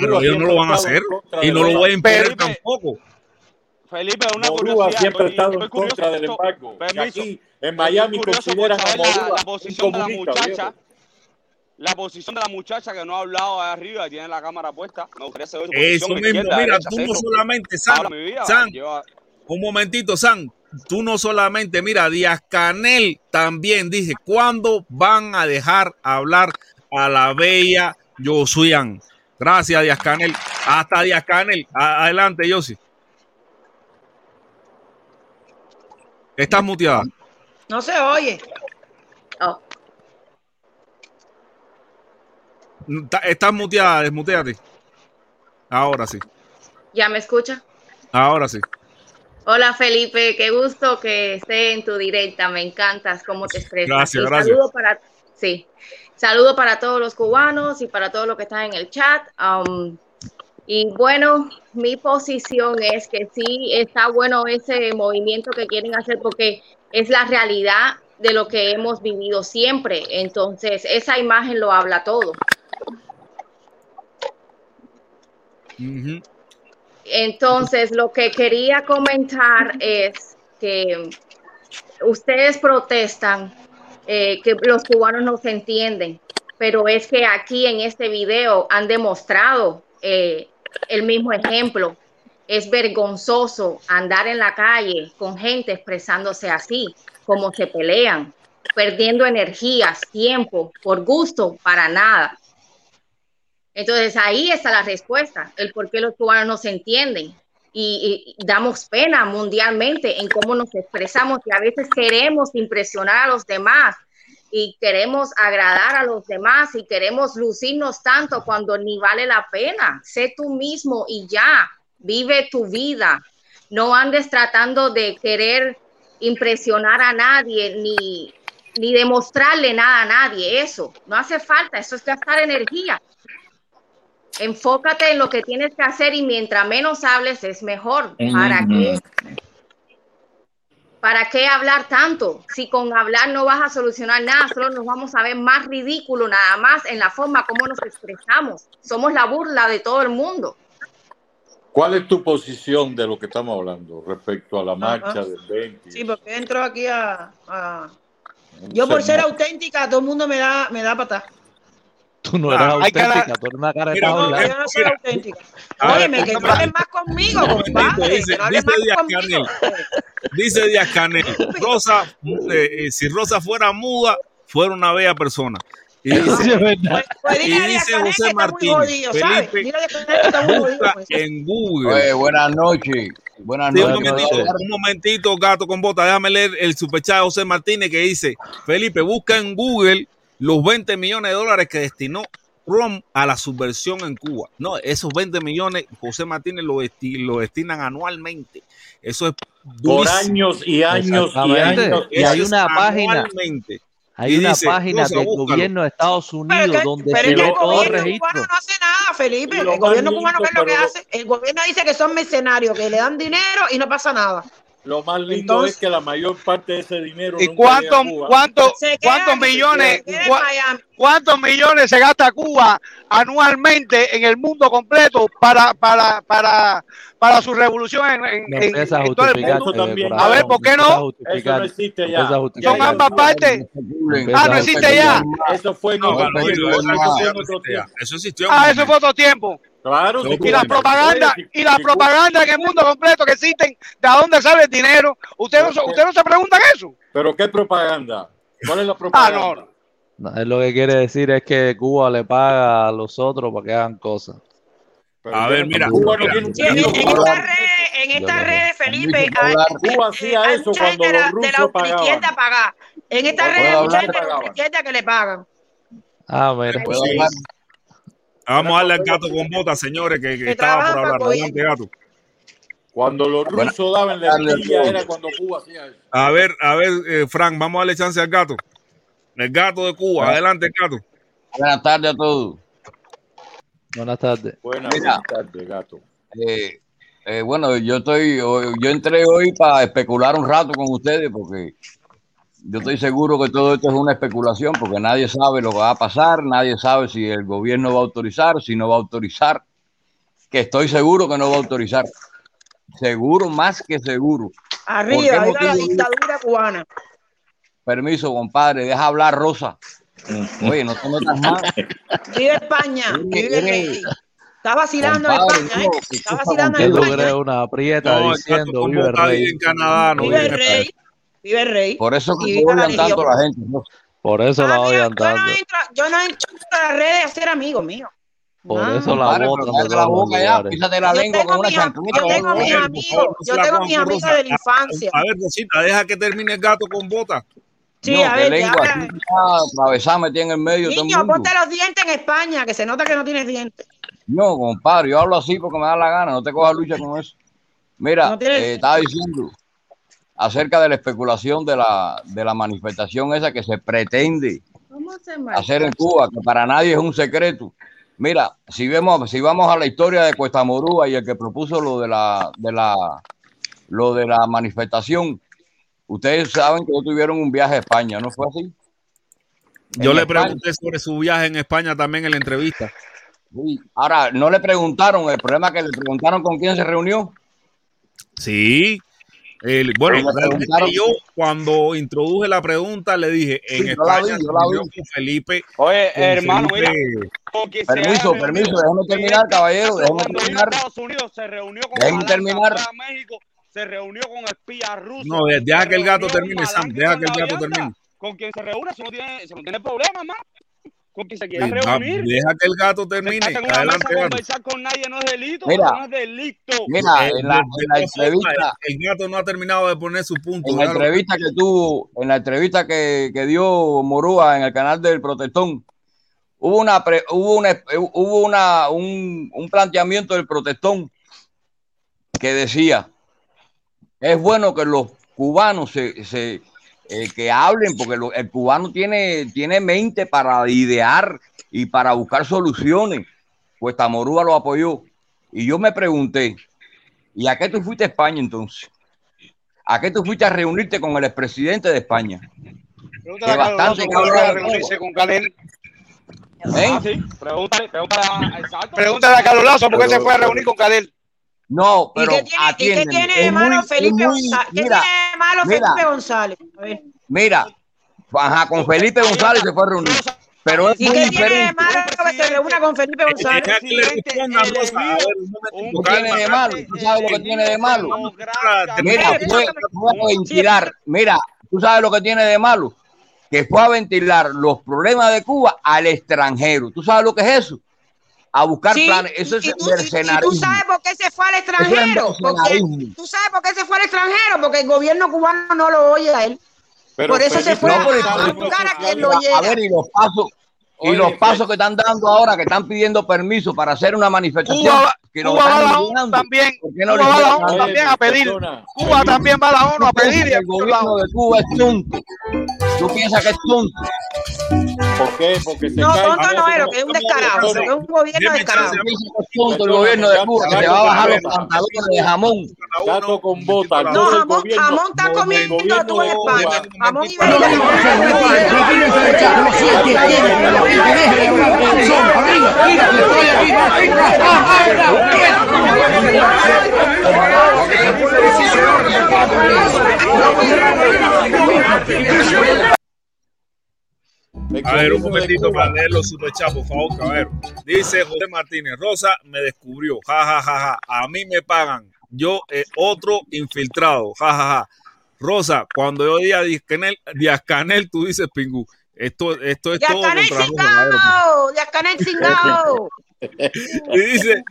pero, que ellos no lo van a hacer y no lo voy a Felipe, tampoco. Felipe, una Morúa curiosidad. siempre ha estado en contra del embargo. Aquí en Miami consideran a la, Morúa la un posición de la muchacha. viejo. La posición de la muchacha que no ha hablado ahí arriba, tiene la cámara puesta. Me gustaría saber su Eso posición. mismo, mira, derecha, tú no solamente, San, Habla mi vida. San, lleva- un momentito, San, tú no solamente, mira, Díaz Canel también dice, ¿cuándo van a dejar hablar a la bella Josuian? Gracias, Díaz Canel. Hasta Díaz Canel. Adelante, Josi. Estás muteada. No se oye. Oh, Estás muteada, desmuteate. Ahora sí. ¿Ya me escucha? Ahora sí. Hola Felipe, qué gusto que esté en tu directa, me encantas cómo te expresas. Gracias, Y gracias. Saludo para, sí, saludo para todos los cubanos y para todos los que están en el chat. Um, y bueno, mi posición es que sí está bueno ese movimiento que quieren hacer porque es la realidad de lo que hemos vivido siempre. Entonces, esa imagen lo habla todo. Entonces, lo que quería comentar es que ustedes protestan eh, que los cubanos no se entienden, pero es que aquí en este video han demostrado eh, el mismo ejemplo. Es vergonzoso andar en la calle con gente expresándose así, como se pelean, perdiendo energías, tiempo, por gusto, para nada. Entonces ahí está la respuesta, el por qué los cubanos no se entienden y, y damos pena mundialmente en cómo nos expresamos y a veces queremos impresionar a los demás y queremos agradar a los demás y queremos lucirnos tanto cuando ni vale la pena. Sé tú mismo y ya, vive tu vida. No andes tratando de querer impresionar a nadie ni, ni demostrarle nada a nadie. Eso no hace falta, eso es gastar energía. Enfócate en lo que tienes que hacer y mientras menos hables es mejor. ¿Para qué? ¿Para qué hablar tanto? Si con hablar no vas a solucionar nada, solo nos vamos a ver más ridículo nada más en la forma como nos expresamos. Somos la burla de todo el mundo. ¿Cuál es tu posición de lo que estamos hablando respecto a la marcha del 20? Sí, porque entro aquí a, a- Yo por ser auténtica, todo el mundo me da, me da patada. Tú no eres Ah, auténtica, dar- tú eres una cara de Mira, tabla. Yo no soy auténtica. Óyeme, que no hablen más conmigo, compadre. dice, Que no más Díaz conmigo. Canel, dice Díaz Canel, Rosa, eh, eh, si Rosa fuera muda, fuera una bella persona. Y [LAUGHS] dice, Sí, es verdad. Pues y dice que José Martínez, jodido. Felipe, busca eso. en Google. Oye, buenas noches. Buenas Sí, un noches. momentito, un momentito, gato con bota. Déjame leer el superchat de José Martínez que dice: Felipe, busca en Google los 20 millones de dólares que destinó Trump a la subversión en Cuba. No, esos 20 millones, José Martínez lo, desti- lo destinan anualmente. Eso es Por años y años y Exactamente. años. Y hay una página, anualmente. hay Y una dice, página del búscalo. gobierno de Estados Unidos donde Pero se ve el todo el gobierno registro. cubano no hace nada, Felipe. El gobierno cubano, ¿qué es lo que hace? El gobierno dice que son mercenarios, que le dan dinero y no pasa nada. Lo más lindo Entonces- es que la mayor parte de ese dinero ¿Y nunca cuántos cuánto, aquí, millones cua- Miami. Cuántos millones se gasta Cuba anualmente en el mundo completo para para para para su revolución en, en- No en- empieza a en todo el mundo? Eso también. A ver, ¿por qué no? Eso no existe ya. Son ambas partes. Ah, no existe ya. Eso fue No, otro Manuel, tiempo. eso Eso no. Eso existió. Ah, eso fue otro tiempo. Claro, No, Y la propaganda y la propaganda en el mundo completo que existen, ¿de dónde sale el dinero? ¿Ustedes no, no se preguntan eso? ¿Pero qué propaganda? ¿Cuál es la Ah, propaganda? no. no. No, él lo que quiere decir es que Cuba le paga a los otros para que hagan cosas. Pero A ver, mira, Cuba no tiene un en, en estas redes, en estas redes, Felipe, Cuba hacía eso cuando de la, los de la rusos pagaban. paga. En estas ¿Puedo redes mucha gente de la ultraizquierda que le pagan. Ah, mira. ¿Puedo Sí. hablar? Vamos a darle al gato con botas, señores, que, que Que estaba por hablar. Adelante, gato. Cuando los rusos daban la era cuando Cuba hacía eso. A ver, a ver, eh, Frank, vamos a darle chance al gato. El gato de Cuba. Bueno. Adelante, gato. Buenas tardes a todos. Buenas tardes. Buenas tardes, gato. Eh, eh, bueno, yo estoy, yo entré hoy para especular un rato con ustedes porque yo estoy seguro que todo esto es una especulación porque nadie sabe lo que va a pasar, nadie sabe si el gobierno va a autorizar, si no va a autorizar, que estoy seguro que no va a autorizar. Seguro, más que seguro. ¿Por qué Arriba, arriba la dictadura cubana. Permiso, compadre, deja hablar Rosa. Oye, no te metas más. Vive España, vive rey. Está vacilando en España, no, ¿eh? Está vacilando ¿Qué en. España. crees? Una aprieta No, diciendo vive el rey. en Canadá. No Vive el vive rey, vive el rey. Por eso que odian tanto la gente. ¿no? Por eso Ah, la mira, odian yo no tanto. entro, yo no entro a las redes a ser amigos míos. Por No. eso la cállate los boca ya, lugares. písate la Yo lengua con una chancleta. yo tengo A mis amigos, no yo tengo mis amigos de la infancia. A, a ver, Rosita, deja que termine el gato con botas. Sí, No, a ver, lengua, atravesada, metida en el medio de todo el Niño, mundo. ponte los dientes en España, que se nota que no tienes dientes. No, compadre, yo hablo así porque me da la gana, no te cojas lucha con eso. Mira, No tienes- eh, estaba diciendo acerca de la especulación de la, de la manifestación esa que se pretende ¿Cómo se hacer en Cuba, que para nadie es un secreto. Mira, si vemos, si vamos a la historia de Cuesta Morúa y el que propuso lo de la, de la, lo de la manifestación, ustedes saben que tuvieron un viaje a España, ¿no fue así? Yo En le España. pregunté sobre su viaje en España también en la entrevista. Sí. Ahora, no le preguntaron, el problema es que le preguntaron con quién se reunió. Sí. El- bueno, yo cuando introduje la pregunta le dije, en Sí, yo la España vi, se yo la reunió vi. con Felipe. Oye, con hermano, Felipe- Permiso, permiso, déjeme terminar, caballero, a terminar. Estados Unidos se reunió con Déjeme Malanga, terminar. México, se reunió con espías rusos. No, de- deja se que el gato termine, Sam, deja que el gato Vianda. termine. Con quien se reúne, eso no tiene, eso no tiene problema, más. Con quien se quiera reunir. deja que el gato termine. Adelante, conversar con nadie no es delito, Mira, no es delito. Mira, en la, en entrevista, el gato no ha terminado de poner su punto. en la entrevista que tuvo, en la entrevista que, que dio Morúa en el canal del Protestón, hubo una hubo una hubo una un, un planteamiento del Protestón que decía es bueno que los cubanos se, se eh, que hablen porque lo- el cubano tiene tiene mente para idear y para buscar soluciones. Pues Tamorúa lo apoyó y yo me pregunté ¿y a qué tú fuiste a España entonces? ¿A qué tú fuiste a reunirte con el expresidente de España? Pregúntale Que bastante a reunirse con Canel. ¿Eh? Ah, sí, pregúntale, pregúntale, exacto. Pregúntale a Carlos Lazo por qué se fue a reunir con Canel. No, ¿Y pero qué tiene, ¿y qué tiene Es de malo muy- Felipe muy- González? ¿Qué mira, tiene de malo mira. Felipe González? A ver. Mira, ajá, con Felipe González se fue a reunir. Pero es ¿Y muy qué tiene de diferente. malo que se reúna con Felipe González? Un momento. ¿Qué tiene de malo? ¿Tú sabes lo que tiene de malo? Mira, fue, fue a ventilar. Mira, ¿tú sabes lo que tiene de malo? Que fue a ventilar los problemas de Cuba al extranjero. ¿Tú sabes lo que es eso? A buscar Sí, planes. Eso es y tú, y sabes por qué se fue al es extranjero. Porque, tú sabes por qué se fue al extranjero. Porque el gobierno cubano no lo oye a él. Pero por eso se Felipe, fue no, a, buscar a quien lo A oyera. ver, y los pasos, y Oye, los pasos Fel- que están dando ahora, que están pidiendo permiso para hacer una manifestación. Cuba va, que nos Cuba va a están la ONU eliminando. también. ¿Por qué no Cuba le va a la ONU también a pedir. Cuba también va a la ONU a pedir. el gobierno de Cuba es tonto. Tú piensas que es tonto. ¿Por qué? Porque se No, cae. tonto no es, lo que es un descarado. Lo que es un gobierno descarado. Tú piensas que es tonto el gobierno de Cuba, que se va a bajar los pantalones de jamón. Gato con bota. No, jamón, están comiendo tú en España. Jamón A ver, un momentito para leer los superchats, por favor, caballero. Dice José Martínez, Rosa me descubrió, ja, ja, ja, ja. A mí me pagan, yo eh, otro infiltrado, ja, ja, ja. Rosa, cuando yo diga Díaz Canel, Díaz Canel, tú dices Pingú. Esto, esto es todo contra Rosa, cingao, Yascanel cingao. Y dice,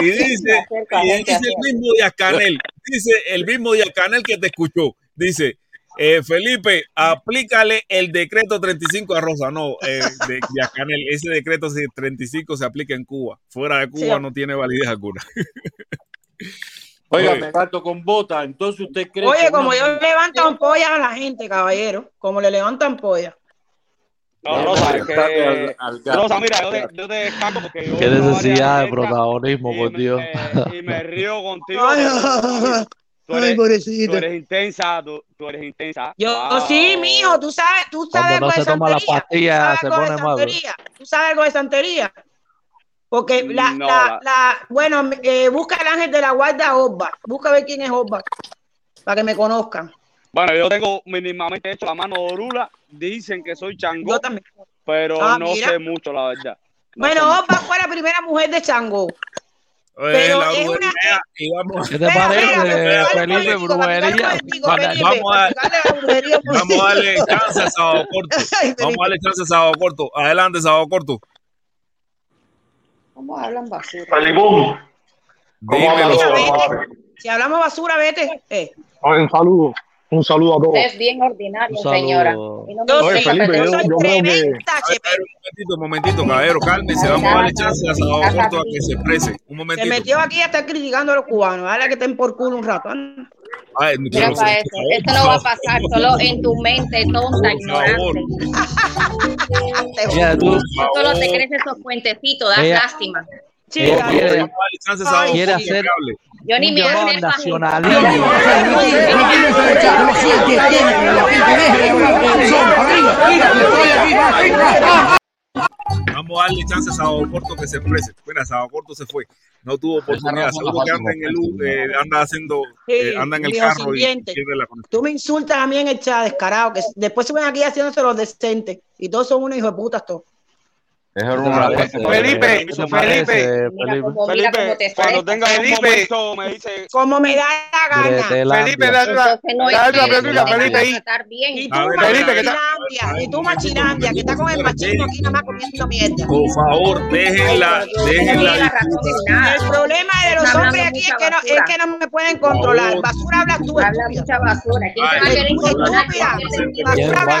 y dice, y dice el mismo Díaz Canel, dice el mismo Díaz Canel que te escuchó, dice, eh, Felipe, aplícale el decreto 35 a Rosa. No, eh, de, Díaz Canel, ese decreto 35 se aplica en Cuba. Fuera de Cuba Sí. no tiene validez alguna. [LAUGHS] Oiga, Oye. me gato con bota. Entonces usted cree Oye, que como una- ellos levantan pollas a la gente, caballero. Como le levantan pollas. No, Rosa, es que-. Rosa, mira, yo te, yo te destaco porque yo Qué necesidad de protagonismo, por Dios. y me río contigo. Ay, Tú ay, eres, pobrecito. tú eres intensa, tú, tú eres intensa. Yo Wow. sí, mijo, tú sabes, tú sabes Cuando no algo de se toma la santería. pastilla, ¿Tú sabes se algo de pone santería? ¿Tú sabes algo de santería? Porque la, No, la, la- la- bueno, eh, busca el ángel de la guarda Osba. Busca a ver quién es Osba. Para que me conozcan. Bueno, yo tengo mínimamente hecho la mano de orula. Dicen que soy changó, Yo también. pero Ah, no mira. sé mucho, la verdad. No Bueno, mucho. Osba fue la primera mujer de Changó. Oye, Pero la es una- brujería, y vamos, ¿Qué te parece, Felipe, brujería. vamos a darle chance a Sábado Corto. Vamos a darle chance a Sábado Corto. Adelante, Sábado Corto. ¿Cómo hablan basura? Dímelo. Si hablamos basura, vete. Eh. Un saludo. Un saludo a todos. Usted es bien ordinario, señora. No me Yo Oye, sí, Felipe, yo yo- soy que- tremenda, momentito, un momentito, caballero, cálmese. Vamos a darle chance a Sábado Corto a que se exprese. Un Se momentito. metió aquí a estar criticando a los cubanos. Dale que estén por culo un rato. anda. Ay, Mira pero, para eso. por favor, Esto no va a pasar solo en tu mente tonta, ignorante. Mira, tú, Solo te crees esos puentecitos, das Ella- lástima. Quiere, hacer. Yo ni. Vamos a darle chance a Sábado Corto que se exprese. Mira, Sábado Corto se fue. No tuvo oportunidad. Seguro que anda en el U- eh, anda haciendo, eh, anda en el carro y dientes. pierde la conexión. Tú me insultas a mí en el chat, descarado, que después se ven aquí haciéndose los decentes. Y todos son unos hijos de putas todos. Eso era ¿Qué un te ratete. parece, Felipe, ¿qué te parece, Felipe. Felipe? cuando un momento, me dice. Como me da la gana. Felipe, dale la, Felipe. Y tú, A ver, Felipe, que está- Machinandia, y tú, Machinandia, que está con el machismo aquí nada más comiendo mierda. Por favor, déjenla, déjenla. El problema de los hombres aquí es que, no, es basura. que no me pueden controlar. Basura hablas tú, Habla mucha basura. ¿Quién te va a Ay, querer controlar? Estúpida. ¿Quién Basura va a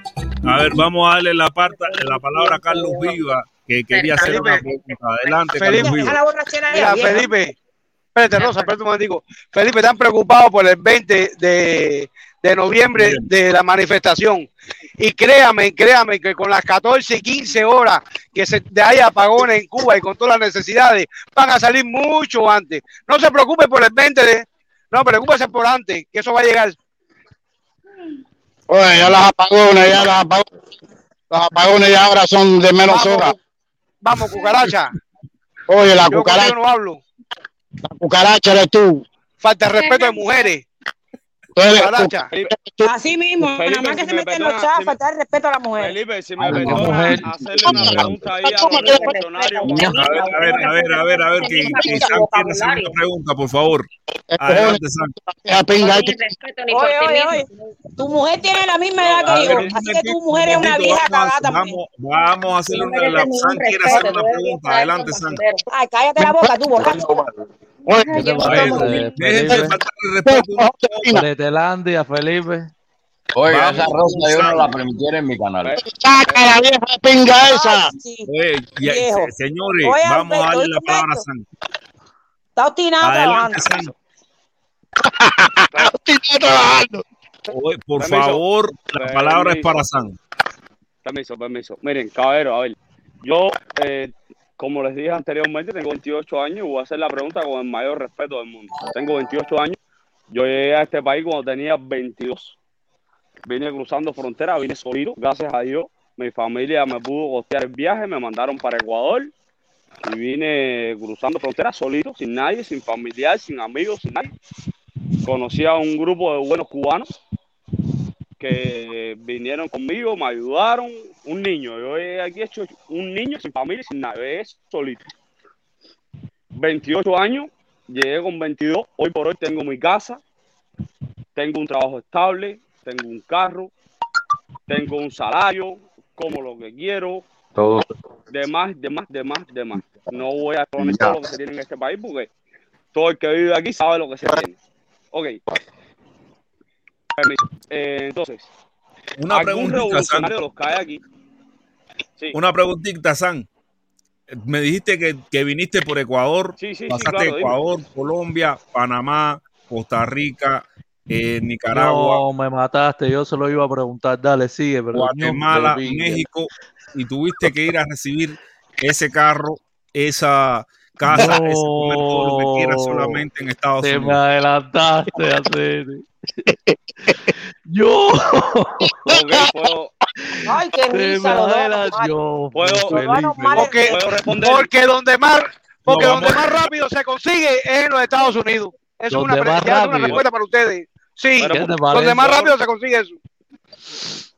A ver, vamos a darle la, parta, la palabra a Carlos Viva, que quería hacer una pregunta. Adelante, Felipe, Carlos Viva. Mira, Felipe, espérate, Rosa, espérate un momentico. Felipe, están preocupados por el 20 de, de noviembre de la manifestación. Y créame, créame que con las 14 y 15 horas que se de hay apagones en Cuba y con todas las necesidades, van a salir mucho antes. No se preocupe por el 20 de... No, preocúpese por antes, que eso va a llegar. Oye, ya las apagones, ya las apagones, los apagones ya ahora son de menos Vamos, horas. Vamos, cucaracha. Oye, la Yo cucaracha, no hablo. la cucaracha eres tú. Falta de respeto de mujeres. Así mismo, nada más que se me meten los me- faltar el respeto a la mujer. Felipe, si me la perdona, mujer. hacerle una pregunta ahí a. A ver, a ver, a ver, a ver, a ver, que, Sam quiere hacer una pregunta, por favor. Adelante, Sam. Oye, oye, oye, tu mujer tiene la misma edad A que yo, así que tu mujer es un una vieja cagada también. Vamos, vamos a hacerle una. Sam quiere hacer una pregunta. Adelante, Sam. Ay, cállate la boca, tú borracho. ¿Qué te parece, Dejen de Felipe? Oiga, Vamos, esa rosa yo no la permitiera en mi canal. saca la vieja pinga esa. Señores, Oye, vamos a darle la palabra a. Sam. Está obstinado Adelante, trabajando. Sam. trabajando. Por Permiso. favor, la palabra es para Sam. Permiso, permiso. Miren, caballero, a ver, yo, eh, como les dije anteriormente, tengo 28 años y voy a hacer la pregunta con el mayor respeto del mundo. Tengo 28 años, yo llegué a este país cuando tenía 22. Vine cruzando frontera, vine solito, gracias a Dios. Mi familia me pudo costear el viaje, me mandaron para Ecuador y vine cruzando frontera solito, sin nadie, sin familiar, sin amigos, sin nadie. Conocí a un grupo de buenos cubanos que vinieron conmigo, me ayudaron. Un niño, yo he aquí hecho un niño sin familia, sin nada, es solito. 28 años, llegué con 22, hoy por hoy tengo mi casa, tengo un trabajo estable, tengo un carro, tengo un salario, como lo que quiero, Todo. de más, de más, de más, de más. No voy a poner todo lo que se tiene en este país porque todo el que vive aquí sabe lo que se tiene. Ok. Eh, entonces, Una algún preguntita, los hay aquí. Sí. Una preguntita, Sam. Me dijiste que, que viniste por Ecuador, Sí, sí, sí, pasaste claro, dime. Ecuador, Colombia, Panamá, Costa Rica, eh, Nicaragua, No, me mataste. Yo se lo iba a preguntar. Dale, sigue. Pero Guatemala. México, y tuviste que ir a recibir ese carro, esa casa, ese comer, todo lo que quieras No. solamente en Estados Te me Unidos. adelantaste, Acete. Yo. Puedo, Ay, qué risa puedo. Porque, puedo responder. porque donde más, porque No, donde vamos. más rápido se consigue es en los Estados Unidos. Es una, Donde pre- más ya es una respuesta para ustedes. Sí, Bueno, ¿Qué te donde más rápido se consigue eso.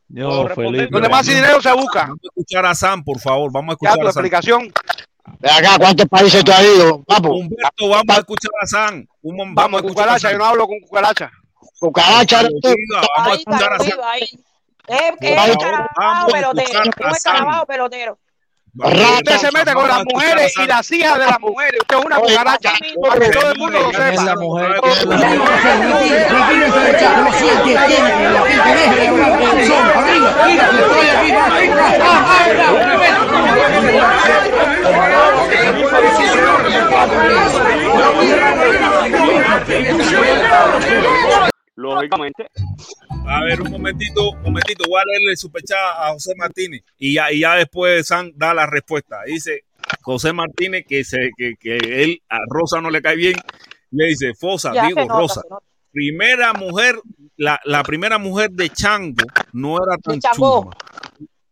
Yo. Felipe. Donde más dinero se busca. Vamos a escuchar a Sam, por favor. Vamos a Ya escuchar tu a Sam. explicación. De acá, ¿cuántos países tú has ido, papo? Humberto, vamos a escuchar a Sam. Un mom- Vamos, a escuchar a cucaracha, yo no hablo con cucaracha. Cucaracha Ahí, pelotero. pelotero. Usted se mete con las mujeres y las hijas de las mujeres. Usted es una cucaracha. Para que todo el mundo lo Señores, ¿Quién es la sepa. Lógicamente, A ver, un momentito, un momentito. Voy a leerle el superchat a José Martínez y ya, y ya después Sam da la respuesta. Dice José Martínez que, se, que, que él a Rosa no le cae bien. Le dice, Fosa, Ya digo nota, Rosa, primera mujer, la, la primera mujer de Chango no era tan chuma.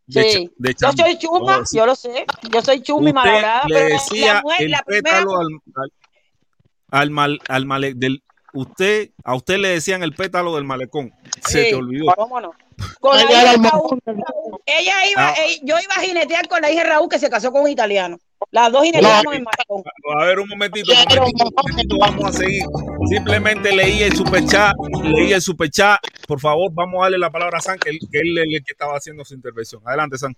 De, Sí. Cha- de Yo soy chuma, Oh, sí. yo lo sé. Yo soy chuma y le pero la- decía la mujer, el la primera pétalo al, al, al mal, al male- del, usted, a usted le decían el pétalo del malecón. Se Sí, te olvidó. ¿Cómo no? Con la Ella hija Raúl. Ella iba, Ah. eh, yo iba a jinetear con la hija Raúl que se casó con un italiano. Las dos jineteamos en Malecón. A ver, un momentito, un momentito, un momentito, vamos a seguir. Simplemente leí el superchat, leí el superchat. Por favor, vamos a darle la palabra a San, que él, que él es el que estaba haciendo su intervención. Adelante, San.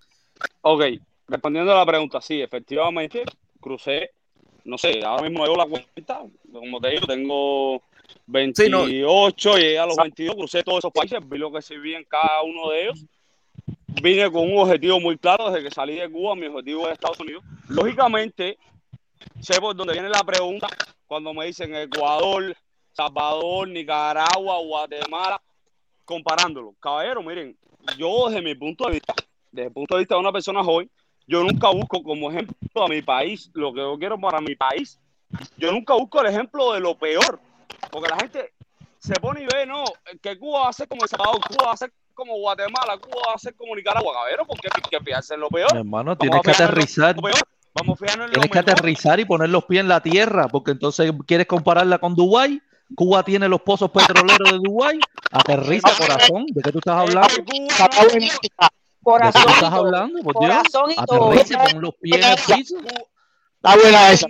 ok, respondiendo a la pregunta, sí, efectivamente, crucé, no sé, ahora mismo llevo la cuenta, como te digo, tengo 28, llegué a los 22, crucé todos esos países, vi lo que se vivía en cada uno de ellos. vine con un objetivo muy claro desde que salí de Cuba, mi objetivo es Estados Unidos. Lógicamente, sé por dónde viene la pregunta cuando me dicen Ecuador, Salvador, Nicaragua, Guatemala, comparándolo. Caballero, miren, yo desde mi punto de vista, desde el punto de vista de una persona joven, yo nunca busco como ejemplo a mi país, lo que yo quiero para mi país. Yo nunca busco el ejemplo de lo peor, porque la gente se pone y ve, no, que Cuba va a ser como El Salvador, Cuba va a ser como Guatemala, Cuba va a ser como Nicaragua, caballero, porque hay que fijarse en lo peor. Mi hermano, Vamos tienes que aterrizar. peor, Vamos a fijarnos en lo Tienes que aterrizar y poner los pies en la tierra, porque entonces quieres compararla con Dubái. Cuba tiene los pozos petroleros de Dubái. Aterriza, corazón. ¿De qué tú estás hablando? ¿De qué tú estás hablando? Por Dios. Aterriza y pon los pies en el piso. Está buena esa.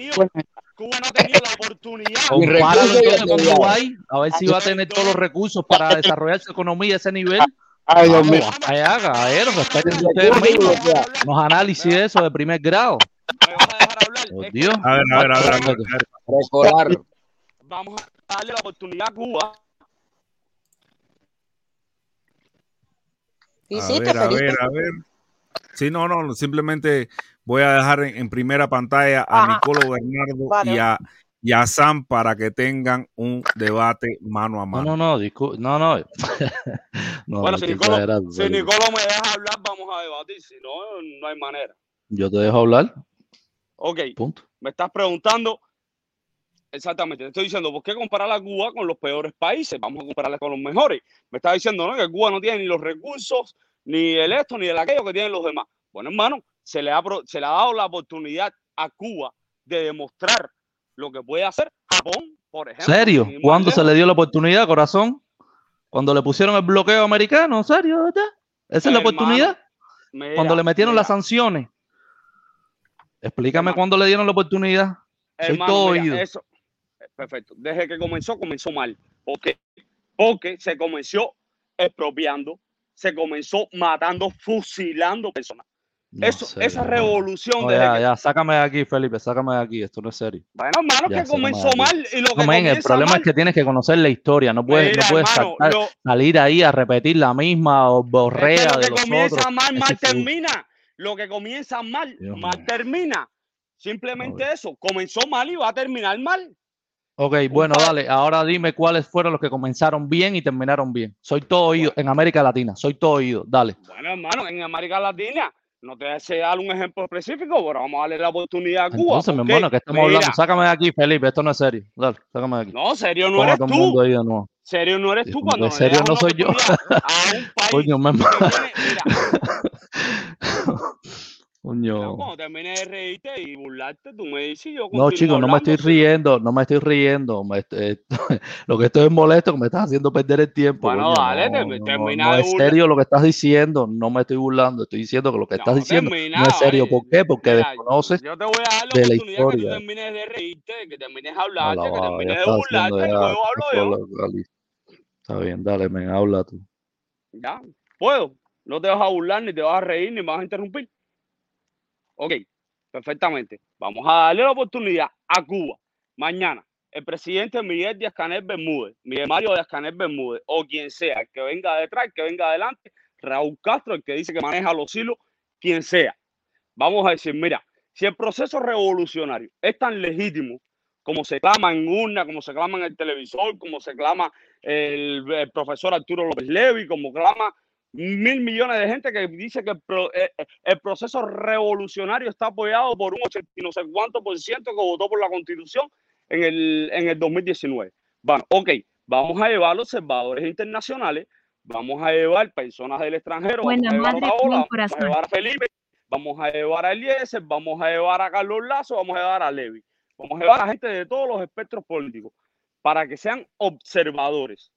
Cuba no ha tenido la oportunidad. Compáralo entonces con. Dubái, a ver si va a tener todos los recursos para desarrollar su economía a ese nivel. Ay, Dios mío. Vamos, allá, caballeros, respeten ustedes mismos. Los análisis de eso de primer grado. Por Dios. A ver, a ver, a ver. a ver, a ver. Vamos a darle la oportunidad a Cuba. A ver, a ver, a ver. Sí, no, no, simplemente voy a dejar en, en primera pantalla a Ajá. Nicolo Bernardo Vale. y a, y a Sam para que tengan un debate mano a No, mano. no, no, discu- no, no. [LAUGHS] no, Bueno, no si Nicolo, si. Nicolo me deja hablar, vamos a debatir. Si no, no hay manera. Yo te dejo hablar. Ok, Punto. me estás preguntando. Exactamente, te estoy diciendo, ¿por qué comparar a Cuba con los peores países? Vamos a compararla con los mejores. Me estás diciendo, ¿no? Que Cuba no tiene ni los recursos, ni el esto, ni el aquello que tienen los demás. Bueno, hermano, se le ha, se le ha dado la oportunidad a Cuba de demostrar lo que puede hacer Japón, por ejemplo. ¿Serio? ¿Cuándo se le dio la oportunidad, corazón? Cuando le pusieron el bloqueo americano, ¿en serio? ¿verdad? ¿Esa es la Hermano, oportunidad? Mira, Cuando le metieron mira, las sanciones. Explícame Hermano. cuándo le dieron la oportunidad. Soy hermano, todo mira, oído. eso, perfecto. Desde que comenzó, comenzó mal. ¿Por qué? Porque se comenzó expropiando, se comenzó matando, fusilando personas. No, Eso, serio, esa revolución No, desde ya, ya, sácame de aquí, Felipe, sácame de aquí. Esto no es serio. Bueno, hermano, que de comenzó mal y lo que No, men, el problema mal, es que tienes que conocer la historia. No puedes, Mira, no puedes hermano, saltar- lo- salir ahí a repetir la misma es que borrea lo de que los comienza otros. mal, mal termina. Lo que comienza mal, Dios mal termina. Simplemente eso. Comenzó mal y va a terminar mal. Ok, bueno, dale. Ahora dime cuáles fueron los que comenzaron bien y terminaron bien. Soy todo oído en América Latina. Soy todo oído. Dale. Bueno, hermano, en América Latina, no te sé dar un ejemplo específico, pero vamos a darle la oportunidad a Cuba. Entonces, mi hermano, que estamos Mira, hablando? Sácame de aquí, Felipe. Esto no es serio. Dale, sácame de aquí. No, serio no Ponga eres tú. ahí de nuevo. Serio no eres tú cuando serio no soy yo. a un [LAUGHS] país Coño, me que tiene, mira, [LAUGHS] Coño. cuando termines de reírte y burlarte, tú me dices yo No, chicos, no me estoy riendo, no me estoy riendo. me est- eh, [LAUGHS] lo que estoy es molesto que me estás haciendo perder el tiempo. Bueno, coño, dale, no, termi- no, termina no de es serio lo que estás diciendo, no me estoy burlando, estoy diciendo que lo que estás diciendo termina, no es serio. ¿Por qué? Porque Mira, desconoces Yo te voy a dar la de la oportunidad que tú historia. termines de reírte, que termines de hablarte, la que termines de burlarte y ya. luego hablo yo. habla- Está bien, dale, men, habla tú. Ya, puedo. No te vas a burlar, ni te vas a reír, ni me vas a interrumpir. Ok, perfectamente. Vamos a darle la oportunidad a Cuba. Mañana, el presidente Miguel Díaz Canel Bermúdez, Miguel Mario Díaz Canel Bermúdez, o quien sea, el que venga detrás, el que venga adelante, Raúl Castro, el que dice que maneja los hilos, quien sea. Vamos a decir, mira, si el proceso revolucionario es tan legítimo como se clama en urna, como se clama en el televisor, como se clama el, el profesor Arturo López Levi, como clama mil millones de gente que dice que el, pro- eh, eh, el proceso revolucionario está apoyado por un 80 y no sé cuánto por ciento que votó por la constitución en el, en el 2019. Bueno, ok, vamos a llevar observadores internacionales, vamos a llevar personas del extranjero, Buena vamos a llevar madre, a Paola, buen vamos a llevar a Felipe, vamos a llevar a Eliezer, vamos a llevar a Carlos Lazo, vamos a llevar a Levi, vamos a llevar a gente de todos los espectros políticos para que sean observadores,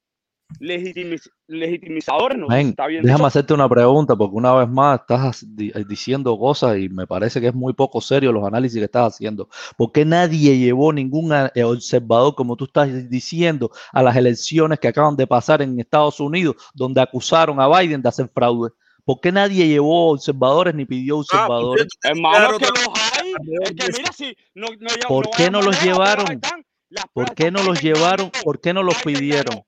legitimiz- legitimizadores, no sé si Men, está bien déjame dicho. hacerte una pregunta, porque una vez más estás di- eh, diciendo cosas y me parece que es muy poco serio los análisis que estás haciendo. ¿Por qué nadie llevó ningún eh, observador, como tú estás diciendo, a las elecciones que acaban de pasar en Estados Unidos, donde acusaron a Biden de hacer fraude? ¿Por qué nadie llevó observadores ni pidió observadores? Hermano, es que los hay. Es que mira, si no, no, lle- ¿Por no qué no los llevaron? ¿Por qué no los llevaron? ¿Por qué no los pidieron?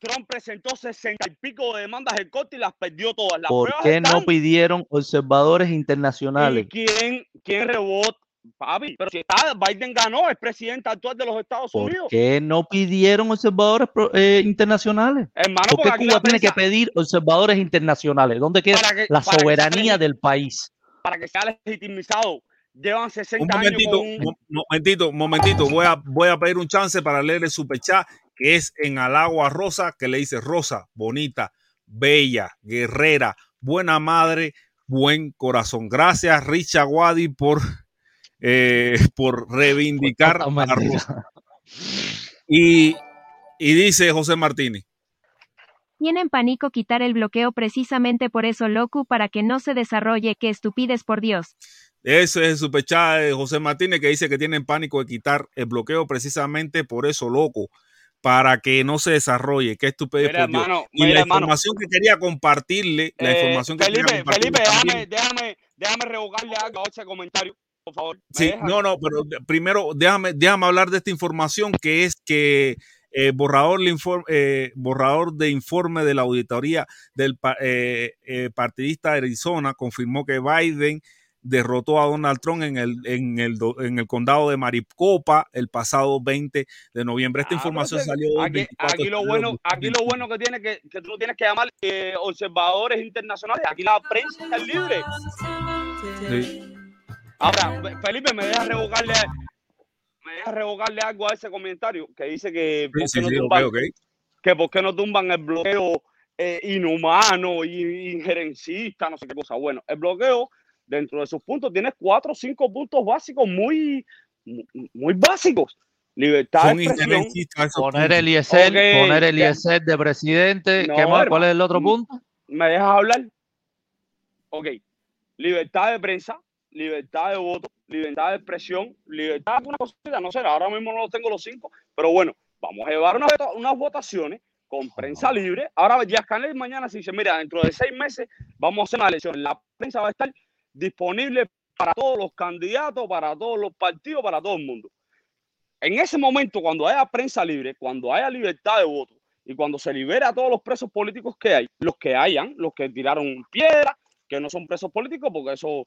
Trump presentó sesenta y pico de demandas en corte y las perdió todas. Las ¿Por qué no pidieron observadores ¿Y internacionales? quién, quién rebotó? Papi, pero si está, Biden ganó, es presidente actual de los Estados ¿Por Unidos. qué no pidieron observadores eh, internacionales? Hermano, ¿Por porque qué Cuba la tiene que pedir observadores internacionales? ¿Dónde queda que, la para que sea soberanía del país? para que sea legitimizado, llevan Un 60 años momentito, con un... mo- momentito, momentito. Voy a, voy a pedir un chance para leer el superchat que es en Alagua Rosa, que le dice Rosa, bonita, bella, guerrera, buena madre, buen corazón. Gracias, Richard Wadi, por, eh, por reivindicar a. Rosa. Y, y dice José Martínez. Tienen pánico quitar el bloqueo precisamente por eso, Locu, para que no se desarrolle. ¡Qué estupidez, por Dios! Ese es superchat de José Martínez que dice que tienen pánico de quitar el bloqueo precisamente por eso, loco, para que no se desarrolle. Por Dios. hermano, Y mira, la hermano. información que quería compartirle, la Eh, información que Felipe, quería compartirle Felipe, déjame, déjame, déjame revocarle algo a ese comentario, por favor. ¿Me Sí, no, no, pero de- primero déjame, déjame hablar de esta información que es que eh, borrador, le inform- eh, borrador de informe de la auditoría del eh, eh, partidista de Arizona confirmó que Biden derrotó a Donald Trump en el, en el, do- en el condado de Maricopa el pasado 20 de noviembre. Esta Ah, información salió aquí, 24 aquí de lo bueno, aquí lo 2021. bueno que tiene que, que tú tienes que llamar eh, observadores internacionales. Aquí la prensa está libre. Sí. Ahora, Fe- Felipe, me deja revocarle, me deja revocarle algo a ese comentario que dice que Sí, no tumban, que por qué no tumban el bloqueo eh, inhumano y injerencista, no sé qué cosa. Bueno, el bloqueo dentro de sus puntos tiene cuatro o cinco puntos básicos muy, muy, básicos. Libertad Son de expresión. esos Poner el ISL, Ok, poner el ya. ISL de presidente. ¿Qué más? ¿Cuál es el otro punto? ¿Me dejas hablar? Ok. Libertad de prensa, libertad de voto, libertad de expresión, libertad de alguna cosita, no sé, ahora mismo no los tengo los cinco, pero bueno, vamos a llevar unas, unas votaciones con prensa libre. Ahora Díaz Canel mañana se dice, mira, dentro de seis meses vamos a hacer una elección. La prensa va a estar disponible para todos los candidatos, para todos los partidos, para todo el mundo. En ese momento, cuando haya prensa libre, cuando haya libertad de voto y cuando se libere a todos los presos políticos que hay, los que hayan, los que tiraron piedra, que no son presos políticos, porque eso,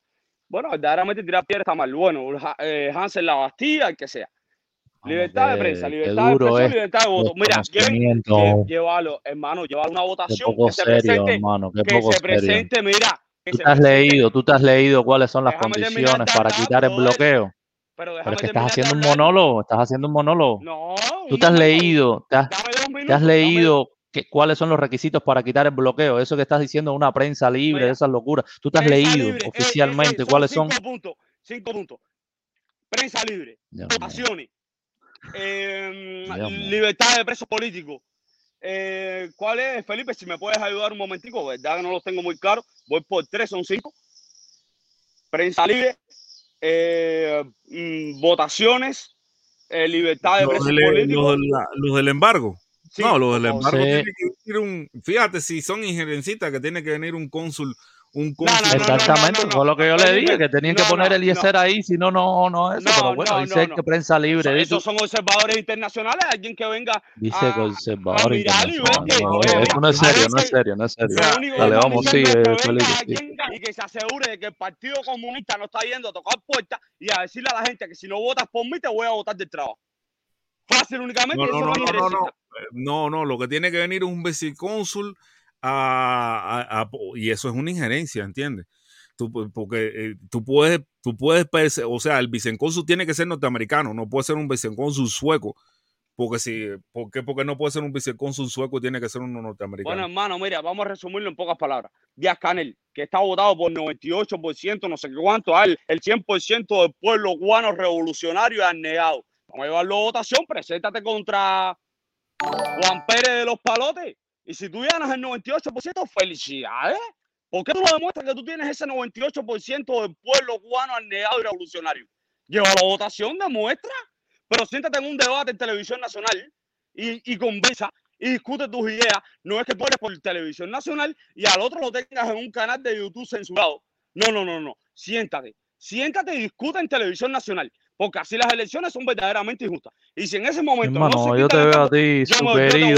bueno, verdaderamente tirar piedra está mal. Bueno, eh, Hansel la Bastilla, el que sea. Libertad de prensa, libertad de expresión, libertad de voto. Mira, lleven, conocimiento. lle- llévalo, hermano, llevar una votación que se presente, hermano, que se presente, mira, Tú te has leído, tú te has leído cuáles son las déjame condiciones para quitar el bloqueo. pero es que estás haciendo un monólogo, estás haciendo un monólogo. No, Tú te has leído, te has, te leído que- cuáles son los requisitos para quitar el bloqueo. Eso que estás diciendo es una prensa libre, esas locuras. Tú te has leído libre, oficialmente son cuáles son. cinco puntos, cinco puntos. Prensa libre, eh, Dios mío. libertad de presos políticos. Eh, ¿Cuál es, Felipe? Si me puedes ayudar un momentico, verdad que no los tengo muy claros. Voy por tres, son cinco. Prensa libre, eh, mm, votaciones, eh, libertad de presos del, los políticos. del- los del embargo. Sí, no, los del embargo Sí. tiene que venir un. Fíjate, si son injerencistas, que tiene que venir un cónsul. Un No, no, no, no, no, Exactamente, no, fue lo que yo le dije, que tenían que poner el no. ISR ahí, si no, no, no eso. Pero No, bueno, no, dice no, que prensa libre, Eso- esos son observadores internacionales, alguien que venga Dice a, a conservador mirar y ver internacional. que, No, eso no es a serio, no es serio, no es serio. Dale, vamos, sí. alguien y que se asegure de que el Partido Comunista no está yendo a tocar puertas y a decirle a la gente que si no votas por mí te voy a votar del trabajo. Fácil únicamente, No, y no, eso no, no es no, no, no. injerencista. Eh, No, no, lo que tiene que venir es un vicecónsul y eso es una injerencia, ¿entiendes? Tú, porque eh, tú puedes, tú puedes, o sea, el vicecónsul tiene que ser norteamericano, no puede ser un vicecónsul sueco, porque si, ¿por qué? Porque no puede ser un vicecónsul sueco tiene que ser uno norteamericano. Bueno, hermano, mira, vamos a resumirlo en pocas palabras. Díaz Canel, que está votado por 98%, no sé qué cuánto, ah, el, el 100% del pueblo cubano revolucionario y abnegado. Vamos a llevarlo a votación, preséntate contra Juan Pérez de los Palotes. Y si tú ganas el 98%, felicidades. ¿Por qué tú no demuestras que tú tienes ese 98% del pueblo cubano abnegado y revolucionario? Llévalo a votación, demuestra. Pero siéntate en un debate en televisión nacional y, y conversa y discute tus ideas. No es que tú por televisión nacional y al otro lo tengas en un canal de YouTube censurado. No, no, no, no. Siéntate. Siéntate y discuta en televisión nacional. Porque así las elecciones son verdaderamente injustas. Y si en ese momento no se Hermano, yo te veo a ti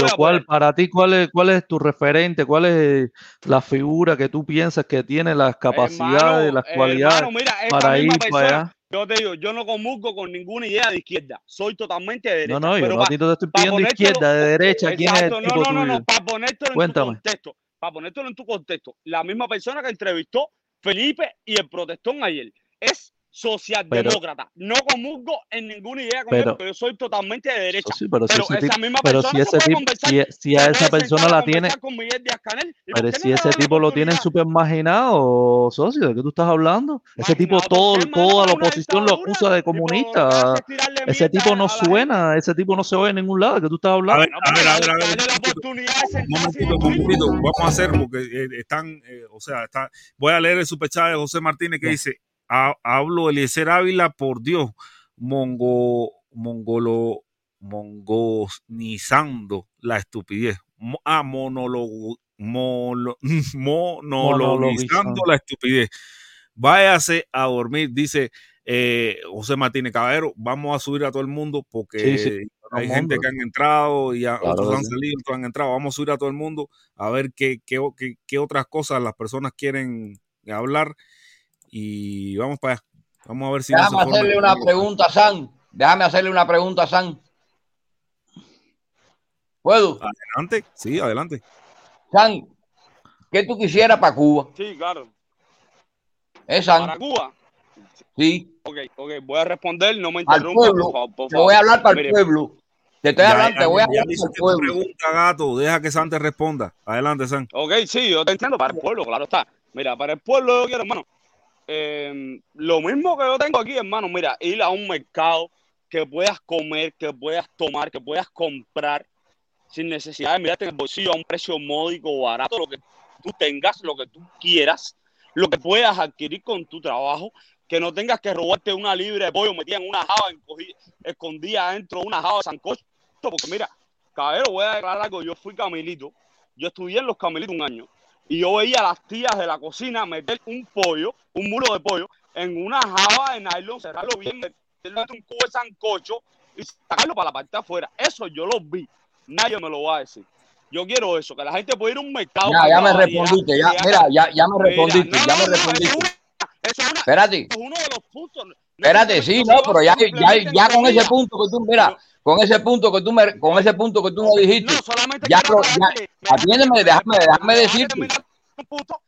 a ¿Cuál, para ti, cuál es, cuál es tu referente? ¿Cuál es la figura que tú piensas que tiene las capacidades, las cualidades Hermano, mira, para ir para allá? yo te digo, yo no comulgo con ninguna idea de izquierda, soy totalmente de derecha. No, no, yo pero no a ti no te estoy pidiendo izquierda, de derecha. ¿Quién es el Exacto, tipo no, no, no, no, para ponértelo en tu Cuéntame. contexto, para ponértelo en tu contexto, la misma persona que entrevistó Felipe y el protestón ayer es socialdemócrata. no comulgo en ninguna idea con él Pero- porque yo soy totalmente de derecha. Sí, pero, si pero ese esa tipo, misma pero persona si se ese puede tipo, conversar, si, si a se esa persona la tiene, conversar con Miguel Díaz Canel. ¿Y por pero si no ese tipo lo tienen oportunidad? súper marginado, socio, ¿de qué tú estás hablando? Ese tipo, todo, toda la oposición lo acusa de comunista. Ese tipo no suena, ese tipo no se oye en ningún lado. ¿De qué tú estás A hablando? ver, a ver, a ver, a ver. Un momentito, un momentito. Vamos a hacer porque eh, están, eh, o sea, está, voy a leer el superchat de José Martínez que dice, "Ha- hablo Eliezer Ávila, por Dios, mongo, mongolo, mongonizando la estupidez. Mo- ah, monólogo, molo- [LAUGHS] monologizando la estupidez. Váyase a dormir, dice eh, José Martínez Caballero. Vamos a subir a todo el mundo porque Sí, sí, todo hay gente mundo. que han entrado y a- Claro otros han sí. salido, otros han entrado. Vamos a subir a todo el mundo a ver qué, qué, qué- qué otras cosas las personas quieren hablar y vamos para allá. Vamos a ver si Déjame hacerle una pregunta a San. Déjame hacerle una pregunta a San. ¿Puedo? Adelante, sí, adelante. San, ¿qué tú quisieras para Cuba? Sí, claro. ¿Eh, San? Para Cuba. Sí, Ok, ok, voy a responder, no me al interrumpa, pueblo. por favor, por Te voy a hablar para el Mire, pueblo. Te estoy Ya, hablando, te ya, voy a ya hablar para el pueblo. pregunta, gato. Deja que San te responda. Adelante, San. Ok, sí, yo te entiendo, para el pueblo, claro está. Mira, para el pueblo yo quiero, hermano, eh, lo mismo que yo tengo aquí, hermano, mira, ir a un mercado que puedas comer, que puedas tomar, que puedas comprar sin necesidad de mirarte en el bolsillo a un precio módico barato, lo que tú tengas, lo que tú quieras, lo que puedas adquirir con tu trabajo, que no tengas que robarte una libra de pollo metida en una java escondida dentro de una java de sancocho, porque mira, caballero, voy a declarar algo, yo fui camilito, yo estudié en los camilitos un año, y yo veía a las tías de la cocina meter un pollo, un muro de pollo, en una java de nylon, cerrarlo bien, meterlo en un cubo de sancocho y sacarlo para la parte de afuera. Eso yo lo vi. Nadie me lo va a decir. Yo quiero eso, que la gente pueda ir a un mercado. Ya, me respondiste, ya, mira, ya, ya me respondiste, ya me respondiste. Espérate. es uno de los puntos. Espérate, sí, no, pero ya, ya, ya con ese punto que tú, mira, con ese punto que tú me, con ese punto que tú me dijiste, ya, lo, ya, atiéndeme, déjame, déjame decirte.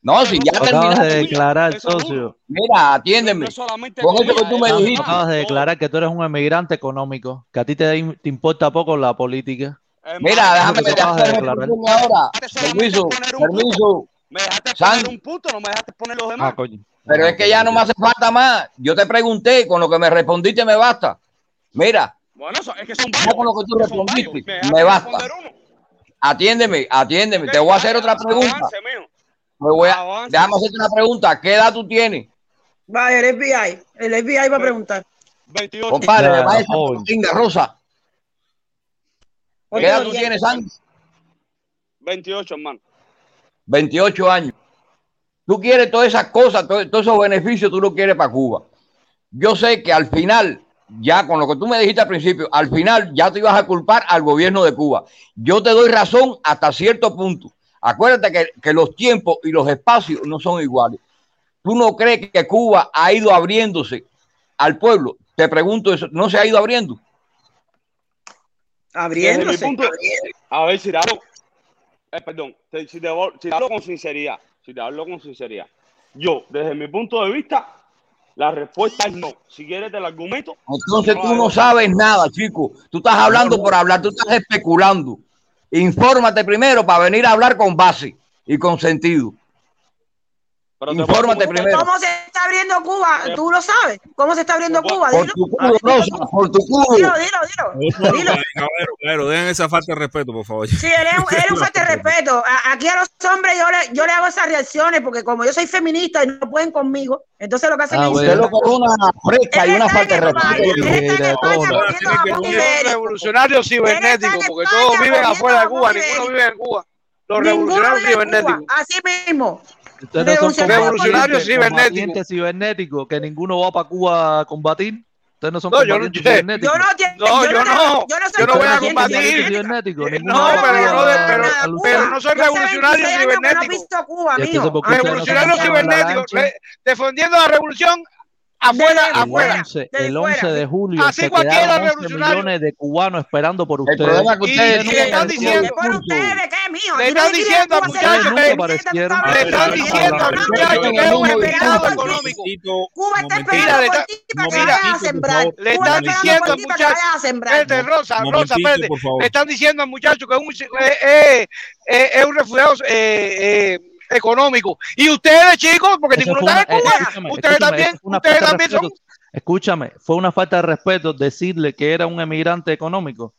No, si ya acabas de terminaste. declarar, socio. Mira, atiéndeme. Con eso que tú me dijiste. acabas de declarar que tú eres un emigrante económico, que a ti te, te importa poco la política. Mira, déjame, déjame declarar. ahora. Permiso, permiso. Me dejaste poner un punto, no me dejaste poner los demás. Ah, coño. Pero es que ya no me hace falta más. Yo te pregunté, con lo que me respondiste me basta. Mira, Bueno, eso, es que son ya con lo que tú varios, varios. respondiste dejaste me basta. Atiéndeme, atiéndeme. Te voy a hacer otra pregunta. Avance. Me voy a, Avance. déjame hacerte una pregunta. ¿Qué edad tú tienes? Vaya, el FBI. El FBI va a preguntar. 28. Compadre, Ya, vaya joven. pinga rosa. ¿Qué edad tú tienes, San? 28, hermano. 28 años. Tú quieres todas esas cosas, todo- todos esos beneficios, tú lo quieres para Cuba. Yo sé que al final, ya con lo que tú me dijiste al principio, al final ya te ibas a culpar al gobierno de Cuba. Yo te doy razón hasta cierto punto. Acuérdate que, que los tiempos y los espacios no son iguales. ¿Tú no crees que Cuba ha ido abriéndose al pueblo? Te pregunto eso, ¿no se ha ido abriendo? Punto, a ver, hablo, eh, perdón, te- si te, si te hablo con sinceridad, si te hablo con sinceridad, yo, desde mi punto de vista, la respuesta es no. Si quieres te lo argumento. Entonces tú no sabes nada, chico. Tú estás hablando por hablar, tú estás especulando. Infórmate primero para venir a hablar con base y con sentido. Infórmate primero. ¿Cómo se está abriendo Cuba? ¿Tú lo sabes? ¿Cómo se está abriendo Cuba? Por Dilo. tu culo, Rosa, por tu culo. Dilo, dilo, dilo. Dilo. Caballero, caballero, dejen esa falta de respeto, por favor. Sí, él es, un- falta de respeto. Aquí a los hombres yo le, yo le hago esas reacciones porque como yo soy feminista y no pueden conmigo, entonces lo que hacen Ah, es lo que es una fresca y una falta de respeto. Revolucionarios cibernéticos, porque todos viven afuera de Cuba, ninguno vive en Cuba. Los revolucionarios cibernéticos. Así mismo. Ustedes no son Revolucionario combatientes, cibernético. combatientes cibernéticos, que ninguno va para Cuba a combatir. Ustedes no son No, yo no- combatientes yo- cibernéticos. yo no yo yo no- yo no soy yo no voy a combatir. cibernéticos, Eh, no, pero no pero- pero no soy revolucionario 26 años que no he cibernético. visto Cuba, Y entonces, mijo. ¿por qué ustedes no se Revolucionario cibernético, defendiendo la revolución afuera, El afuera. 11, el 11 de julio Así se cualquiera quedaron 11 revolucionario. millones de cubanos esperando por ustedes. problema es que ustedes Y- le están diciendo- en ¿Por punto. ustedes de qué, mijo? Le están diciendo Cuba al se muchacho va. que- Ustedes nunca aparecieron. Le están diciendo al muchacho que es un estado económico. Cuba está Mira, esperando por ti para que mira, vayas a sembrar. Le Cuba están diciendo por al ti para que muchacho, vayas a sembrar. espérate, Rosa, Rosa. Le están diciendo al muchacho que es un, es un refugiado eh, eh, económico. Y ustedes, chicos, porque Eso ninguno fue está una- en Cuba, escúchame, ustedes escúchame, también, eso fue una ustedes falta de también son. Escúchame, fue una falta de respeto decirle que era un emigrante económico.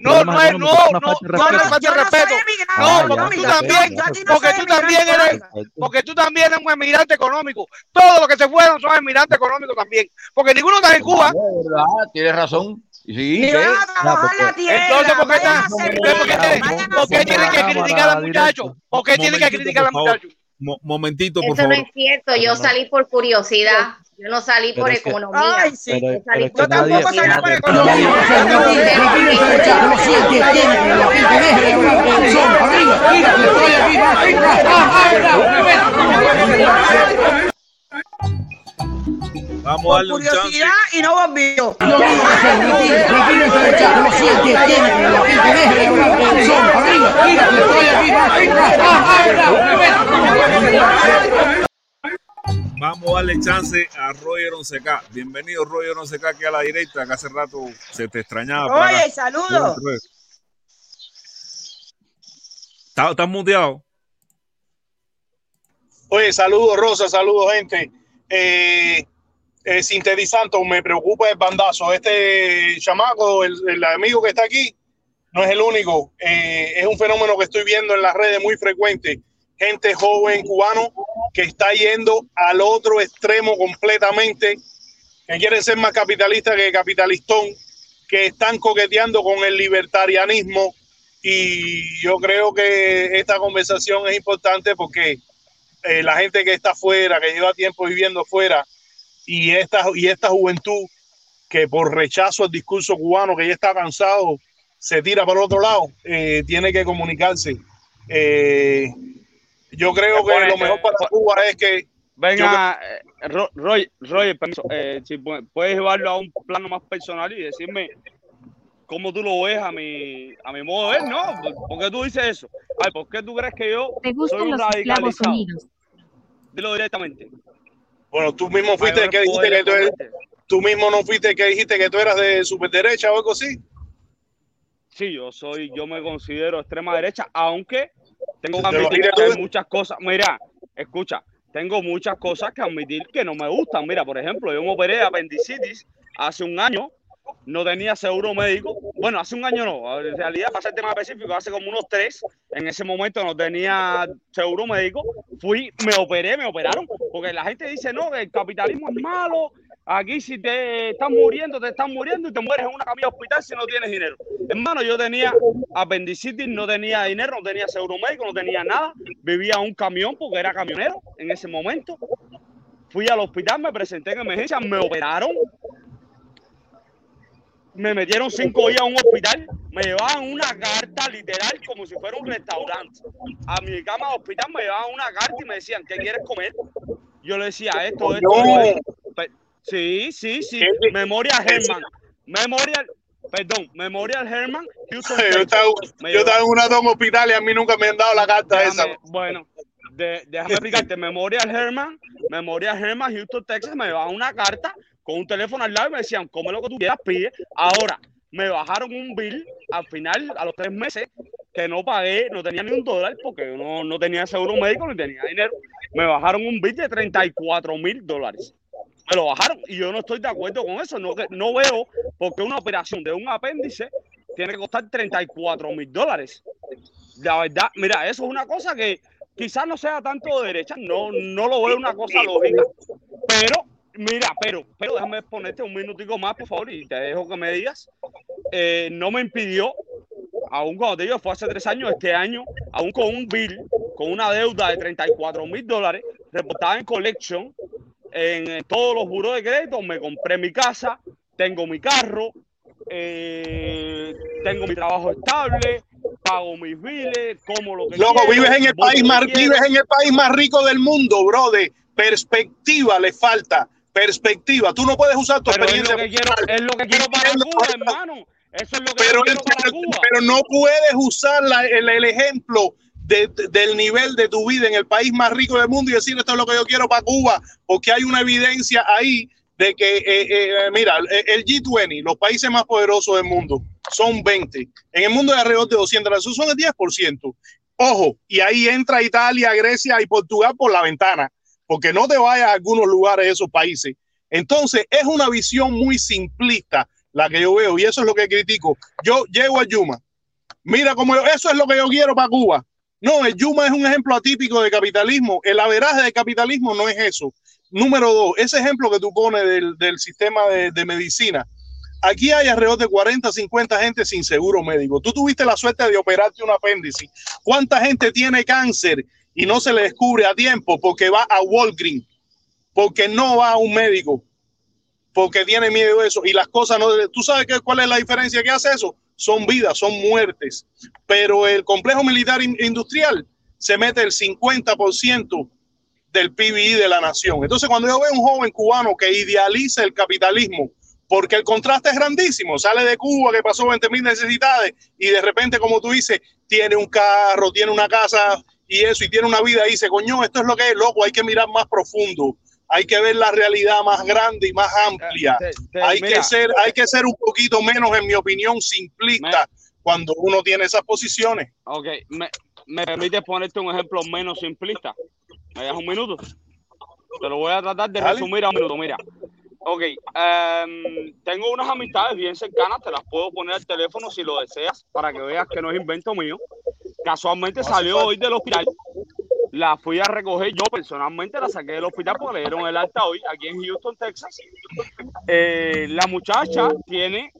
No, no es, no, no, falta de no, no es respeto. falta de respeto. No, porque tú también, porque tú también eres, porque tú también eres un emigrante económico. Todos los que se fueron son emigrantes económicos también. Porque ninguno está en Cuba. Tienes razón. Sí, Ni ¿qué? van a trabajar la tierra, Entonces, ¿por qué, vayan están- a ¿por qué, sembrar, por qué tienen- vayan a por qué tienen que criticar al muchacho? ¿Por qué tienen que Momentito, criticar al muchacho? Mo- momentito, por Eso no favor. es cierto. Yo salí por curiosidad. Yo no salí Pero por es que- economía. Ay, sí. Pero, Yo pero tampoco salí por economía. Vamos a darle un chance. curiosidad y no volvió. Vamos a darle chance a Roger Onseca. Bienvenido, Roger Onseca, aquí a la directa, que hace rato se te extrañaba. Oye, saludos. ¿Estás estás muteado? Oye, saludos Rosa, saludos gente. Eh, eh, sintetizando, me preocupa el bandazo. Este chamaco, el, el amigo que está aquí, no es el único. Eh, es un fenómeno que estoy viendo en las redes muy frecuente. Gente joven cubano que está yendo al otro extremo completamente, que quieren ser más capitalistas que capitalistón, que están coqueteando con el libertarianismo. Y yo creo que esta conversación es importante porque eh, la gente que está afuera, que lleva tiempo viviendo afuera, y esta, y esta juventud que por rechazo al discurso cubano, que ya está cansado, se tira para otro lado, eh, tiene que comunicarse. Eh, yo creo que lo mejor para Cuba es que... Venga, eh, Ro- Roy, Roy, permiso, eh, si pu- puedes llevarlo a un plano más personal y decirme cómo tú lo ves a mi, a mi modo de ver, ¿no? ¿Por qué tú dices eso? Ay, ¿por qué tú crees que yo ¿Te soy gustan un los radicalizado? Dilo directamente. Bueno, tú mismo fuiste el que dijiste que tú eres, tú mismo no fuiste el que dijiste que tú eras de superderecha o algo así. Sí, yo soy, yo me considero extrema derecha, aunque tengo que ¿Te lo admitir que hay muchas cosas. Mira, escucha, tengo muchas cosas que admitir que no me gustan. Mira, por ejemplo, yo me operé de apendicitis hace un año, no tenía seguro médico. Bueno, hace un año no, en realidad, para ser tema específico, hace como unos tres. En ese momento no tenía seguro médico. Fui, me operé, me operaron, porque la gente dice, no, que el capitalismo es malo. Aquí si te estás muriendo, te estás muriendo y te mueres en una camilla hospital si no tienes dinero. Hermano, yo tenía apendicitis, no tenía dinero, no tenía seguro médico, no tenía nada. Vivía un camión porque era camionero en ese momento. Fui al hospital, me presenté en emergencia, me operaron. Me metieron cinco días a un hospital, me llevaban una carta literal como si fuera un restaurante. A mi cama de hospital me llevaban una carta y me decían, ¿qué quieres comer? Yo le decía esto, esto, Coño. esto. Sí, sí, sí. Memorial Herman. Memorial, perdón, Memorial Herman. Houston, Yo estaba, en una toma hospital y a mí nunca me han dado la carta esa. Déjame- bueno, de- déjame explicarte. Memorial Herman, Memorial Herman, Houston, Texas, me llevaban una carta con un teléfono al lado y me decían, come lo que tú quieras, pide. Ahora, me bajaron un bill al final, a los tres meses, que no pagué, no tenía ni un dólar porque no, no tenía seguro médico ni tenía dinero. Me bajaron un bill de 34 mil dólares. Me lo bajaron y yo no estoy de acuerdo con eso. No, no veo por qué una operación de un apéndice tiene que costar 34 mil dólares. La verdad, mira, eso es una cosa que quizás no sea tanto de derecha, no, no lo veo una cosa lógica, pero, mira, pero, pero déjame ponerte un minutico más, por favor, y te dejo que me digas. Eh, no me impidió, aún cuando te digo, fue hace tres años, este año, aún con un bill, con una deuda de 34 mil dólares, reportada en collection, en todos los buros de crédito, me compré mi casa, tengo mi carro, eh, tengo mi trabajo estable, pago mis biles, como lo que Loco, quiero, vives en el país más, vives en el país más rico del mundo, bro. De perspectiva le falta. Perspectiva. Tú no puedes usar tu Pero es lo que quiero, es lo que quiero para Cuba, hermano. Eso es lo que pero, quiero para pero- Cuba. pero no puedes usar la- el, el ejemplo de- de- del nivel de tu vida en el país más rico del mundo y decir esto es lo que yo quiero para Cuba, porque hay una evidencia ahí de que, eh, eh, mira, el, el G20, los países más poderosos del mundo, son 20. En el mundo de alrededor de 200, esos son el 10%. Ojo, y ahí entra Italia, Grecia y Portugal por la ventana, porque no te vayas a algunos lugares de esos países. Entonces, es una visión muy simplista la que yo veo y eso es lo que critico. Yo llego a Yuma, mira cómo yo- eso es lo que yo quiero para Cuba. No, el Yuma es un ejemplo atípico de capitalismo. El averaje del capitalismo no es eso. Número dos, ese ejemplo que tú pones del, del sistema de, de medicina. Aquí hay alrededor de 40, 50 gente sin seguro médico. Tú tuviste la suerte de operarte un apéndice. ¿Cuánta gente tiene cáncer y no se le descubre a tiempo porque va a Walgreens? Porque no va a un médico porque tiene miedo de eso y las cosas no. ¿Tú sabes qué, cuál es la diferencia que hace eso? Son vidas, son muertes. Pero el complejo militar in- industrial se mete el 50% del PBI de la nación. Entonces, cuando yo veo un joven cubano que idealiza el capitalismo, porque el contraste es grandísimo, sale de Cuba que pasó 20 mil necesidades y de repente, como tú dices, tiene un carro, tiene una casa y eso, y tiene una vida y dice, coño, esto es lo que es, loco, hay que mirar más profundo, hay que ver la realidad más grande y más amplia, te- hay, mira, que ser, hay que ser un poquito menos, en mi opinión, simplista cuando uno tiene esas posiciones. Ok, me, me permite ponerte un ejemplo menos simplista. ¿Me das un minuto? Te lo voy a tratar de Dale. resumir a un minuto. Mira, ok, em, tengo unas amistades bien cercanas, te las puedo poner al teléfono si lo deseas, para que veas que no es invento mío. Casualmente salió hoy del hospital, la fui a recoger yo personalmente, la saqué del hospital porque le dieron el alta hoy, aquí en Houston, Texas. Eh, la muchacha tiene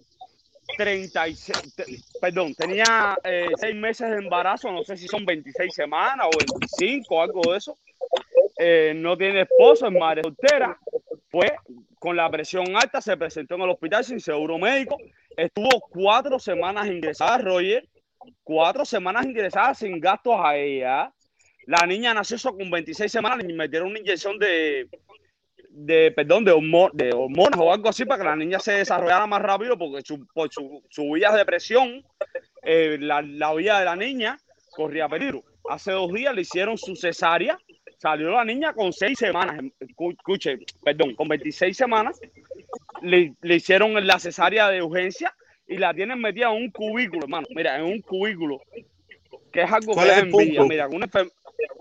36, te- perdón, tenía eh, seis meses de embarazo, no sé si son 26 semanas o 25, algo de eso. Eh, no tiene esposo, es madre soltera. Pues con la presión alta se presentó en el hospital sin seguro médico. Estuvo cuatro semanas ingresada, Roger. Cuatro semanas ingresada sin gastos a ella. La niña nació eso con 26 semanas y metieron una inyección de, de perdón, de, hormo- de hormonas o algo así para que la niña se desarrollara más rápido porque su, por su, subidas de presión, eh, la, la de la niña corría peligro. Hace dos días le hicieron su cesárea, salió la niña con seis semanas, escu- escuche, perdón, con 26 semanas, le, le hicieron la cesárea de urgencia y la tienen metida en un cubículo, hermano, mira, en un cubículo, que es algo ¿Cuál que es envidia, mira, una enfer-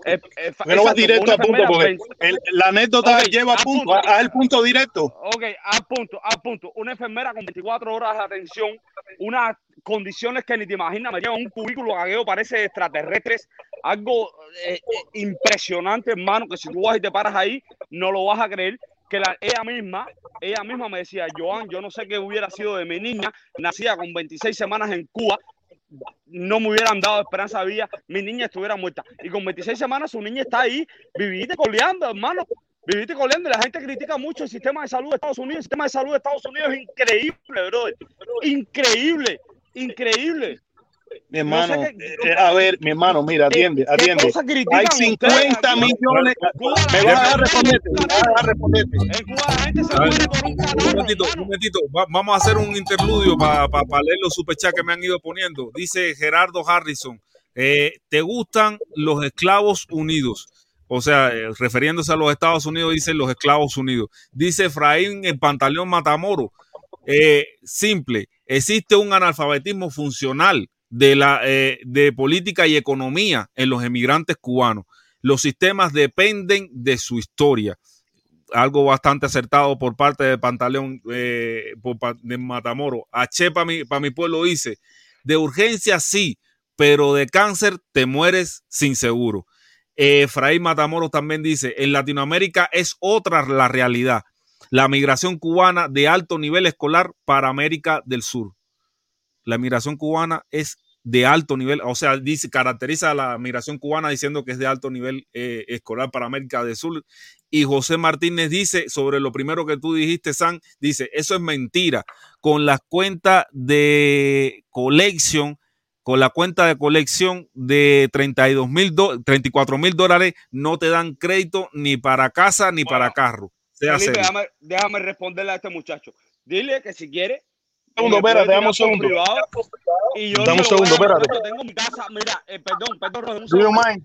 eh, eh, vas exacto, directo a punto, porque el- la anécdota lleva a a punto, haz el punto directo. Ok, a punto, a punto. Una enfermera con 24 horas de atención, unas condiciones que ni te imaginas, me lleva un cubículo aquello parece extraterrestres, algo eh, impresionante, hermano, que si tú vas y te paras ahí, no lo vas a creer. Que la, ella misma, ella misma me decía, Joan, yo no sé qué hubiera sido de mi niña, nacida con 26 semanas en Cuba, no me hubieran dado esperanza de vida, mi niña estuviera muerta. Y con 26 semanas su niña está ahí, viviste coleando, hermano. Viviste coleando la gente critica mucho el sistema de salud de Estados Unidos. El sistema de salud de Estados Unidos es increíble, brother. Increíble, increíble. Mi No sé hermano, qué- eh, a ver, mi hermano, mira, atiende, ¿Qué atiende. critican Hay ustedes 50 aquí? millones. Me vas a dejar responderte, me vas a dejar responderte. En Cuba la gente se A ver, muere por un momentito, un momentito. Va- vamos a hacer un interludio para leer los superchats que me han ido poniendo. Dice Gerardo Harrison, eh, ¿te gustan los esclavos unidos? O sea, eh, refiriéndose a los Estados Unidos, dice los esclavos unidos. Dice Efraín el Pantaleón Matamoro, eh, simple, existe un analfabetismo funcional de, la, eh, de política y economía en los emigrantes cubanos. Los sistemas dependen de su historia algo bastante acertado por parte de Pantaleón eh, por pa- de Matamoro. H para mi, mi pueblo dice, de urgencia sí, pero de cáncer te mueres sin seguro. Eh, Efraín Matamoros también dice, en Latinoamérica es otra la realidad. La migración cubana de alto nivel escolar para América del Sur. La migración cubana es de alto nivel, o sea, dice, caracteriza a la migración cubana diciendo que es de alto nivel eh, escolar para América del Sur. Y José Martínez dice, sobre lo primero que tú dijiste, San, dice, eso es mentira. Con las cuentas de colección, con la cuenta de colección de 32 mil, 34 mil dólares, no te dan crédito ni para casa ni para carro. Felipe, déjame, déjame responderle a este muchacho. Dile que si quiere. Segundo, espérate, dame un segundo. Y yo Dame un segundo, espérate. que Tengo mi casa, mira, eh, perdón, perdón, un Do you segundo, mind?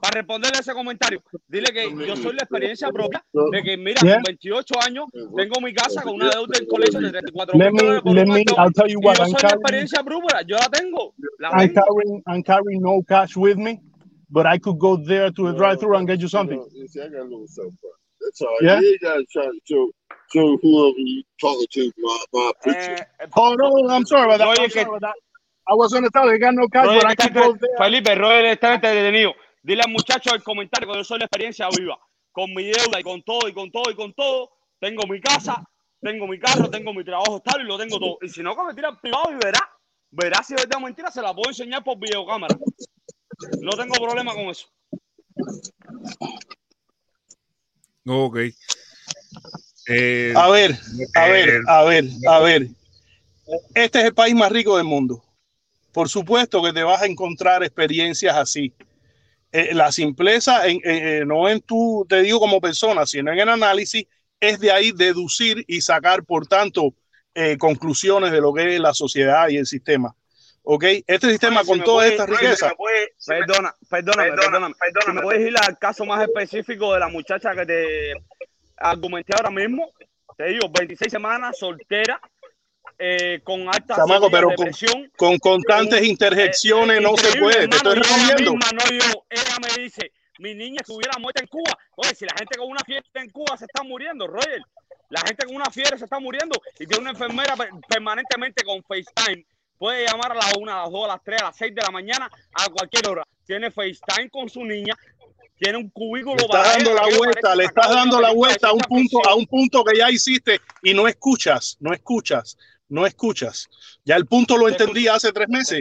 para responderle ese comentario, dile que yo soy la experiencia propia de que, mira, Yeah. con 28 años tengo mi casa con una deuda del colegio de 34 Let mil me, dólares por let un. I'll tell you what, yo I'm soy la carrying, experiencia propia, yo la tengo, la I'm carrying, I'm carrying no cash with me, but I could go there to the drive-through and get you something. That's all. Yeah? You ain't gotta try to show, show whoever you talking to my, my picture. Oh no, I'm sorry about that. Roger, I'm que- sorry about that. I was you, I got no cash, Roger but I go there. Felipe, Roger está entretenido. Dile al muchacho el comentario que yo soy la experiencia viva. Con mi deuda y con todo, y con todo, y con todo. Tengo mi casa, tengo mi carro, tengo mi trabajo estable y lo tengo todo. Y si no, que me tira al privado y verá. Verá si es verdad o mentira, se la puedo enseñar por videocámara. No tengo problema con eso. Ok. Eh, A ver, a ver, eh, a ver, a ver. Este es el país más rico del mundo. Por supuesto que te vas a encontrar experiencias así. Eh, la simpleza, en- eh, no en tu, te digo como persona, sino en el análisis, es de ahí deducir y sacar, por tanto, conclusiones de lo que es la sociedad y el sistema. ¿Ok? Este sistema con me toda puede- esta oye, si riqueza. me puede- Perdona, perdóname, perdóname. Si me puedes ir al caso más específico de la muchacha que te argumenté ahora mismo. Te digo, 26 semanas, soltera, eh, con alta Chamaco, pero con, constantes interjecciones no se puede. Te estoy respondiendo. misma, no yo, ella me dice, mi niña estuviera muerta en Cuba. Oye, si la gente con una fiesta en Cuba se está muriendo, Roger. La gente con una fiebre se está muriendo y tiene una enfermera per- permanentemente con FaceTime. Puede llamar a las 1, a las 2, a las 3, a las 6 de la mañana, a cualquier hora. Tiene FaceTime con su niña. Tiene un cubículo Le para estás dando la vuelta, le estás dando la vuelta a un punto, a un punto que ya hiciste y no escuchas, no escuchas, no escuchas. Ya el punto lo entendí hace tres meses.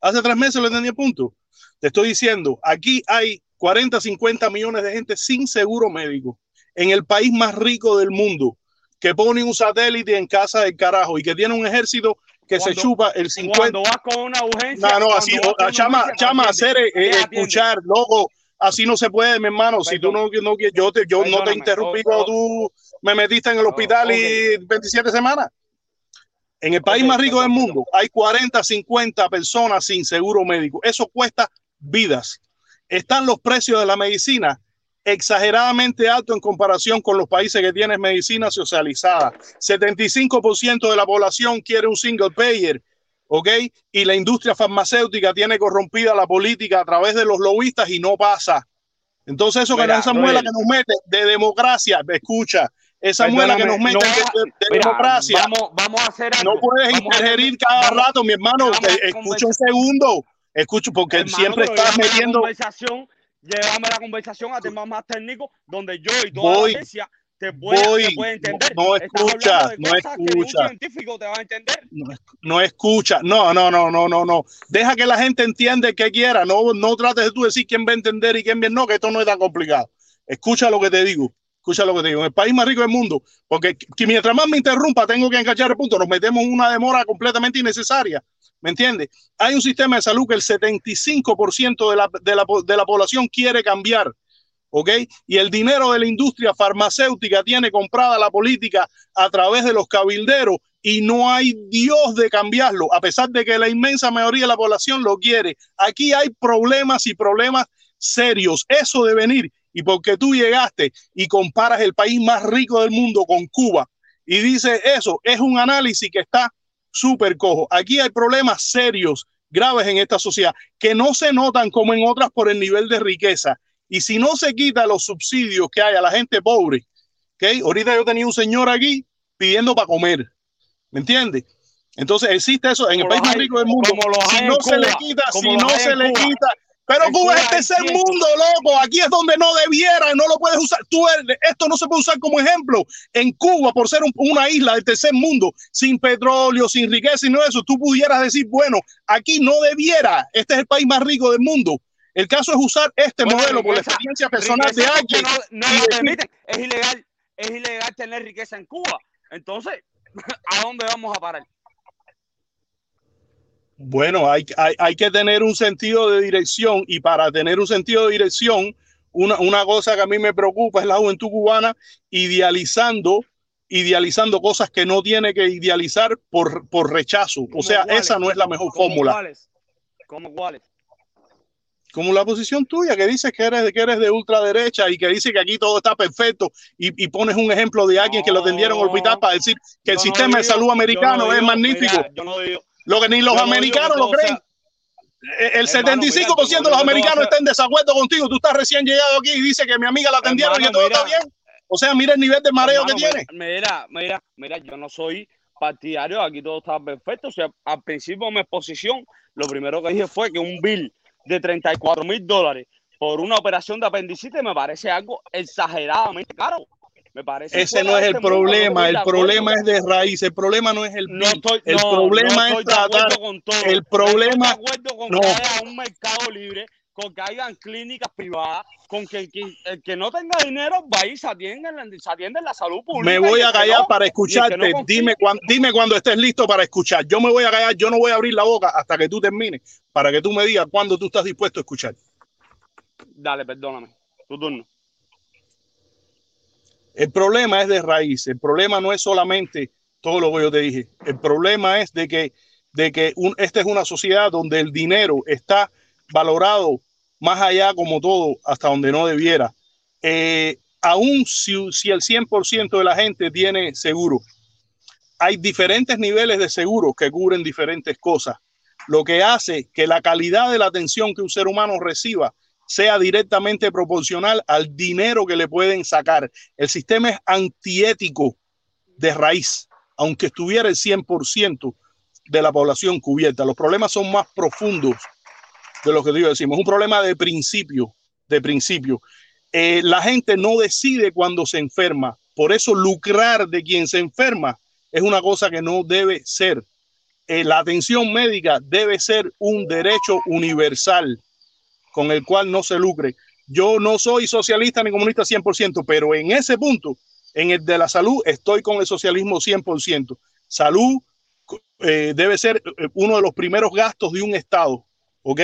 Hace tres meses lo entendí el punto. Te estoy diciendo, aquí hay 40, 50 millones de gente sin seguro médico en el país más rico del mundo que pone un satélite en casa del carajo y que tiene un ejército que se chupa el 50. Cuando vas con una urgencia. No, no, así, o- chama, urgencia, chama, hacer, eh, escuchar, loco, así no se puede, mi hermano. Si tú no, no yo, te, yo no te interrumpí oh, cuando oh. tú me metiste en el hospital y 27 semanas. En el país más rico del mundo hay 40, 50 personas sin seguro médico. Eso cuesta vidas. Están los precios de la medicina exageradamente altos en comparación con los países que tienen medicina socializada. 75% de la población quiere un single payer, ¿ok? Y la industria farmacéutica tiene corrompida la política a través de los lobistas y no pasa. Entonces eso que Mira, esa muela que nos mete de democracia, escucha, esa muela que nos mete no de, de- mira, democracia. Vamos, vamos a hacer No algo. puedes Vamos hacer- interferir cada vamos- rato, mi hermano. Eh, Escucha un segundo. Escucho, porque Hermano, siempre estás metiendo. conversación, llévame la conversación a temas más técnicos donde yo y toda Voy, la audiencia te te pueda entender. No Estás escucha, no que escucha. científico te va a entender. No escucha. No, no, no, no, no, no. Deja que la gente entienda que quiera. No, no trates de tú decir quién va a entender y quién bien no, que esto no es tan complicado. Escucha lo que te digo. Escucha lo que te digo. En el país más rico del mundo, porque que mientras más me interrumpa, tengo que enganchar el punto. Nos metemos en una demora completamente innecesaria. ¿Me entiendes? Hay un sistema de salud que el 75% de la, de, la, de la población quiere cambiar. ¿ok? Y el dinero de la industria farmacéutica tiene comprada la política a través de los cabilderos y no hay Dios de cambiarlo, a pesar de que la inmensa mayoría de la población lo quiere. Aquí hay problemas y problemas serios. Eso de venir y porque tú llegaste y comparas el país más rico del mundo con Cuba y dices eso, es un análisis que está súper cojo. Aquí hay problemas serios, graves en esta sociedad, que no se notan como en otras por el nivel de riqueza. Y si no se quita los subsidios que hay a la gente pobre, ¿ok? Ahorita yo tenía un señor aquí pidiendo para comer, ¿me entiendes? Entonces existe eso en el país más rico del mundo. los Si no se le quita, como si no se le quita, Pero Cuba es el tercer mundo, loco. Aquí es donde no debiera, no lo puedes usar. Tú eres- esto no se puede usar como ejemplo. En Cuba, por ser un- una isla del tercer mundo, sin petróleo, sin riqueza y no eso, tú pudieras decir, bueno, aquí no debiera. Este es el país más rico del mundo. El caso es usar este Bueno, modelo por la riqueza- experiencia personal de riqueza alguien. No, no decir, permiten. Es ilegal, es ilegal tener riqueza en Cuba. Entonces, [LAUGHS] ¿a dónde vamos a parar? Bueno, hay, hay, hay que tener un sentido de dirección y para tener un sentido de dirección, una, una cosa que a mí me preocupa es la juventud cubana idealizando, idealizando cosas que no tiene que idealizar por, por rechazo. O sea, cuáles? esa no es la mejor ¿Cómo fórmula. cuáles? ¿Cómo cuáles? Como la posición tuya, que dices que eres, que eres de ultraderecha y que dice que aquí todo está perfecto y, y pones un ejemplo de alguien que lo atendieron al hospital para decir que el no sistema de salud americano no es magnífico. mira, yo no digo- lo que ni los americanos lo creen. sea- Eh, El Hermano, 75% mira, de los americanos están en desacuerdo contigo. Tú estás recién llegado aquí y dices que mi amiga la atendieron y que todo está bien. O sea, mira el nivel de mareo Hermano, que tiene. Mira, mira, mira, yo no soy partidario, aquí todo está perfecto. O sea, al principio de mi exposición, lo primero que dije fue que un bill de 34 mil dólares por una operación de apendicitis me parece algo exageradamente caro. Me parece Ese no de es el este no problema. El acuerdo. problema es de raíz. El problema no es el No estoy, El no, problema no es estoy de tratar acuerdo con todo. el No estoy de problema. acuerdo con No. que haya un mercado libre, con que hayan clínicas privadas, con que el que, el que no tenga dinero va y se atiende, se atiende en la salud pública. Me voy a callar no- para no escucharte. confía- Dime, cuan- dime cuando estés listo para escuchar. Yo me voy a callar. Yo no voy a abrir la boca hasta que tú termines para que tú me digas cuándo tú estás dispuesto a escuchar. Dale, perdóname. Tu turno. El problema es de raíz. El problema no es solamente todo lo que yo te dije. El problema es de que, de que un- esta es una sociedad donde el dinero está valorado más allá como todo, hasta donde no debiera. Eh, aún si, si el 100% de la gente tiene seguro, hay diferentes niveles de seguro que cubren diferentes cosas, lo que hace que la calidad de la atención que un ser humano reciba sea directamente proporcional al dinero que le pueden sacar. El sistema es antiético de raíz, aunque estuviera el 100% de la población cubierta. Los problemas son más profundos de lo que yo decimos. Es un problema de principio, de principio. Eh, la gente no decide cuando se enferma. Por eso lucrar de quien se enferma es una cosa que no debe ser. Eh, la atención médica debe ser un derecho universal con el cual no se lucre. Yo no soy socialista ni comunista 100%, pero en ese punto, en el de la salud, estoy con el socialismo 100%. Salud eh, debe ser eh, uno de los primeros gastos de un Estado, ¿ok?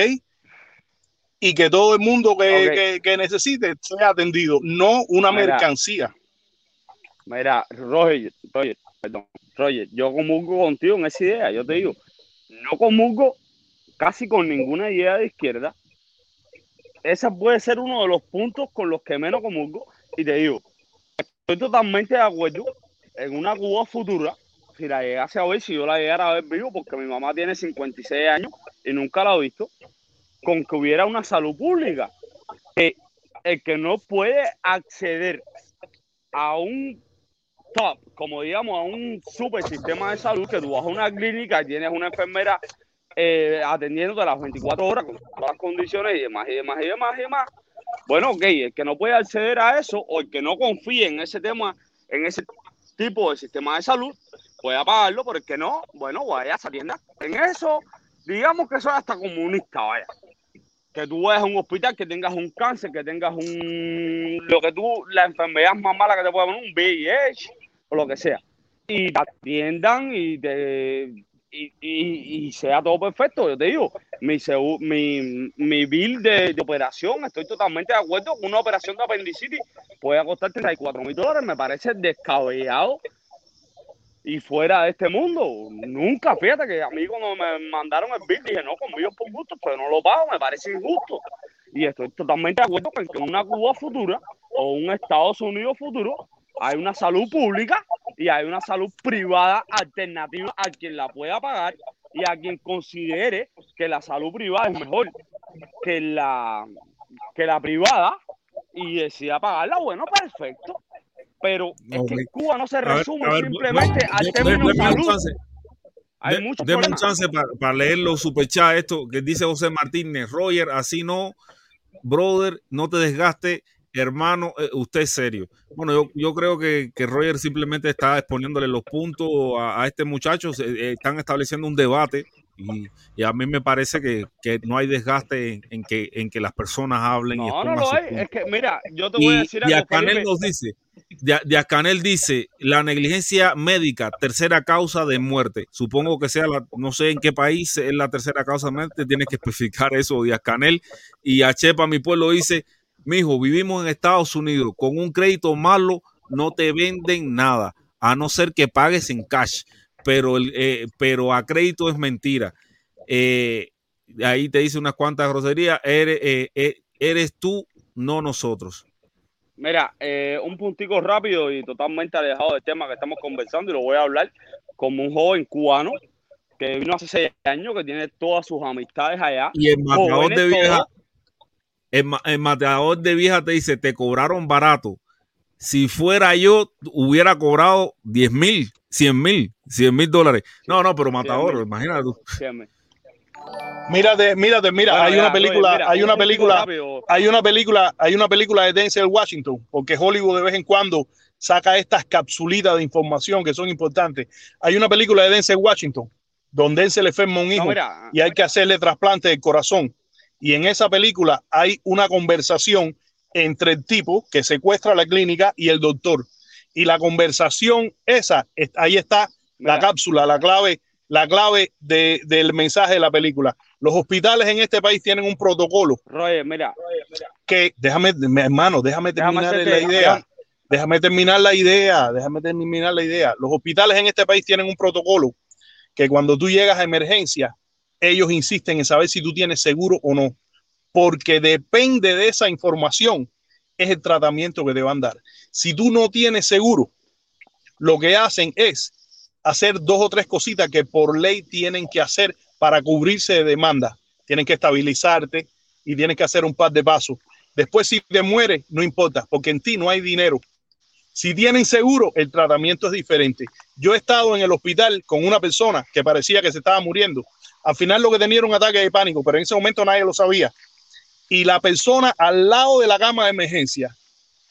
Y que todo el mundo que, Ok. que- que necesite sea atendido, no una Mira. mercancía. Mira, Roger, Roger, perdón, Roger, yo comulgo contigo en esa idea, yo te digo, no comulgo casi con ninguna idea de izquierda. Ese puede ser uno de los puntos con los que menos comulgo. Y te digo, estoy totalmente de acuerdo en una Cuba futura, si la llegase a ver, si yo la llegara a ver vivo, porque mi mamá tiene 56 años y nunca la he visto, con que hubiera una salud pública. Que el que no puede acceder a un top, como digamos, a un super sistema de salud, que tú vas a una clínica y tienes una enfermera eh, atendiéndote las 24 horas con todas las condiciones y demás, y demás, y demás, y demás. Bueno, ok, el que no puede acceder a eso o el que no confíe en ese tema, en ese tipo de sistema de salud, puede pagarlo, pero el que no, bueno, vaya, se atienda. En eso, digamos que eso es hasta comunista, vaya. Que tú vayas a un hospital, que tengas un cáncer, que tengas un. lo que tú, la enfermedad más mala que te puede poner, un VIH o lo que sea. Y te atiendan y te. Y, y- y sea todo perfecto, yo te digo, mi, mi, mi bill de, operación, estoy totalmente de acuerdo con una operación de apendicitis, puede costar 34 mil dólares, me parece descabellado y fuera de este mundo. Nunca, fíjate que a mí cuando me mandaron el bill dije, no, conmigo es por gusto, pero no lo pago, me parece injusto. Y estoy totalmente de acuerdo con que una Cuba futura o un Estados Unidos futuro hay una salud pública y hay una salud privada alternativa a quien la pueda pagar y a quien considere que la salud privada es mejor que la, que la privada y decida pagarla, bueno, perfecto. Pero es que Cuba no se A ver, resume a ver, simplemente no, al no, término déjame salud. chance. Hay De- muchos deme un chance para leer los superchats, esto que dice José Martínez. Roger, así no, brother, no te desgaste, hermano, eh, usted es serio. Bueno, yo, yo creo que, que Roger simplemente está exponiéndole los puntos a, a este muchacho. Se- eh, están estableciendo un debate y, y a mí me parece que, que no hay desgaste en, en que, en que las personas hablen y No, no expongan lo hay. Es que, mira, yo te voy a Y decir algo, Felipe. nos dice, Dia- Diascanel dice, la negligencia médica, tercera causa de muerte. Supongo que sea la, no sé en qué país es la tercera causa de muerte, tienes que especificar eso, Diascanel. Y a Chepa, mi pueblo, dice, mijo, vivimos en Estados Unidos, con un crédito malo no te venden nada, a no ser que pagues en cash, pero, el, eh, pero a crédito es mentira. Eh, ahí te dice unas cuantas groserías, eres, eh, eh, eres tú, no nosotros. Mira, eh, un puntico rápido y totalmente alejado del tema que estamos conversando y lo voy a hablar como un joven cubano que vino hace seis años, que tiene todas sus amistades allá. Y el matador de vieja, todos. El, ma- el matador de vieja te dice, te cobraron barato. Si fuera yo, hubiera cobrado 10 mil, 100 mil, 100 mil dólares. No, no, pero matador, imagínate tú. Mírate, mírate, mira, Bueno, hay ya, una película, mira, hay un una película, rápido. hay una película, hay una película de Denzel Washington, porque Hollywood de vez en cuando saca estas capsulitas de información que son importantes. Hay una película de Denzel Washington donde Denzel enferma a un hijo mira. y hay que hacerle trasplante del corazón. Y en esa película hay una conversación entre el tipo que secuestra la clínica y el doctor. Y la conversación esa, es- ahí está la cápsula, la clave, la clave de- del mensaje de la película. Los hospitales en este país tienen un protocolo Roger, mira, que, déjame, hermano, déjame Déjame terminar hacerte- la idea. Déjame terminar la idea, déjame terminar la idea. Los hospitales en este país tienen un protocolo que cuando tú llegas a emergencia, ellos insisten en saber si tú tienes seguro o no, porque depende de esa información, es el tratamiento que te van a dar. Si tú no tienes seguro, lo que hacen es hacer dos o tres cositas que por ley tienen que hacer para cubrirse de demanda. Tienen que estabilizarte y tienes que hacer un par de pasos. Después, si te mueres, no importa, porque en ti no hay dinero. Si tienen seguro, el tratamiento es diferente. Yo he estado en el hospital con una persona que parecía que se estaba muriendo. Al final lo que tenía era un ataque de pánico, pero en ese momento nadie lo sabía. Y la persona al lado de la cama de emergencia,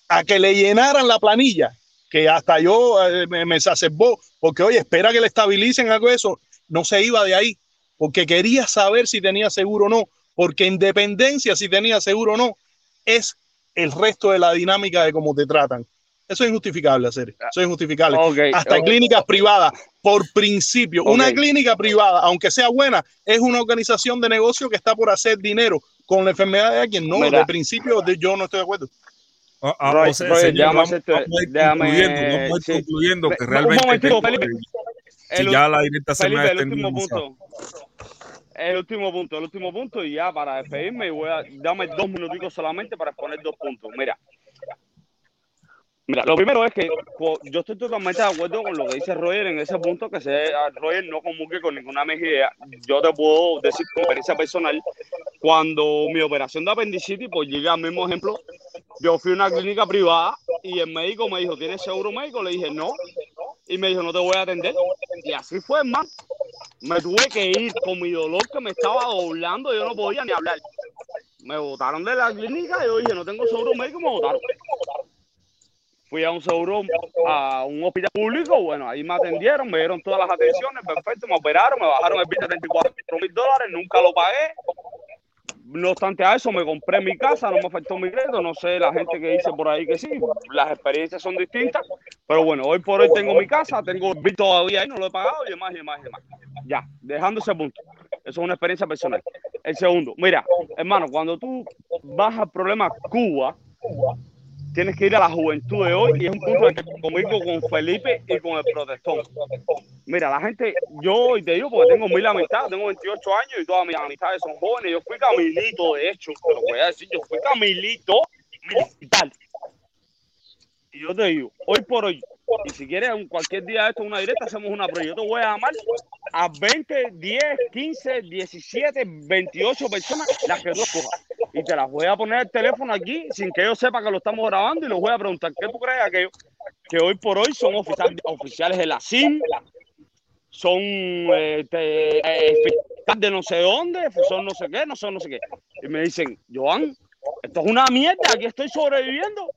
a que le llenaran la planilla, que hasta yo eh, me, me exacerbó, porque oye, espera que le estabilicen algo de eso, no se iba de ahí, porque quería saber si tenía seguro o no, porque en dependencia si tenía seguro o no, es el resto de la dinámica de cómo te tratan. Eso es injustificable hacer, eso es injustificable. Ok, Hasta en ok. clínicas privadas, por principio, una Ok. clínica privada, aunque sea buena, es una organización de negocio que está por hacer dinero con la enfermedad de alguien. No, Mira. de principio de- yo no estoy de acuerdo. Ah, ah, Roger, o sea, Roger, señor, déjame vamos, hacerte- vamos a ir déjame- concluyendo, vamos a ir sí. concluyendo que realmente momentito, tengo Felipe. si El- ya la directa se me el último punto. El último punto, el último punto, y ya para despedirme, y voy a dame dos minuticos solamente para exponer dos puntos. Mira, mira, lo primero es que yo estoy totalmente de acuerdo con lo que dice Roger en ese punto, que se, a Roger no comulgue con ninguna de mis ideas. Yo te puedo decir con experiencia personal, cuando mi operación de apendicitis, pues llega al mismo ejemplo, yo fui a una clínica privada y el médico me dijo, ¿tienes seguro médico? Le dije, no. Y me dijo, no te voy a atender. Y así fue, hermano. Me tuve que ir con mi dolor que me estaba doblando, yo no podía ni hablar. Me botaron de la clínica y yo dije, no tengo seguro médico, me botaron. Fui a un seguro, a un hospital público, bueno, ahí me atendieron, me dieron todas las atenciones, perfecto, me operaron, me bajaron el bill de 34 mil dólares, nunca lo pagué. No obstante a eso, me compré mi casa, no me afectó mi crédito, no sé la gente que dice por ahí que sí, las experiencias son distintas, pero bueno, hoy por hoy tengo mi casa, tengo el bill todavía ahí, no lo he pagado y demás y demás y demás. Ya, dejando ese punto. Eso es una experiencia personal. El segundo, mira, hermano, cuando tú vas al problema Cuba, tienes que ir a la juventud de hoy y es un punto de que conmigo con Felipe y con el protestón. Mira, la gente, yo hoy te digo porque tengo mil amistades, tengo 28 años y todas mis amistades son jóvenes. Yo fui camilito, de hecho, te lo voy a decir, yo fui camilito militar. Y yo te digo, hoy por hoy, y si quieres cualquier día de esto, una directa, hacemos una prueba. Yo te voy a llamar a 20, 10, 15, 17, 28 personas, las que tú escojas. Y te las voy a poner el teléfono aquí sin que yo sepa que lo estamos grabando y los voy a preguntar, ¿qué tú crees aquello? Que hoy por hoy son oficial- oficiales de la CIM, son eh, eh, de no sé dónde, son no sé qué, no son no sé qué. Y me dicen, Joan, esto es una mierda, aquí estoy sobreviviendo.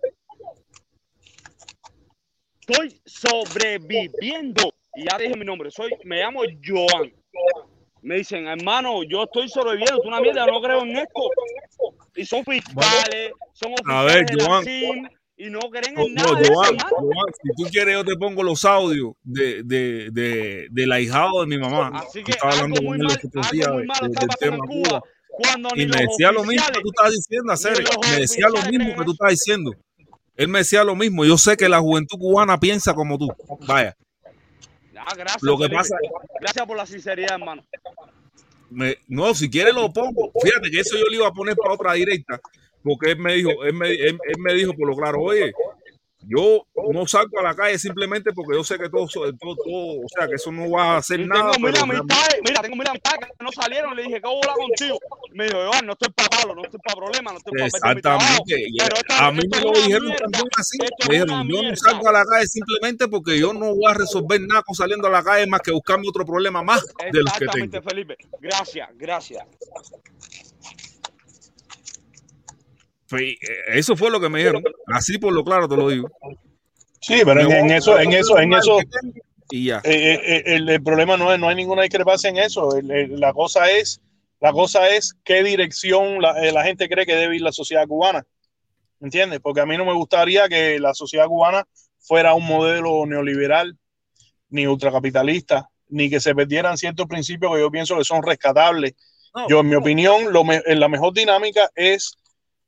Estoy sobreviviendo. Y ya dije mi nombre, soy, me llamo Joan. Me dicen, hermano, yo estoy sobreviviendo, es una mierda, no creo en esto. Y son fiscales, son A ver, oficiales de la. CIM, y no creen No, en no, nada eso, Joan. Joan, si tú quieres, yo te pongo los audios de, de, de, del ahijado de mi mamá. Así que estaba hablando con él los otros días del tema Cuba. Y me decía lo mismo que tú estás diciendo, hacer. Me decía lo mismo que tú estás diciendo. Él me decía lo mismo. Yo sé que la juventud cubana piensa como tú. Vaya. Ah, gracias, Lo que Felipe. pasa- Gracias por la sinceridad, hermano. Me- no, si quieres lo pongo. Fíjate que eso yo le iba a poner para otra directa, porque él me dijo, él me, él, él me dijo por lo claro, oye, yo no salgo a la calle simplemente porque yo sé que todo, todo, todo- o sea, que eso no va a hacer Y nada. tengo mil amistades, mira, tengo mil amistades que no salieron. Le dije, ¿qué bola contigo? Me dijo, Iván, no estoy para palo, no estoy para problemas, no estoy para mi. Exactamente. Pero a mí me lo dijeron también así. Me dijeron, yo no salgo a la calle simplemente porque yo no voy a resolver nada con saliendo a la calle más que buscarme otro problema más de los que tengo. Exactamente, Felipe. Gracias, gracias. Eh, Eso fue lo que me dijeron. Así por lo claro te lo digo. Sí, pero en, eso, en eso, en el eso, Y ya. eh, eh, eh, el, el problema no es, no hay ninguna discrepancia en eso. El- el- la cosa es, la cosa es qué dirección la, la gente cree que debe ir la sociedad cubana. ¿Entiendes? Porque a mí no me gustaría que la sociedad cubana fuera un modelo neoliberal, ni ultracapitalista, ni que se perdieran ciertos principios que yo pienso que son rescatables. Yo, en mi opinión, lo me- la mejor dinámica es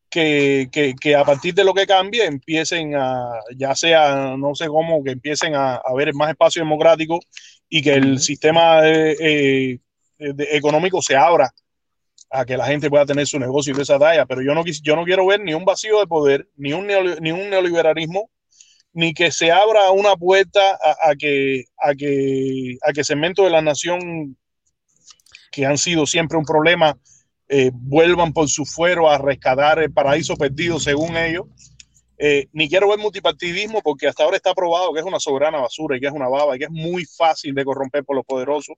que, que, que a partir de lo que cambie empiecen a, ya sea, no sé cómo, que empiecen a, a ver más espacio democrático y que el sistema eh, eh, de- económico se abra a que la gente pueda tener su negocio de esa talla. Pero yo no, yo no quiero ver ni un vacío de poder, ni un, neoli- ni un neoliberalismo, ni que se abra una puerta a, a que, a, que, a que segmentos de la nación que han sido siempre un problema eh, vuelvan por su fuero a rescatar el paraíso perdido según ellos. Eh, ni quiero ver multipartidismo porque hasta ahora está probado que es una soberana basura y que es una baba y que es muy fácil de corromper por los poderosos.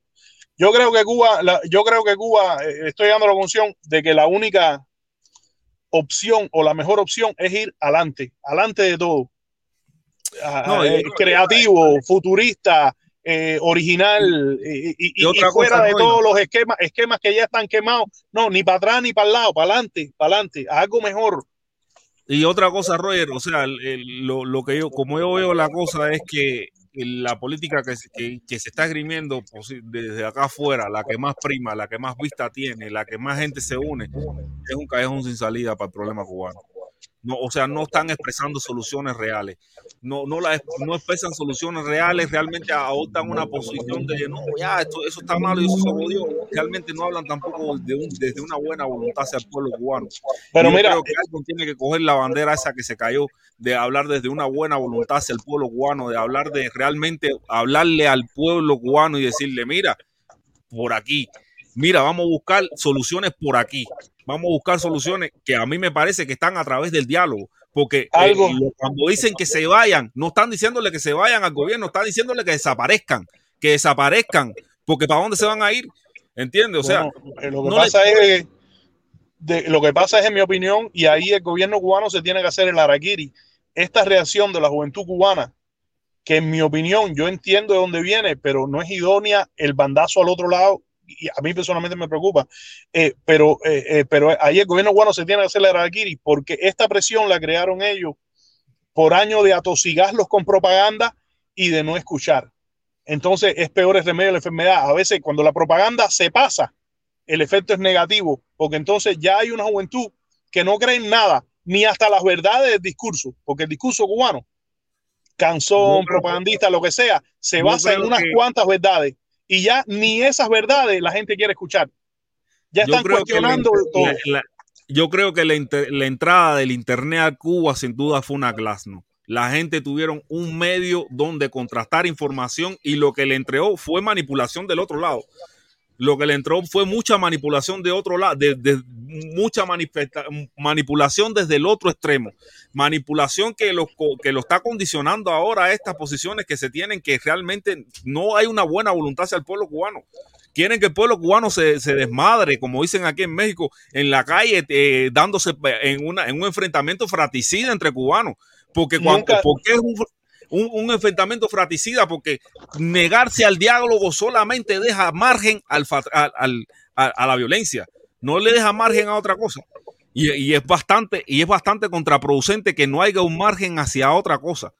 Yo creo que Cuba, la- yo creo que Cuba, eh, estoy dando la conclusión de que la única opción o la mejor opción es ir adelante, adelante de todo. Ah, No, creativo, futurista, eh, original y, fuera de todos los esquemas, esquemas que ya están quemados. No, ni para atrás ni para el lado, para adelante, para adelante, algo mejor. Y otra cosa, Roger, o sea, el- el- lo, lo que yo, como yo veo la cosa es que la política que, se- que, que se está esgrimiendo posi- desde acá afuera, la que más prima, la que más vista tiene, la que más gente se une, es un callejón sin salida para el problema cubano. No, o sea, no están expresando soluciones reales. No, no, la, no expresan soluciones reales, realmente adoptan una posición de no, ya, esto, eso está malo y eso se jodió. Realmente no hablan tampoco de un- desde una buena voluntad hacia el pueblo cubano. Pero Y yo mira, creo que alguien tiene que coger la bandera esa que se cayó de hablar desde una buena voluntad hacia el pueblo cubano, de hablar de realmente hablarle al pueblo cubano y decirle, mira, por aquí, mira, vamos a buscar soluciones por aquí, vamos a buscar soluciones que a mí me parece que están a través del diálogo, porque eh, Algo- cuando dicen que se vayan, no están diciéndole que se vayan al gobierno, están diciéndole que desaparezcan, que desaparezcan, porque ¿para dónde se van a ir? ¿Entiendes? O sea, Bueno, eh, lo que no pasa es que- de- lo que pasa es, en mi opinión, y ahí el gobierno cubano se tiene que hacer el araquiri. Esta reacción de la juventud cubana, que en mi opinión, yo entiendo de dónde viene, pero no es idónea el bandazo al otro lado, y a mí personalmente me preocupa. Eh, pero, eh, eh, pero ahí el gobierno cubano se tiene que hacer araquiri, porque esta presión la crearon ellos por años de atosigarlos con propaganda y de no escuchar. Entonces es peor el remedio de la enfermedad. A veces cuando la propaganda se pasa, el efecto es negativo, porque entonces ya hay una juventud que no cree en nada, ni hasta las verdades del discurso, porque el discurso cubano, canción, Yo creo- propagandista, lo que sea, se basa en unas que- cuantas verdades y ya ni esas verdades la gente quiere escuchar. Ya están la cuestionando todo. la- yo creo que la, inter- la entrada del internet a Cuba sin duda fue una glasno. La gente tuvieron un medio donde contrastar información y lo que le entregó fue manipulación del otro lado. Lo que le entró fue mucha manipulación de otro lado, de, de- mucha manipulación desde el otro extremo. Manipulación que lo, que lo está condicionando ahora a estas posiciones que se tienen, que realmente no hay una buena voluntad hacia el pueblo cubano. Quieren que el pueblo cubano se, se desmadre, como dicen aquí en México, en la calle, eh, dándose en, una, en un enfrentamiento fratricida entre cubanos. Porque, cuando, Nunca- porque es un, un, enfrentamiento fratricida, porque negarse al diálogo solamente deja margen a la violencia, no le deja margen a otra cosa. Y, y es bastante, y es bastante contraproducente que no haya un margen hacia otra cosa,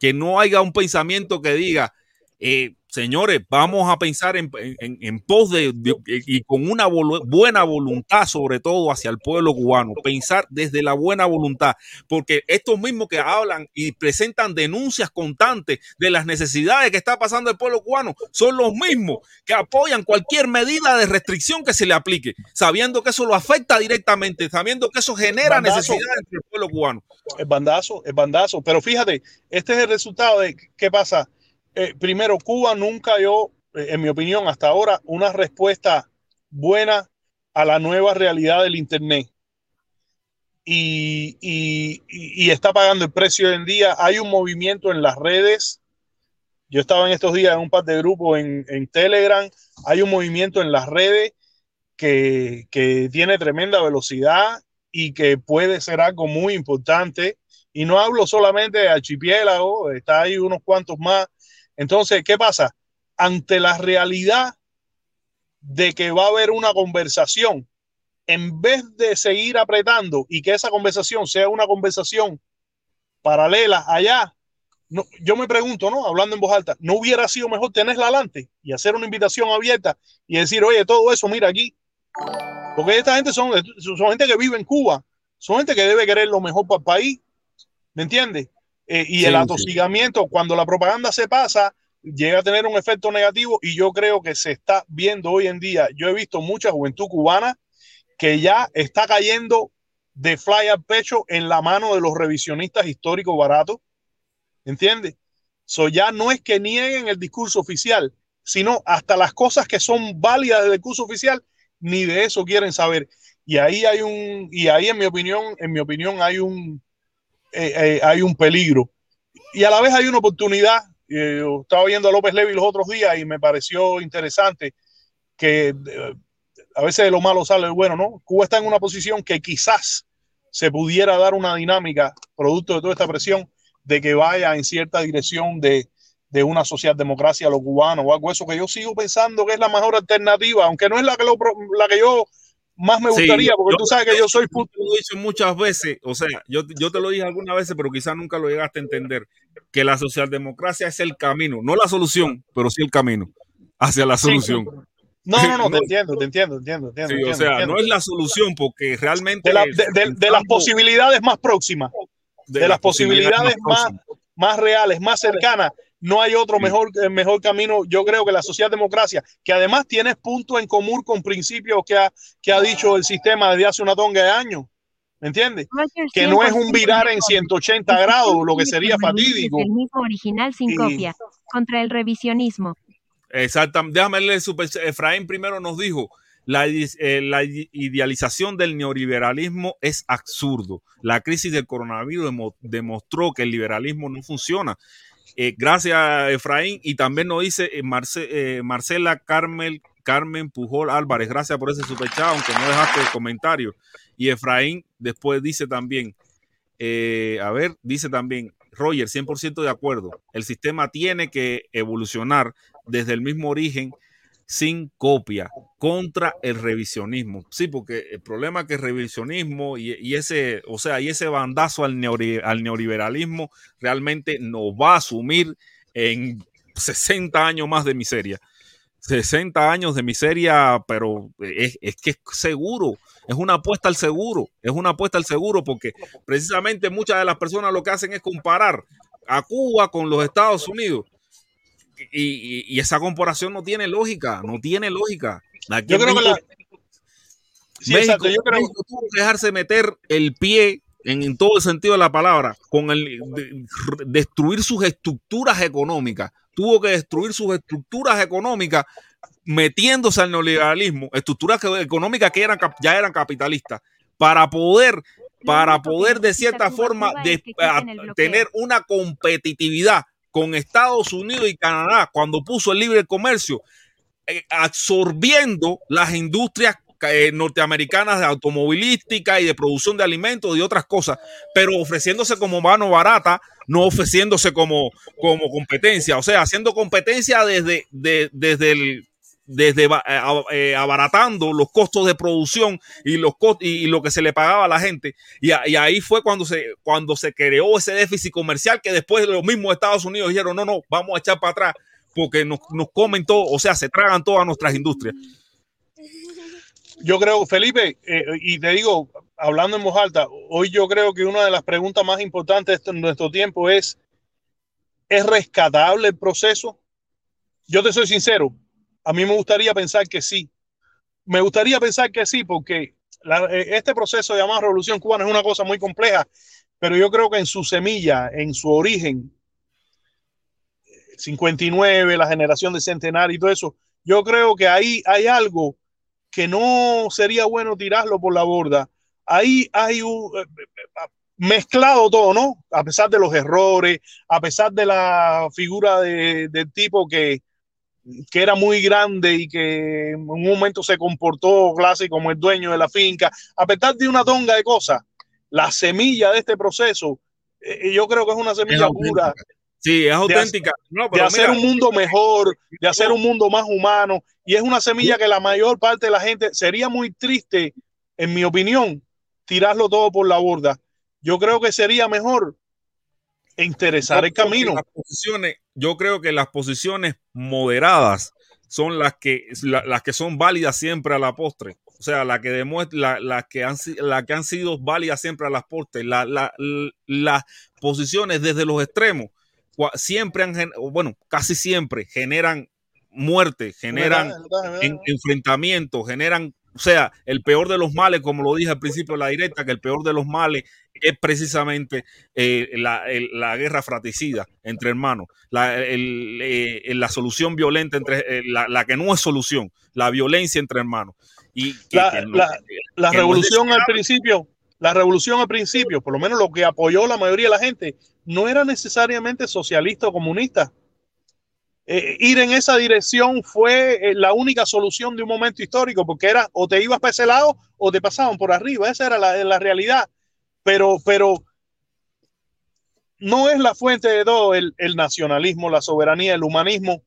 que no haya un pensamiento que diga, eh, señores, vamos a pensar en, en- en pos de, de- y con una volu- buena voluntad, sobre todo hacia el pueblo cubano, pensar desde la buena voluntad, porque estos mismos que hablan y presentan denuncias constantes de las necesidades que está pasando el pueblo cubano son los mismos que apoyan cualquier medida de restricción que se le aplique, sabiendo que eso lo afecta directamente, sabiendo que eso genera Bandazo. necesidades entre el pueblo cubano. Es bandazo, es bandazo. Pero fíjate, este es el resultado de qué pasa. Eh, primero, Cuba nunca dio, eh, en mi opinión, hasta ahora, una respuesta buena a la nueva realidad del Internet. Y, está pagando el precio hoy en día. Hay un movimiento en las redes. Yo estaba en estos días en un par de grupos en, en Telegram. Hay un movimiento en las redes que, que tiene tremenda velocidad y que puede ser algo muy importante. Y no hablo solamente de archipiélago, está ahí unos cuantos más. Entonces, ¿qué pasa? Ante la realidad de que va a haber una conversación, en vez de seguir apretando y que esa conversación sea una conversación paralela allá, yo me pregunto, ¿no? Hablando en voz alta, ¿no hubiera sido mejor tenerla adelante y hacer una invitación abierta y decir, oye, todo eso, mira aquí? Porque esta gente son, son gente que vive en Cuba, son gente que debe querer lo mejor para el país, ¿me entiendes? Eh, y Sí, el sí. atosigamiento, cuando la propaganda se pasa, llega a tener un efecto negativo y yo creo que se está viendo hoy en día. Yo he visto mucha juventud cubana que ya está cayendo de fly al pecho en la mano de los revisionistas históricos baratos, ¿entiendes? So ya no es que nieguen el discurso oficial, sino hasta las cosas que son válidas del discurso oficial, ni de eso quieren saber. Y ahí hay un, y ahí en mi opinión, en mi opinión hay un, eh, eh, hay un peligro. Y a la vez hay una oportunidad. Eh, estaba viendo a López Levy los otros días y me pareció interesante que eh, a veces de lo malo sale el bueno, ¿no? Cuba está en una posición que quizás se pudiera dar una dinámica, producto de toda esta presión, de que vaya en cierta dirección de, de una socialdemocracia a lo cubano o algo eso que yo sigo pensando que es la mejor alternativa, aunque no es la que, lo la que yo más me Sí, gustaría, porque yo- tú sabes que yo soy te lo he dicho muchas veces, o sea, yo, yo te lo dije algunas veces, pero quizás nunca lo llegaste a entender, que la socialdemocracia es el camino, no la solución, pero sí el camino hacia la Sí. solución. No, no, no, te [LAUGHS] entiendo, te entiendo, entiendo, entiendo. Sí, o entiendo, sea, entiendo. no es la solución porque realmente de, la- de- de- de las posibilidades más próximas, de, las posibilidades más, más reales, más cercanas. No hay otro mejor, eh, mejor camino, yo creo que la socialdemocracia, que además tiene puntos en común con principios que ha, que ha dicho el sistema desde hace una tonga de años. ¿Me entiendes? Que no es un virar en 180 grados, lo que sería fatídico. El mismo original sin copia. Contra el revisionismo. Exactamente. Déjame leer super. Efraín primero nos dijo. La, eh, la ide- idealización del neoliberalismo es absurdo. La crisis del coronavirus demo- demostró que el liberalismo no funciona. Eh, gracias, Efraín. Y también nos dice eh, eh, Marcela Carmel, Carmen Pujol Álvarez. Gracias por ese superchat, aunque no dejaste el comentario. Y Efraín después dice también, a ver, dice también, Roger, 100% de acuerdo. El sistema tiene que evolucionar desde el mismo origen sin copia contra el revisionismo. Sí, porque el problema es que el revisionismo y, ese, o sea, y ese bandazo al, neori- al neoliberalismo realmente nos va a sumir en 60 años más de miseria. 60 años de miseria, pero es, es que es seguro, es una apuesta al seguro, es una apuesta al seguro porque precisamente muchas de las personas lo que hacen es comparar a Cuba con los Estados Unidos. Y, y- y esa comparación no tiene lógica, no tiene lógica. Aquí Yo creo que México- la- Sí, México, exacto, yo creo- México tuvo que dejarse meter el pie en, en todo el sentido de la palabra, con el de- destruir sus estructuras económicas. Tuvo que destruir sus estructuras económicas metiéndose al neoliberalismo, estructuras que- económicas que eran, cap- ya eran capitalistas, para poder, para poder de cierta forma de- a- tener una competitividad con Estados Unidos y Canadá cuando puso el libre comercio, eh, absorbiendo las industrias eh, norteamericanas de automovilística y de producción de alimentos y otras cosas, pero ofreciéndose como mano barata, no ofreciéndose como, como competencia, o sea, haciendo competencia desde, de- desde el desde eh, eh, abaratando los costos de producción y los y, lo que se le pagaba a la gente y, ahí fue cuando se cuando se creó ese déficit comercial que después los mismos Estados Unidos dijeron no no vamos a echar para atrás porque nos, nos comen todo o sea se tragan todas nuestras industrias Yo creo, Felipe, eh, y te digo, hablando en voz alta, hoy yo creo que una de las preguntas más importantes en nuestro tiempo es, ¿es rescatable el proceso? Yo te soy sincero, a mí me gustaría pensar que sí. Me gustaría pensar que sí, porque eh, este proceso llamado Revolución Cubana es una cosa muy compleja, pero yo creo que en su semilla, en su origen, 59, la generación de centenario y todo eso, yo creo que ahí hay algo que no sería bueno tirarlo por la borda. Ahí hay un eh, eh, mezclado todo, ¿no? A pesar de los errores, a pesar de la figura de- del tipo que, que era muy grande y que en un momento se comportó casi como el dueño de la finca, a pesar de una tonga de cosas, la semilla de este proceso, eh, yo creo que es una semilla pura sí es de, auténtica. No, de pero hacer un mundo mejor, de hacer un mundo más humano. Y es una semilla que la mayor parte de la gente sería muy triste, en mi opinión, tirarlo todo por la borda. Yo creo que sería mejor interesar el camino. Las posiciones, yo creo que las posiciones moderadas son las que, la- las que son válidas siempre a la postre. O sea, las que la- las que han, las que han sido válidas siempre a las postres. La- la- las posiciones desde los extremos siempre han, bueno, casi siempre generan muerte, generan enfrentamientos, generan, sea, el peor de los males, como lo dije al principio de la directa, que el peor de los males es precisamente eh, la, el- la guerra fratricida entre hermanos, la, el- eh, la solución violenta entre, eh, la, la que no es solución, la violencia entre hermanos. Y que- La, que no- no revolución al principio, la revolución al principio, por lo menos lo que apoyó la mayoría de la gente, no era necesariamente socialista o comunista. Eh, ir en esa dirección fue eh, la única solución de un momento histórico, porque era o te ibas para ese lado o te pasaban por arriba. Esa era la, la realidad. Pero, pero no es la fuente de todo el, el nacionalismo, la soberanía, el humanismo.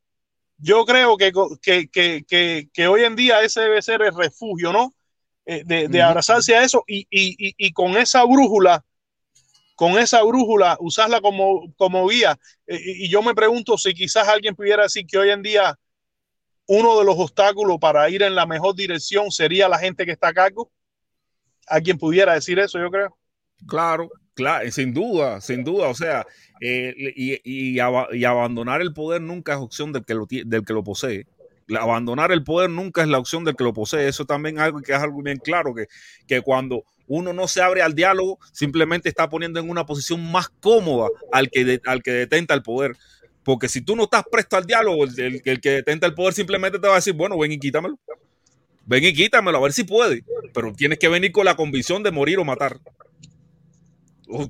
Yo creo que, que, que, que, hoy en día ese debe ser el refugio, ¿no? Eh, de, de abrazarse a eso y, y, y, y con esa brújula, con esa brújula, usarla como, como guía. Eh, y yo me pregunto si quizás alguien pudiera decir que hoy en día uno de los obstáculos para ir en la mejor dirección sería la gente que está a cargo. Alguien pudiera decir eso, yo creo. Claro, claro, sin duda, sin duda. O sea, eh, y, y aba- y abandonar el poder nunca es opción del que lo, del que lo posee. Abandonar el poder nunca es la opción del que lo posee. Eso también es algo que es algo bien claro, que, que cuando uno no se abre al diálogo, simplemente está poniendo en una posición más cómoda al que, al que detenta el poder. Porque si tú no estás presto al diálogo, el, que detenta el poder simplemente te va a decir, bueno, ven y quítamelo. Ven y quítamelo, a ver si puede. Pero tienes que venir con la convicción de morir o matar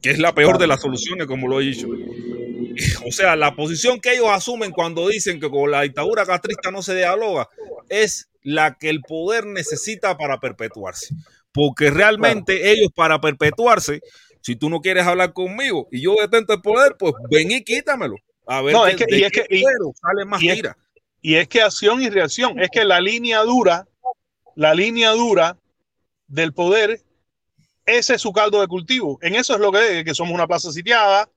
que es la peor de las soluciones, como lo he dicho. [LAUGHS] O sea, la posición que ellos asumen cuando dicen que con la dictadura castrista no se dialoga es la que el poder necesita para perpetuarse. Porque realmente ellos para perpetuarse, si tú no quieres hablar conmigo y yo detento el poder, pues ven y quítamelo. A ver No, qué- es que, y es que, y- sale más y es- tira. y es que acción y reacción, es que la línea dura, la línea dura del poder, ese es su caldo de cultivo. En eso es lo que es, que somos una plaza sitiada,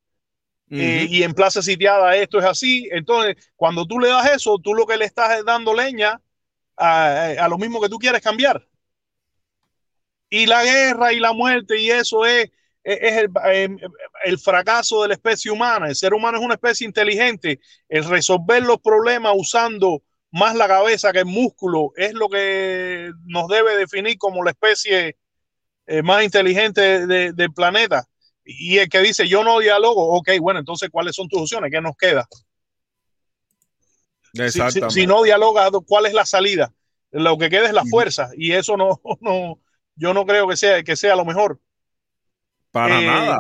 eh, Ujú. y en plaza sitiada esto es así. Entonces, cuando tú le das eso, tú lo que le estás es dando leña a, a lo mismo que tú quieres cambiar. Y la guerra y la muerte y eso es, es es el, el fracaso de la especie humana. El ser humano es una especie inteligente. El resolver los problemas usando más la cabeza que el músculo es lo que nos debe definir como la especie eh, más inteligente de- del planeta. Y el que dice yo no dialogo, ok, bueno, entonces ¿cuáles son tus opciones? ¿Qué nos queda? Si, si- no dialogas, ¿cuál es la salida? Lo que queda es la fuerza y eso no, [LAUGHS] no, yo no creo que sea, que sea lo mejor. Para Eh, nada.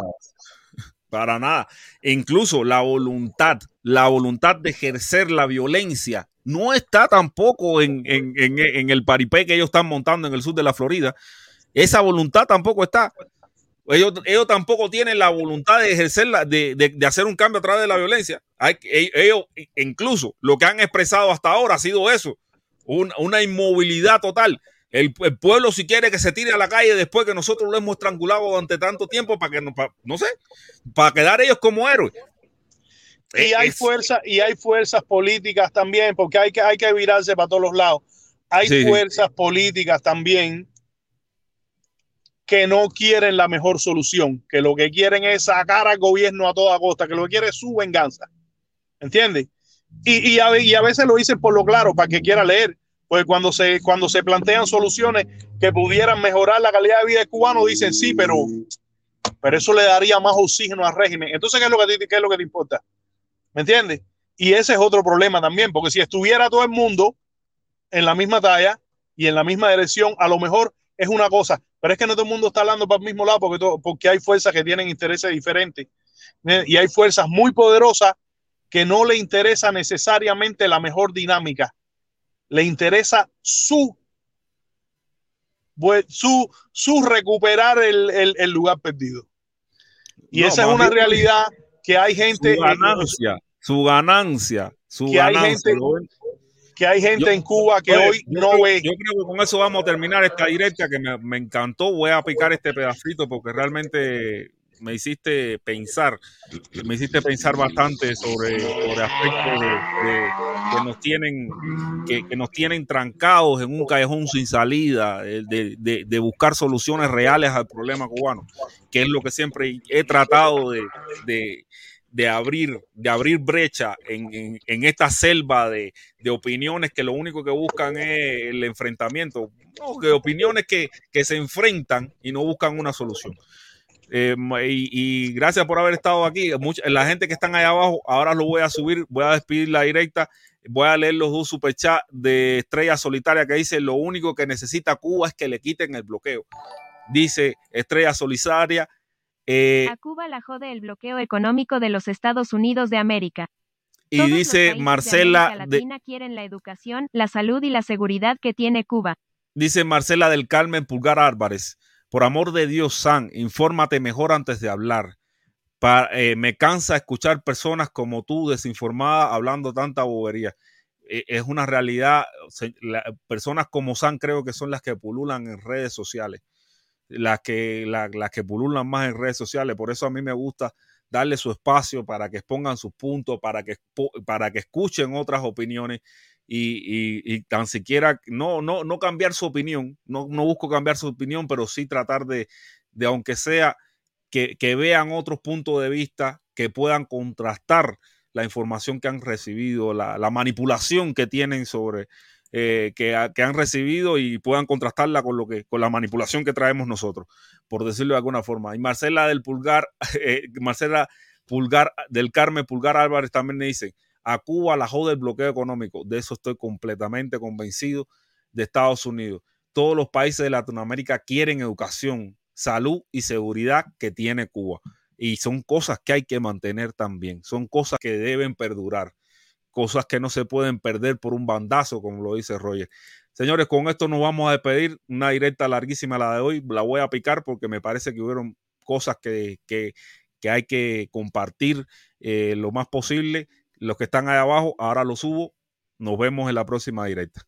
Para nada. E incluso la voluntad, la voluntad de ejercer la violencia no está tampoco en, en- en- en el paripé que ellos están montando en el sur de la Florida. Esa voluntad tampoco está. Ellos, ellos tampoco tienen la voluntad de ejercerla, de, de- de hacer un cambio a través de la violencia. Hay, e- ellos, incluso, lo que han expresado hasta ahora ha sido eso, un- una inmovilidad total. El, el pueblo si quiere que se tire a la calle después que nosotros lo hemos estrangulado durante tanto tiempo para que no, pa- no sé, para quedar ellos como héroes. Y hay fuerzas, y hay fuerzas políticas también, porque hay que, hay que virarse para todos los lados. Hay Sí, sí. fuerzas políticas también que no quieren la mejor solución, que lo que quieren es sacar al gobierno a toda costa, que lo que quiere es su venganza. ¿Entiendes? Y, y, a, y a veces lo dicen por lo claro, para que quiera leer, pues cuando se, cuando se plantean soluciones que pudieran mejorar la calidad de vida del cubano, dicen sí, pero, pero eso le daría más oxígeno al régimen. Entonces, ¿qué es lo que te, qué es lo que te importa? ¿Me entiendes? Y ese es otro problema también, porque si estuviera todo el mundo en la misma talla y en la misma dirección, a lo mejor es una cosa, pero es que no todo el mundo está hablando para el mismo lado porque, todo- porque hay fuerzas que tienen intereses diferentes ¿eh? y hay fuerzas muy poderosas que no le interesa necesariamente la mejor dinámica, le interesa su, su, su recuperar el, el- el lugar perdido. Y No, esa es una realidad que hay gente Su ganancia, su ganancia, su que hay ganancia. gente- ¿lo ven? que hay gente Yo- en Cuba que Oye, hoy no creo- ve. Yo creo que con eso vamos a terminar esta directa que me, me encantó. Voy a picar este pedacito porque realmente me hiciste pensar, me hiciste pensar bastante sobre, sobre aspectos de, de- que nos tienen que, que nos tienen trancados en un callejón sin salida, eh, de, de- de buscar soluciones reales al problema cubano, que es lo que siempre he tratado de, de- de abrir, de abrir brecha en, en- en esta selva de, de opiniones que lo único que buscan es el enfrentamiento, no, que opiniones que, que se enfrentan y no buscan una solución. Eh, y, y gracias por haber estado aquí. Mucha- la gente que están ahí abajo, ahora lo voy a subir, voy a despedir la directa. Voy a leer los dos superchats de Estrella Solitaria que dice: Lo único que necesita Cuba es que le quiten el bloqueo. Dice Estrella Solitaria. eh, A Cuba la jode el bloqueo económico de los Estados Unidos de América. y Todos dice de Marcela, de- Latina quieren la educación, la salud y la seguridad que tiene Cuba. dice Marcela del Carmen Pulgar Álvarez. Por amor de Dios, San, infórmate mejor antes de hablar. Eh, me cansa escuchar personas como tú desinformadas hablando tanta bobería. Eh, es una realidad. la- personas como San creo que son las que pululan en redes sociales. Las que, la- las que pululan más en redes sociales. Por eso a mí me gusta darle su espacio para que expongan sus puntos, para que, para que escuchen otras opiniones y, y- tan siquiera no, no, no cambiar su opinión, no, no busco cambiar su opinión, pero sí tratar de, de aunque sea que, que vean otros puntos de vista, que puedan contrastar la información que han recibido, la, la manipulación que tienen sobre, eh, que, que han recibido y puedan contrastarla con, lo que, con la manipulación que traemos nosotros, por decirlo de alguna forma. Y Marcela del Pulgar, [LAUGHS] eh, Marcela Pulgar del Carmen Pulgar Álvarez también me dice, a Cuba la jode el bloqueo económico. De eso estoy completamente convencido de Estados Unidos. Todos los países de Latinoamérica quieren educación, salud y seguridad que tiene Cuba. Y son cosas que hay que mantener también. Son cosas que deben perdurar. Cosas que no se pueden perder por un bandazo, como lo dice Roger. Señores, con esto nos vamos a despedir. Una directa larguísima la de hoy. La voy a picar porque me parece que hubieron cosas que, que, que hay que compartir eh, lo más posible. Los que están ahí abajo, ahora los subo. Nos vemos en la próxima directa.